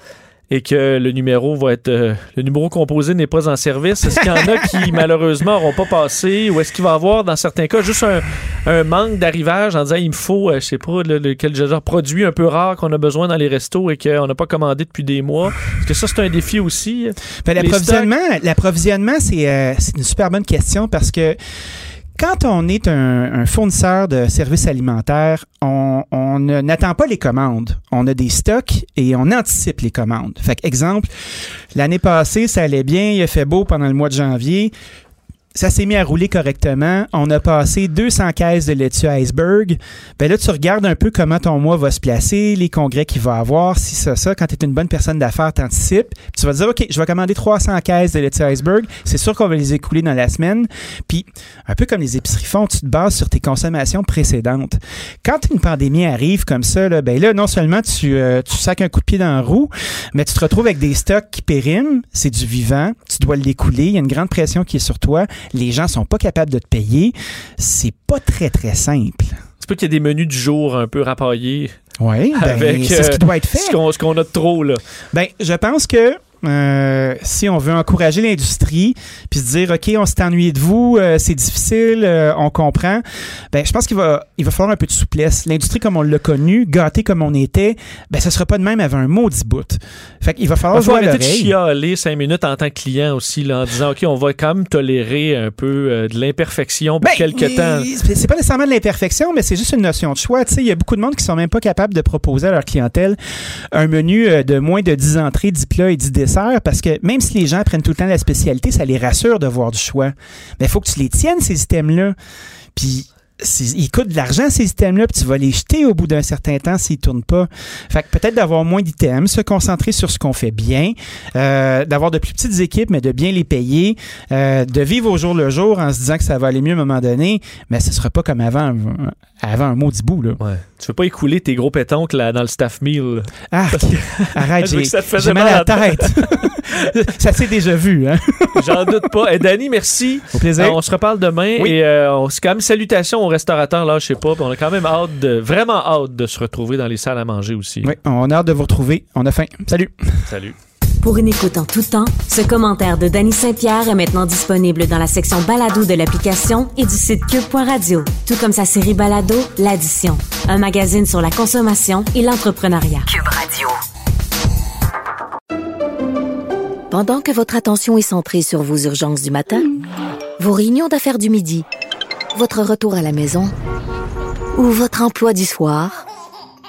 et que le numéro va être euh, le numéro composé n'est pas en service? Est-ce qu'il y en a qui malheureusement n'auront pas passé ou est-ce qu'il va y avoir dans certains cas juste un, un manque d'arrivage en disant il me faut, euh, je sais pas, le, le- quel genre produit un peu rare qu'on a besoin dans les restos et qu'on n'a pas commandé depuis des mois? Est-ce que ça c'est un défi aussi? Ben, l'approvisionnement, l'approvisionnement, c'est euh, c'est une super bonne question parce que quand on est un, un fournisseur de services alimentaires, on, on n'attend pas les commandes. On a des stocks et on anticipe les commandes. Fait que, exemple, l'année passée, ça allait bien, il a fait beau pendant le mois de janvier. Ça s'est mis à rouler correctement. On a passé 200 caisses de laitue iceberg. Ben là, tu regardes un peu comment ton mois va se placer, les congrès qu'il va avoir, si ça, ça. Quand tu es une bonne personne d'affaires, t'anticipes. Tu vas dire, OK, je vais commander 300 caisses de laitue iceberg. C'est sûr qu'on va les écouler dans la semaine. Puis, un peu comme les épiceries font, tu te bases sur tes consommations précédentes. Quand une pandémie arrive comme ça, ben là, non seulement tu, euh, tu sacs un coup de pied dans la roue, mais tu te retrouves avec des stocks qui périment. C'est du vivant. Tu dois l'écouler. Il y a une grande pression qui est sur toi. Les gens sont pas capables de te payer. C'est pas très, très simple. C'est pas qu'il y a des menus du jour un peu rapaillés. Oui, ben, c'est ce qui euh, doit être fait. Ce qu'on, ce qu'on a de trop, là. Ben, je pense que euh, si on veut encourager l'industrie, puis se dire, OK, on s'est ennuyé de vous, euh, c'est difficile, euh, on comprend, ben, je pense qu'il va, il va falloir un peu de souplesse. L'industrie comme on l'a connu, gâté comme on était, ben, ce sera pas de même avant un maudit bout. Fait qu'il va falloir Il arrêter de l'oreille. chialer cinq minutes en tant que client aussi, là, en disant, OK, on va quand même tolérer un peu de l'imperfection pour quelques temps. Ben, C'est pas nécessairement de l'imperfection, mais c'est juste une notion de choix. Tu sais, il y a beaucoup de monde qui sont même pas capables de proposer à leur clientèle un menu de moins de 10 entrées, 10 plats et 10 desserts parce que même si les gens prennent tout le temps la spécialité, ça les rassure de voir du choix. Mais il faut que tu les tiennes, ces items-là. Puis ils coûtent de l'argent, ces items-là, puis tu vas les jeter au bout d'un certain temps s'ils tournent pas. Fait que peut-être d'avoir moins d'items, se concentrer sur ce qu'on fait bien, euh, d'avoir de plus petites équipes, mais de bien les payer, euh, de vivre au jour le jour en se disant que ça va aller mieux à un moment donné, mais ce sera pas comme avant, avant un maudit bout. Tu veux pas écouler tes gros pétoncles là, dans le staff meal? Ah, arrête, j'ai mal à la tête. ça s'est déjà vu, hein? J'en doute pas. Et Danny, merci. Au plaisir. Euh, on se reparle demain Oui. et euh, on, c'est quand même salutations aux restaurateurs là, je sais pas. on a quand même hâte de, vraiment hâte de se retrouver dans les salles à manger aussi. Oui, on a hâte de vous retrouver. On a faim. Salut. Salut. Pour une écoute en tout temps, ce commentaire de Danny Saint-Pierre est maintenant disponible dans la section balado de l'application et du site cube.radio, tout comme sa série balado L'Addition, un magazine sur la consommation et l'entrepreneuriat. Cube Radio. Pendant que votre attention est centrée sur vos urgences du matin, vos réunions d'affaires du midi, votre retour à la maison ou votre emploi du soir,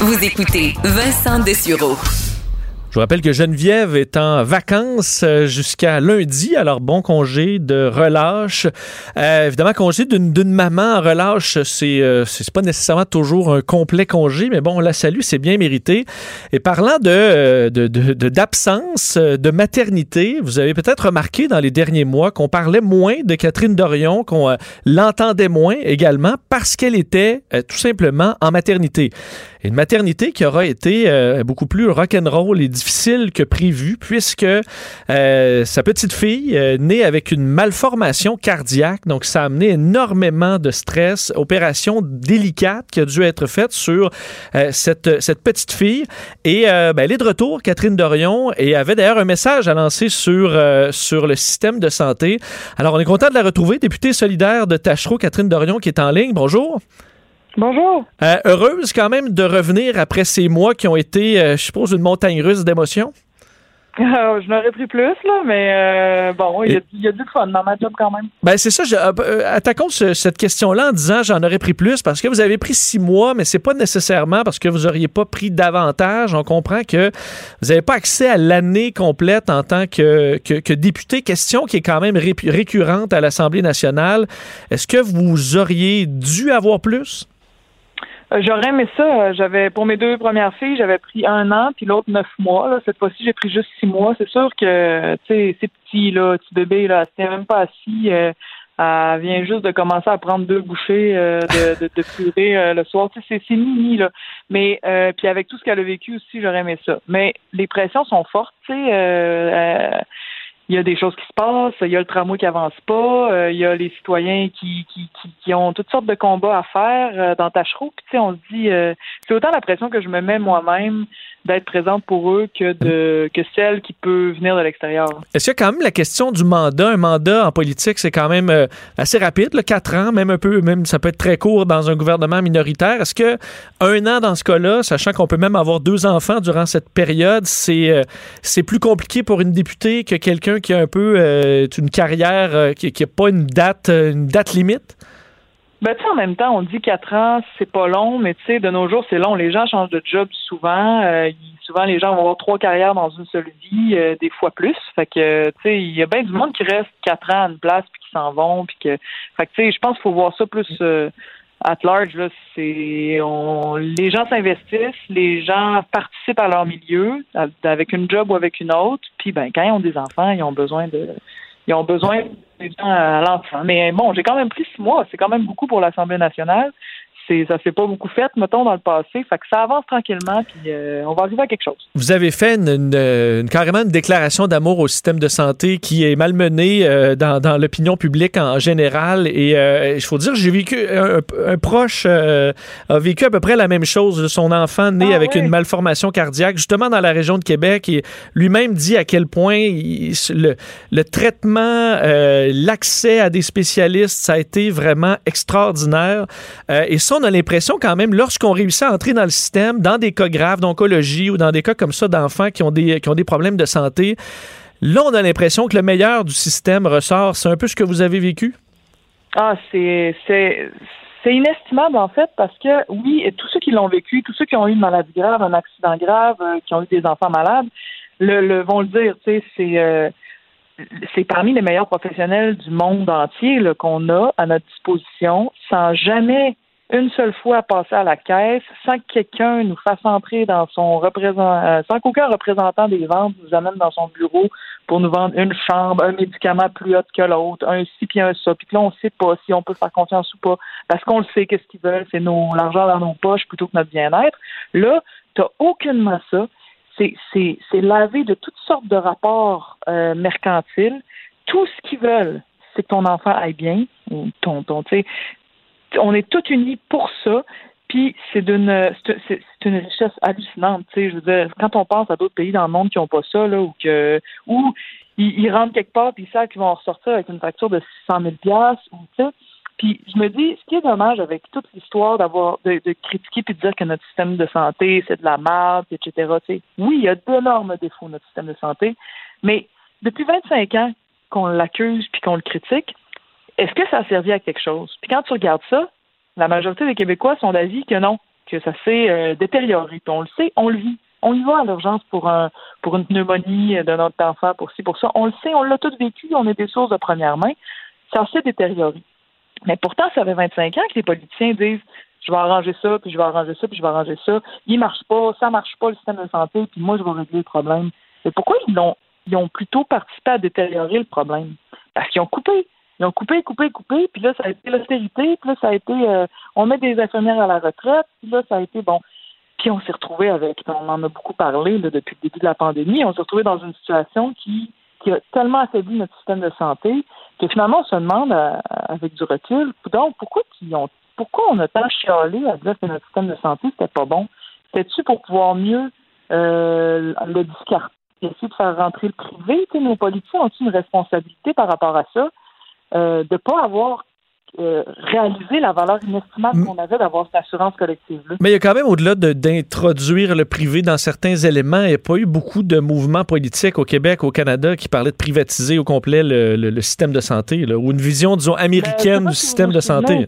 Vous écoutez Vincent Dessureau. Je vous rappelle que Geneviève est en vacances euh, jusqu'à lundi, alors bon congé de relâche. Euh, évidemment, congé d'une maman en relâche, c'est euh, pas nécessairement toujours un complet congé, mais bon, on la salue, c'est bien mérité. Et parlant de euh, de- de- de- d'absence, maternité, vous avez peut-être remarqué dans les derniers mois qu'on parlait moins de Catherine Dorion, qu'on l'entendait moins également parce qu'elle était tout simplement en maternité. Une maternité qui aura été euh, beaucoup plus rock'n'roll et difficile que prévu, puisque euh, sa petite fille, euh, née avec une malformation cardiaque, donc ça a amené énormément de stress, opération délicate qui a dû être faite sur cette, cette petite fille. Et ben, elle est de retour, Catherine Dorion, et avait d'ailleurs un message à lancer sur, sur le système de santé. Alors, on est content de la retrouver, députée solidaire de Tachereau, Catherine Dorion, qui est en ligne. Bonjour. Bonjour. Euh, heureuse quand même de revenir après ces mois qui ont été, euh, je suppose, une montagne russe d'émotions? je n'aurais pris plus, là, mais euh, bon, il y, a, du fun dans ma job quand même. Ben, c'est ça. Je, attaquons cette question-là en disant j'en aurais pris plus parce que vous avez pris six mois, mais c'est pas nécessairement parce que vous auriez pas pris davantage. On comprend que vous n'avez pas accès à l'année complète en tant que, que, député. Question qui est quand même récurrente à l'Assemblée nationale. Est-ce que vous auriez dû avoir plus? Euh, j'aurais aimé ça. J'avais pour mes deux premières filles, j'avais pris un an, puis l'autre neuf mois. Là. Cette fois-ci, j'ai pris juste six mois. C'est sûr que tu sais, c'est petit, là, petit bébé, là, même pas assis. Euh, elle vient juste de commencer à prendre deux bouchées euh, de, de, purée le soir. Tu sais, c'est mini, là. Mais puis avec tout ce qu'elle a vécu aussi, j'aurais aimé ça. Mais les pressions sont fortes, tu sais il y a des choses qui se passent, il y a le tramway qui avance pas, euh, il y a les citoyens qui, qui, qui, ont toutes sortes de combats à faire euh, dans Tachereau. Puis, tu sais, on se dit, euh, c'est autant la pression que je me mets moi-même d'être présente pour eux que de que celle qui peut venir de l'extérieur. Est-ce a quand même la question du mandat? Un mandat en politique, c'est quand même assez rapide, là, quatre ans, même un peu, même ça peut être très court dans un gouvernement minoritaire. Est-ce que un an dans ce cas-là, sachant qu'on peut même avoir deux enfants durant cette période, c'est c'est plus compliqué pour une députée que quelqu'un qui a un peu euh, une carrière euh, qui n'a pas une date, euh, une date limite? Ben, tu sais, en même temps, on dit quatre ans, c'est pas long, mais tu sais, de nos jours, c'est long. Les gens changent de job souvent. souvent, les gens vont avoir trois carrières dans une seule vie, des fois plus. Fait que, tu sais, il y a bien du monde qui reste quatre ans à une place puis qui s'en vont. Puis que, fait que, tu sais, je pense qu'il faut voir ça plus at large, là, c'est on, les gens s'investissent, les gens participent à leur milieu avec une job ou avec une autre. Puis ben quand ils ont des enfants, ils ont besoin de ils ont besoin des gens à l'enfant. Mais bon, j'ai quand même pris six mois, c'est quand même beaucoup pour l'Assemblée nationale ça s'est pas beaucoup fait, mettons, dans le passé. Fait que ça avance tranquillement, puis euh, on va arriver à quelque chose. Vous avez fait une, carrément une déclaration d'amour au système de santé qui est malmenée euh, dans, dans l'opinion publique en général. Et euh, il faut dire, j'ai vécu, un, proche a vécu à peu près la même chose. Son enfant né ah avec une malformation cardiaque, justement dans la région de Québec, et lui-même dit à quel point le, le, traitement, l'accès à des spécialistes, ça a été vraiment extraordinaire. et ça, on a l'impression quand même, lorsqu'on réussit à entrer dans le système, dans des cas graves d'oncologie ou dans des cas comme ça d'enfants qui, ont des, qui ont des problèmes de santé, là, on a l'impression que le meilleur du système ressort. C'est un peu ce que vous avez vécu? Ah, c'est, inestimable, en fait, parce que, oui, tous ceux qui l'ont vécu, tous ceux qui ont eu une maladie grave, un accident grave, euh, qui ont eu des enfants malades, le, vont le dire, tu sais, c'est... Euh, c'est parmi les meilleurs professionnels du monde entier qu'on a à notre disposition, sans jamais une seule fois passer à la caisse sans que quelqu'un nous fasse entrer dans son représentant, euh, sans qu'aucun représentant des ventes nous amène dans son bureau pour nous vendre une chambre, un médicament plus haut que l'autre, un ci puis un ça. Puis là, on ne sait pas si on peut faire confiance ou pas parce qu'on le sait qu'est-ce qu'ils veulent, c'est nos l'argent dans nos poches plutôt que notre bien-être. Là, tu n'as aucunement ça. C'est, lavé de toutes sortes de rapports euh, mercantiles. Tout ce qu'ils veulent, c'est que ton enfant aille bien, ton, ton, on est tous unis pour ça. Puis c'est d'une c'est une richesse hallucinante. Tu sais, je veux dire, quand on pense à d'autres pays dans le monde qui n'ont pas ça, là, ou que ou ils, rentrent quelque part puis ils savent qu'ils vont ressortir avec une facture de 600 000 piastres, ou sais. Puis je me dis, ce qui est dommage avec toute l'histoire d'avoir de, critiquer puis de dire que notre système de santé c'est de la merde, etc. Tu sais, oui, il y a d'énormes défauts notre système de santé, mais depuis 25 ans qu'on l'accuse puis qu'on le critique, est-ce que ça a servi à quelque chose? Puis quand tu regardes ça, la majorité des Québécois sont d'avis que non, que ça s'est euh, détérioré. Puis on le sait, on le vit. On y va à l'urgence pour un pour une pneumonie de notre enfant, pour ci, pour ça. On le sait, on l'a tous vécu, on est des sources de première main. Ça s'est détérioré. Mais pourtant, ça fait 25 ans que les politiciens disent je vais arranger ça, puis je vais arranger ça, puis je vais arranger ça. Il marche pas, ça marche pas le système de santé, puis moi, je vais régler le problème. Mais pourquoi ils ils ont plutôt participé à détériorer le problème? Parce qu'ils ont coupé. Ils ont coupé, coupé, coupé, puis là, ça a été l'austérité, puis là, ça a été euh, on met des infirmières à la retraite, puis là, ça a été bon. Puis on s'est retrouvé avec, on en a beaucoup parlé là, depuis le début de la pandémie, on s'est retrouvé dans une situation qui, qui a tellement affaibli notre système de santé que finalement on se demande euh, avec du recul, donc pourquoi ils ont pourquoi on a tant chialé à dire que notre système de santé c'était pas bon? C'était-tu pour pouvoir mieux euh, le discarter, essayer de faire rentrer le privé? Nos politiciens ont une responsabilité par rapport à ça, euh, de pas avoir euh, réaliser la valeur inestimable qu'on avait d'avoir cette assurance collective-là. Mais il y a quand même, au-delà de- d'introduire le privé dans certains éléments, il n'y a pas eu beaucoup de mouvements politiques au Québec, au Canada, qui parlaient de privatiser au complet le, le- le système de santé, là, ou une vision, disons, américaine du système de santé.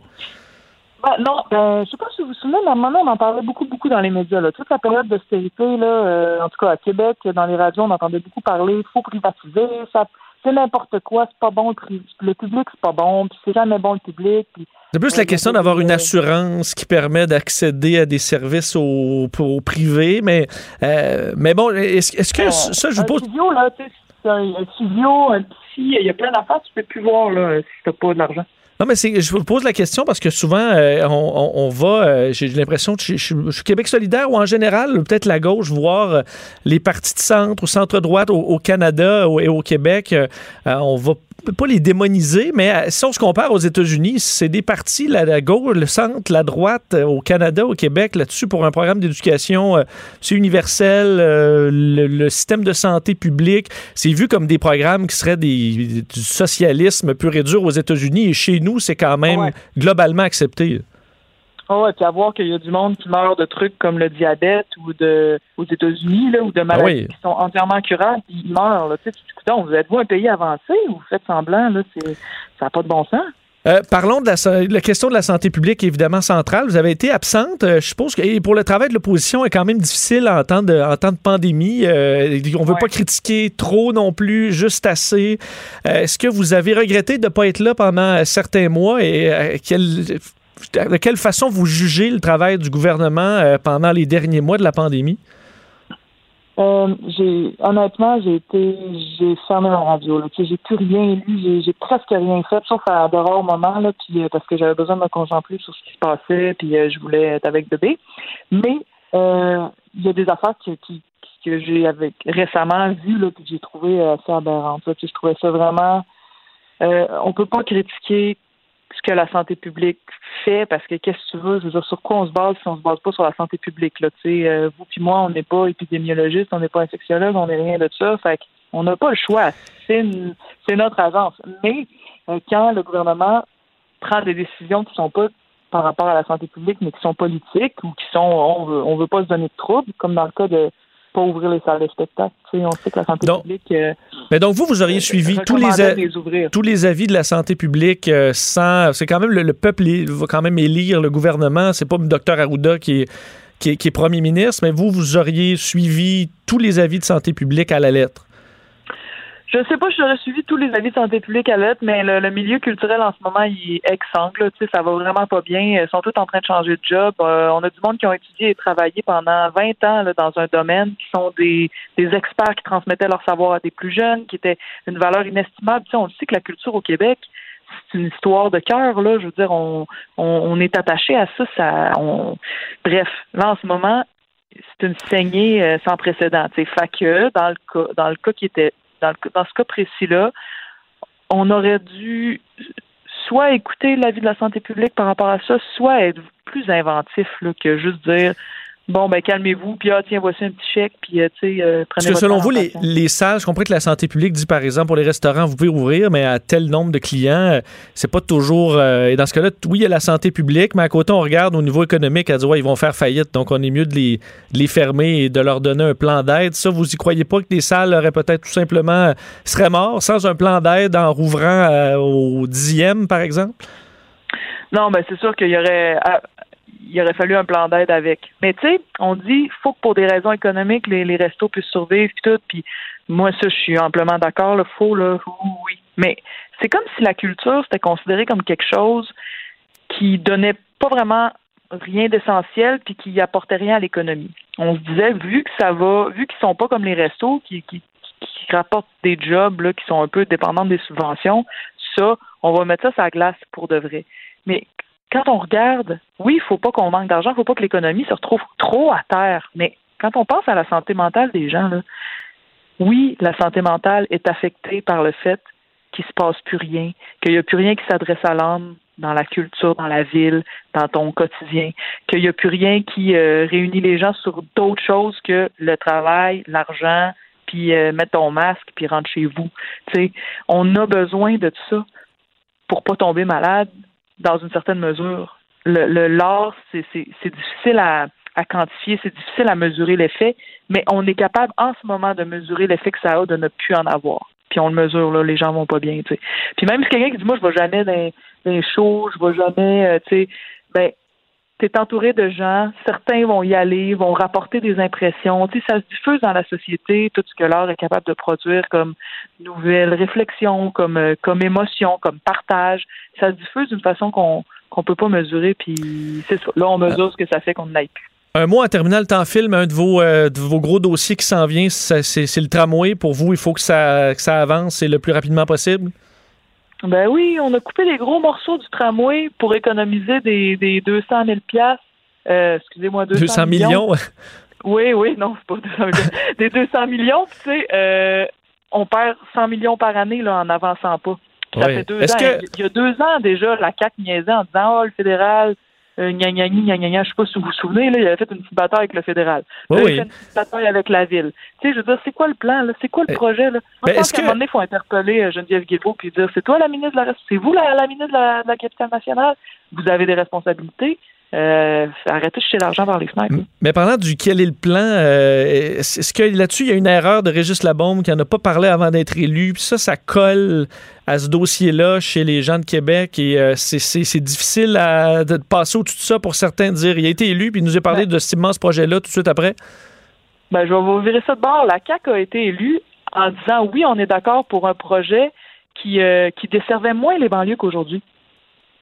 Ben, non, ben, je sais pas si vous vous souvenez, mais à un moment, on en parlait beaucoup, beaucoup dans les médias. Là. Toute la période d'austérité, là, euh, en tout cas à Québec, dans les radios, on entendait beaucoup parler, il faut privatiser, ça, c'est n'importe quoi, c'est pas bon, le, public, c'est pas bon, puis c'est jamais bon le public. Puis, C'est plus la question d'avoir une assurance qui permet d'accéder à des services au, au privé, mais, euh, mais bon, est-ce est-ce que ça, je vous un pose... là, tu sais, c'est un, un physio, un psy, il y a plein d'affaires, tu peux plus voir, là, si t'as pas de l'argent. Non, mais je vous pose la question parce que souvent, euh, on, on- va, euh, j'ai l'impression que je, suis Québec solidaire ou en général, peut-être la gauche, voir euh, les partis de centre ou centre-droite au, Canada et au Québec, euh, on va pas les démoniser, mais si on se compare aux États-Unis, c'est des partis, la, gauche, le centre, la droite, au Canada, au Québec, là-dessus, pour un programme d'éducation, c'est universel, le, système de santé publique, c'est vu comme des programmes qui seraient du socialisme pur et dur aux États-Unis, et chez nous, c'est quand même Ouais. globalement accepté. Ah ouais, puis à voir qu'il y a du monde qui meurt de trucs comme le diabète ou de aux États-Unis ou de maladies Ah oui. qui sont entièrement curables, puis ils meurent. Là. Tu sais, vous êtes-vous un pays avancé ou vous faites semblant là, ça n'a pas de bon sens? Euh, parlons de la, la question de la santé publique, évidemment centrale. Vous avez été absente. Euh, je suppose que et pour le travail de l'opposition est quand même difficile en temps de, en temps de pandémie. Euh, on ne veut pas critiquer trop non plus, juste assez. Est-ce que vous avez regretté de ne pas être là pendant certains mois et quelle- de quelle façon vous jugez le travail du gouvernement pendant les derniers mois de la pandémie? Euh, j'ai honnêtement, j'ai été j'ai fermé ma radio. Là. J'ai plus rien lu, j'ai, presque rien fait, sauf à de rares moments, là, puis euh, parce que j'avais besoin de me concentrer sur ce qui se passait, puis euh, je voulais être avec bébé. Mais euh, il y a des affaires qui, que j'ai avec récemment vues là, que j'ai trouvé assez aberrantes. Là. Je trouvais ça vraiment euh, on peut pas critiquer que la santé publique fait parce que qu'est-ce que tu veux, je veux dire, sur quoi on se base si on se base pas sur la santé publique, là, tu sais, euh, vous puis moi, on n'est pas épidémiologiste, on n'est pas infectiologue, on n'est rien de ça, fait on n'a pas le choix, c'est notre agence. Mais euh, quand le gouvernement prend des décisions qui sont pas par rapport à la santé publique, mais qui sont politiques ou qui sont, on veut, on veut pas se donner de troubles, comme dans le cas de pas ouvrir les salles de spectacle, tu sais, on sait que la santé publique euh, Mais donc, vous, vous auriez suivi tous les, recommandait a- de les ouvrir. tous les avis de la santé publique euh, sans. C'est quand même le, le peuple va quand même élire le gouvernement. C'est pas le docteur Arruda qui est, qui, est, qui est premier ministre, mais vous, vous auriez suivi tous les avis de santé publique à la lettre. Je sais pas j'aurais suivi tous les avis de santé publique à l'être, mais le, le milieu culturel en ce moment, il est exsangue. là. Tu sais, ça va vraiment pas bien. Ils sont tous en train de changer de job. Euh, on a du monde qui ont étudié et travaillé pendant 20 ans là, dans un domaine, qui sont des, des experts qui transmettaient leur savoir à des plus jeunes, qui étaient une valeur inestimable. Tu sais, on le sait que la culture au Québec, c'est une histoire de cœur. Là, je veux dire, on, on, on est attaché à ça. ça on... Bref, là en ce moment, c'est une saignée euh, sans précédent. Tu sais, fait que dans le cas, dans le cas qui était dans, ce cas précis-là, on aurait dû soit écouter l'avis de la santé publique par rapport à ça, soit être plus inventif que juste dire bon ben calmez-vous, puis ah tiens voici un petit chèque, puis euh, tu sais euh, Parce prenez que votre selon vous, les, salles, je comprends que la santé publique dit, par exemple, pour les restaurants, vous pouvez ouvrir, mais à tel nombre de clients, euh, c'est pas toujours. euh, et dans ce cas-là, oui, il y a la santé publique, mais à côté, on regarde au niveau économique, à dire, ouais, ils vont faire faillite. Donc, on est mieux de les, de les fermer et de leur donner un plan d'aide. Ça, vous y croyez pas que les salles auraient peut-être tout simplement seraient morts sans un plan d'aide en rouvrant au dixième, par exemple? Non, ben c'est sûr qu'il y aurait ah, il aurait fallu un plan d'aide avec. Mais tu sais, on dit faut que pour des raisons économiques, les, restos puissent survivre puis tout. Puis moi, ça, je suis amplement d'accord. Le faut là, oui. Mais c'est comme si la culture c'était considéré comme quelque chose qui donnait pas vraiment rien d'essentiel puis qui apportait rien à l'économie. On se disait vu que ça va, vu qu'ils sont pas comme les restos qui rapportent des jobs là, qui sont un peu dépendants des subventions, ça, on va mettre ça sur la glace pour de vrai. Mais quand on regarde, oui, il faut pas qu'on manque d'argent, il faut pas que l'économie se retrouve trop à terre, mais quand on pense à la santé mentale des gens, oui, la santé mentale est affectée par le fait qu'il se passe plus rien, qu'il n'y a plus rien qui s'adresse à l'âme dans la culture, dans la ville, dans ton quotidien, qu'il n'y a plus rien qui euh, réunit les gens sur d'autres choses que le travail, l'argent, puis euh, mettre ton masque, puis rentre chez vous. on a besoin de tout ça pour pas tomber malade dans une certaine mesure. Le l'art, c'est difficile à, quantifier, c'est difficile à mesurer l'effet, mais on est capable en ce moment de mesurer l'effet que ça a de ne plus en avoir. Puis on le mesure, là, les gens vont pas bien, tu sais. Puis même si quelqu'un qui dit, moi, je vais jamais dans, dans les shows, je vais jamais, euh, tu sais, ben, tu es entouré de gens, certains vont y aller, vont rapporter des impressions, tu sais, ça se diffuse dans la société, tout ce que l'art est capable de produire comme nouvelles réflexions, comme, euh, comme émotion, comme partage, ça se diffuse d'une façon qu'on qu'on peut pas mesurer, puis c'est ça. Là, on mesure ce que ça fait qu'on n'aille plus. Un mot en terminal, temps film, un de vos, euh, de vos gros dossiers qui s'en vient, c'est le tramway. Pour vous, il faut que ça, que ça avance le plus rapidement possible? Ben oui, on a coupé des gros morceaux du tramway pour économiser des, des 200 000 euh, Excusez-moi, 200, 200 millions. oui, oui, non, c'est pas 200 millions. des 200 millions, tu sais, euh, on perd 100 millions par année là, en avançant pas. Ça fait deux ans. Il y a deux ans déjà, la CAC niaisait en disant Oh, le fédéral, euh, gna gna gna je sais pas si vous vous souvenez, là, il avait fait une petite bataille avec le fédéral. Oui, il oui. a fait une petite bataille avec la ville. Tu sais, je veux dire, c'est quoi le plan, là? C'est quoi le Euh, projet, là? Moi, ben, je pense qu'à un moment donné, il faut interpeller euh, Geneviève Guilbeault puis dire, c'est toi la ministre de la, c'est vous la, la ministre de la, de la capitale nationale? Vous avez des responsabilités. Euh, arrêtez de jeter l'argent par les fenêtres. Mais parlant du quel est le plan, euh, est-ce que là-dessus, il y a une erreur de Régis Labombe qui n'en a pas parlé avant d'être élu? Puis ça, ça colle à ce dossier-là chez les gens de Québec et euh, c'est- difficile à, de passer au-dessus de ça pour certains de dire il a été élu puis il nous a parlé de cet immense projet-là tout de suite après. Ben, je vais vous virer ça de bord. La CAQ a été élue en disant oui, on est d'accord pour un projet qui, qui desservait moins les banlieues qu'aujourd'hui.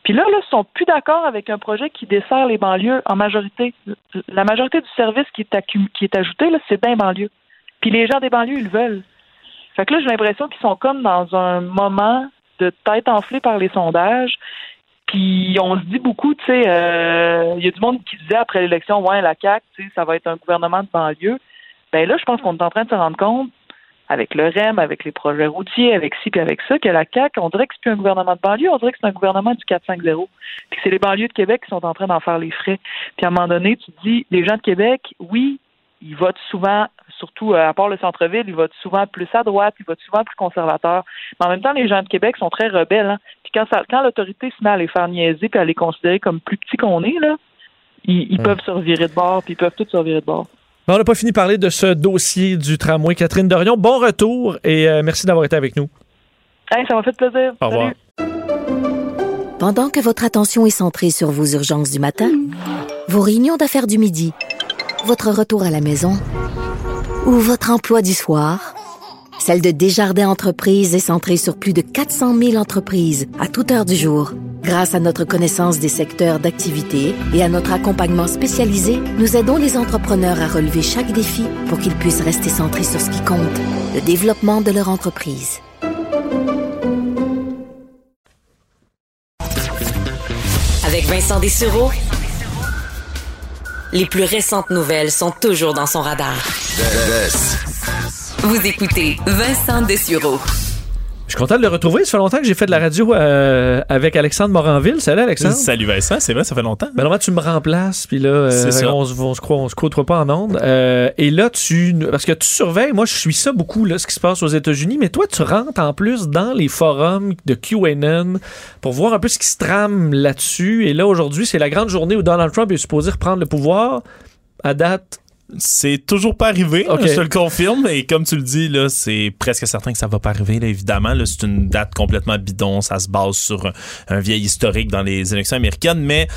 Puis là, là, ils sont plus d'accord avec un projet qui dessert les banlieues en majorité. La majorité du service qui est, qui est ajouté, là, c'est dans les banlieues. Puis les gens des banlieues, ils le veulent. Fait que là, j'ai l'impression qu'ils sont comme dans un moment de tête enflée par les sondages. Puis on se dit beaucoup, tu sais, euh, il y a du monde qui disait après l'élection, ouais, la CAQ, tu sais, ça va être un gouvernement de banlieue. Ben là, je pense qu'on est en train de se rendre compte, avec le REM, avec les projets routiers, avec ci puis avec ça, que la CAQ, on dirait que c'est plus un gouvernement de banlieue, on dirait que c'est un gouvernement du 4-5-0. Puis c'est les banlieues de Québec qui sont en train d'en faire les frais. Puis à un moment donné, tu te dis, les gens de Québec, oui, ils votent souvent, surtout euh, à part le centre-ville, ils votent souvent plus à droite, ils votent souvent plus conservateurs. Mais en même temps, les gens de Québec sont très rebelles. Hein. Puis quand, ça- quand l'autorité se met à les faire niaiser puis à les considérer comme plus petits qu'on est, là, ils, ils peuvent se revirer de bord, puis ils peuvent tous se revirer de bord. Bon, on n'a pas fini de parler de ce dossier du tramway. Catherine Dorion, bon retour et euh, merci d'avoir été avec nous. Hey, ça m'a fait plaisir. Au revoir. Pendant que votre attention est centrée sur vos urgences du matin, vos réunions d'affaires du midi, votre retour à la maison ou votre emploi du soir, celle de Desjardins Entreprises est centrée sur plus de 400 000 entreprises à toute heure du jour. Grâce à notre connaissance des secteurs d'activité et à notre accompagnement spécialisé, nous aidons les entrepreneurs à relever chaque défi pour qu'ils puissent rester centrés sur ce qui compte, le développement de leur entreprise. Avec Vincent Dessureau, les plus récentes nouvelles sont toujours dans son radar. Vous écoutez Vincent Dessureau. Je suis content de le retrouver. Ça fait longtemps que j'ai fait de la radio euh, avec Alexandre Moranville. Salut Alexandre. Salut Vincent, c'est vrai, ça fait longtemps. Ben normalement, tu me remplaces, puis là, euh, on, se- on se croit, on se côtoie pas en ondes. Euh, et là, tu, parce que tu surveilles, moi, je suis ça beaucoup, là, ce qui se passe aux États-Unis, mais toi, tu rentres en plus dans les forums de QAnon pour voir un peu ce qui se trame là-dessus. Et là, aujourd'hui, c'est la grande journée où Donald Trump est supposé reprendre le pouvoir. À date, C'est toujours pas arrivé, je te le confirme. Et comme tu le dis, là, c'est presque certain que ça va pas arriver, là, évidemment. Là, c'est une date complètement bidon. Ça se base sur un, un vieil historique dans les élections américaines, mais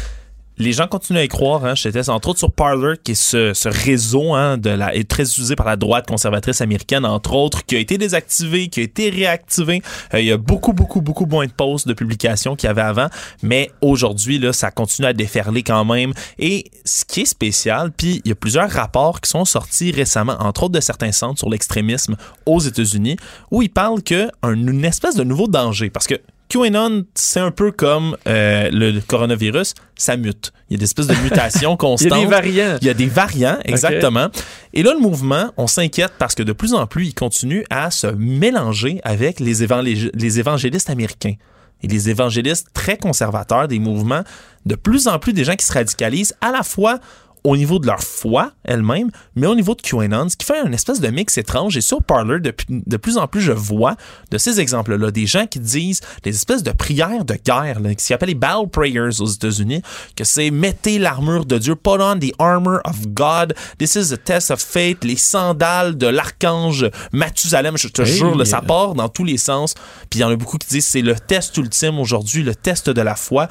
les gens continuent à y croire. Hein. J'étais entre autres sur Parler, qui est ce, réseau hein, de la, est très utilisé par la droite conservatrice américaine, entre autres, qui a été désactivé, qui a été réactivé. Euh, il y a beaucoup, beaucoup, beaucoup moins de posts de publications qu'il y avait avant, mais aujourd'hui, là, ça continue à déferler quand même. Et ce qui est spécial, puis il y a plusieurs rapports qui sont sortis récemment, entre autres de certains centres sur l'extrémisme aux États-Unis, où ils parlent que un- une espèce de nouveau danger, parce que QAnon, c'est un peu comme euh, le coronavirus, ça mute. Il y a des espèces de mutations constantes. Il y a des variants. Il y a des variants, exactement. Et là, le mouvement, on s'inquiète parce que de plus en plus, il continue à se mélanger avec les, évangé- les évangélistes américains. Et les évangélistes très conservateurs des mouvements, de plus en plus des gens qui se radicalisent à la fois au niveau de leur foi elle-même, mais au niveau de QAnon, ce qui fait une espèce de mix étrange. Et sur Parler, de, de plus en plus, je vois de ces exemples-là, des gens qui disent des espèces de prières de guerre, là, qui s'appellent les Battle Prayers aux États-Unis, que c'est mettez l'armure de Dieu, put on the armor of God, this is a test of faith, les sandales de l'archange Mathusalem, je te Hey. jure, là, ça part dans tous les sens. Puis il y en a beaucoup qui disent c'est le test ultime aujourd'hui, le test de la foi.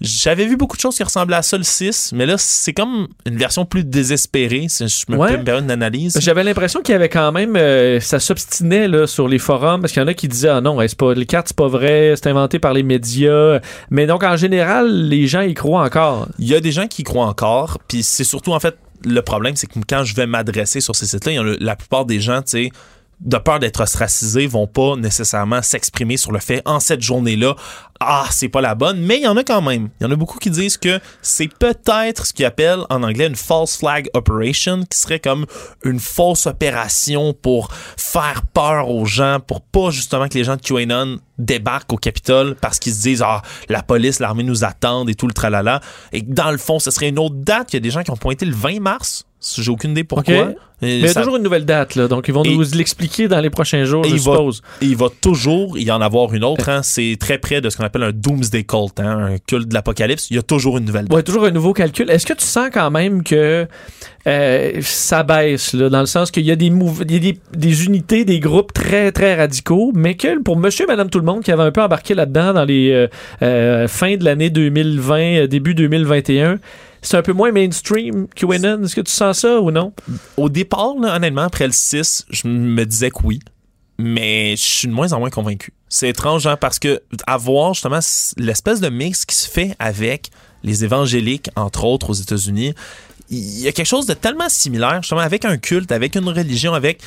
J'avais vu beaucoup de choses qui ressemblaient à ça le 6, mais là, c'est comme une version plus désespérée, si je me Ouais. peux me permettre une analyse. J'avais l'impression qu'il y avait quand même. euh, ça s'obstinait là, sur les forums parce qu'il y en a qui disaient Ah non, c'est pas, les cartes, c'est pas vrai, c'est inventé par les médias. Mais donc, en général, les gens y croient encore. Il y a des gens qui y croient encore, puis c'est surtout, en fait, le problème, c'est que quand je vais m'adresser sur ces sites-là, la plupart des gens, tu sais, de peur d'être ostracisés, vont pas nécessairement s'exprimer sur le fait en cette journée-là, ah, c'est pas la bonne, mais il y en a quand même. Il y en a beaucoup qui disent que c'est peut-être ce qu'ils appellent en anglais une false flag operation, qui serait comme une fausse opération pour faire peur aux gens, pour pas justement que les gens de QAnon débarquent au Capitole parce qu'ils se disent ah la police, l'armée nous attendent et tout le tralala et dans le fond ce serait une autre date. Il y a des gens qui ont pointé le 20 mars. J'ai aucune idée pourquoi. Mais il y a ça- toujours une nouvelle date, là. Donc, ils vont Et- nous l'expliquer dans les prochains jours, et je il va, suppose. et il va toujours y en avoir une autre. hein. C'est très près de ce qu'on appelle un doomsday cult, hein, un culte de l'apocalypse. Il y a toujours une nouvelle date. Ouais, toujours un nouveau calcul. Est-ce que tu sens quand même que euh, ça baisse, là, dans le sens qu'il y a, des, mouv- il y a des, des unités, des groupes très, très radicaux, mais que pour monsieur et madame tout le monde qui avait un peu embarqué là-dedans dans les euh, euh, fins de l'année 2020, euh, début 2021, c'est un peu moins mainstream QAnon. Est-ce que tu sens ça ou non? Au départ, honnêtement, après le 6, je me disais que oui. Mais je suis de moins en moins convaincu. C'est étrange, hein, parce que avoir justement l'espèce de mix qui se fait avec les évangéliques, entre autres aux États-Unis, il y a quelque chose de tellement similaire, justement, avec un culte, avec une religion, avec.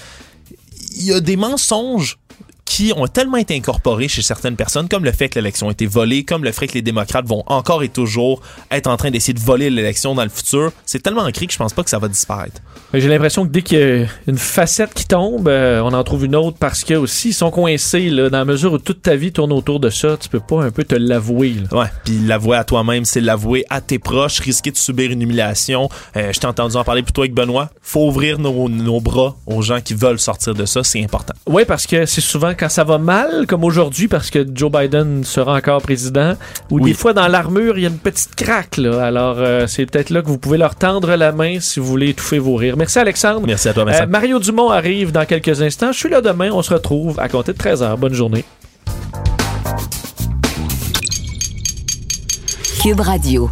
Il y a des mensonges qui ont tellement été incorporés chez certaines personnes, comme le fait que l'élection a été volée, comme le fait que les démocrates vont encore et toujours être en train d'essayer de voler l'élection dans le futur. C'est tellement ancré que je pense pas que ça va disparaître. J'ai l'impression que dès qu'il y a une facette qui tombe, euh, on en trouve une autre parce que aussi ils sont coincés là, dans la mesure où toute ta vie tourne autour de ça. Tu peux pas un peu te l'avouer. Ouais, puis l'avouer à toi-même, c'est l'avouer à tes proches, risquer de subir une humiliation. Euh, je t'ai entendu en parler plutôt avec Benoît. Faut ouvrir nos, nos bras aux gens qui veulent sortir de ça, c'est important. Oui, parce que c'est souvent quand ça va mal, comme aujourd'hui, parce que Joe Biden sera encore président, ou Oui. des fois dans l'armure, il y a une petite craque. Là. Alors, euh, c'est peut-être là que vous pouvez leur tendre la main si vous voulez étouffer vos rires. Merci, Alexandre. Merci à toi, Vincent. Euh, Mario Dumont arrive dans quelques instants. Je suis là demain. On se retrouve à compter de 13h. Bonne journée. Cube Radio.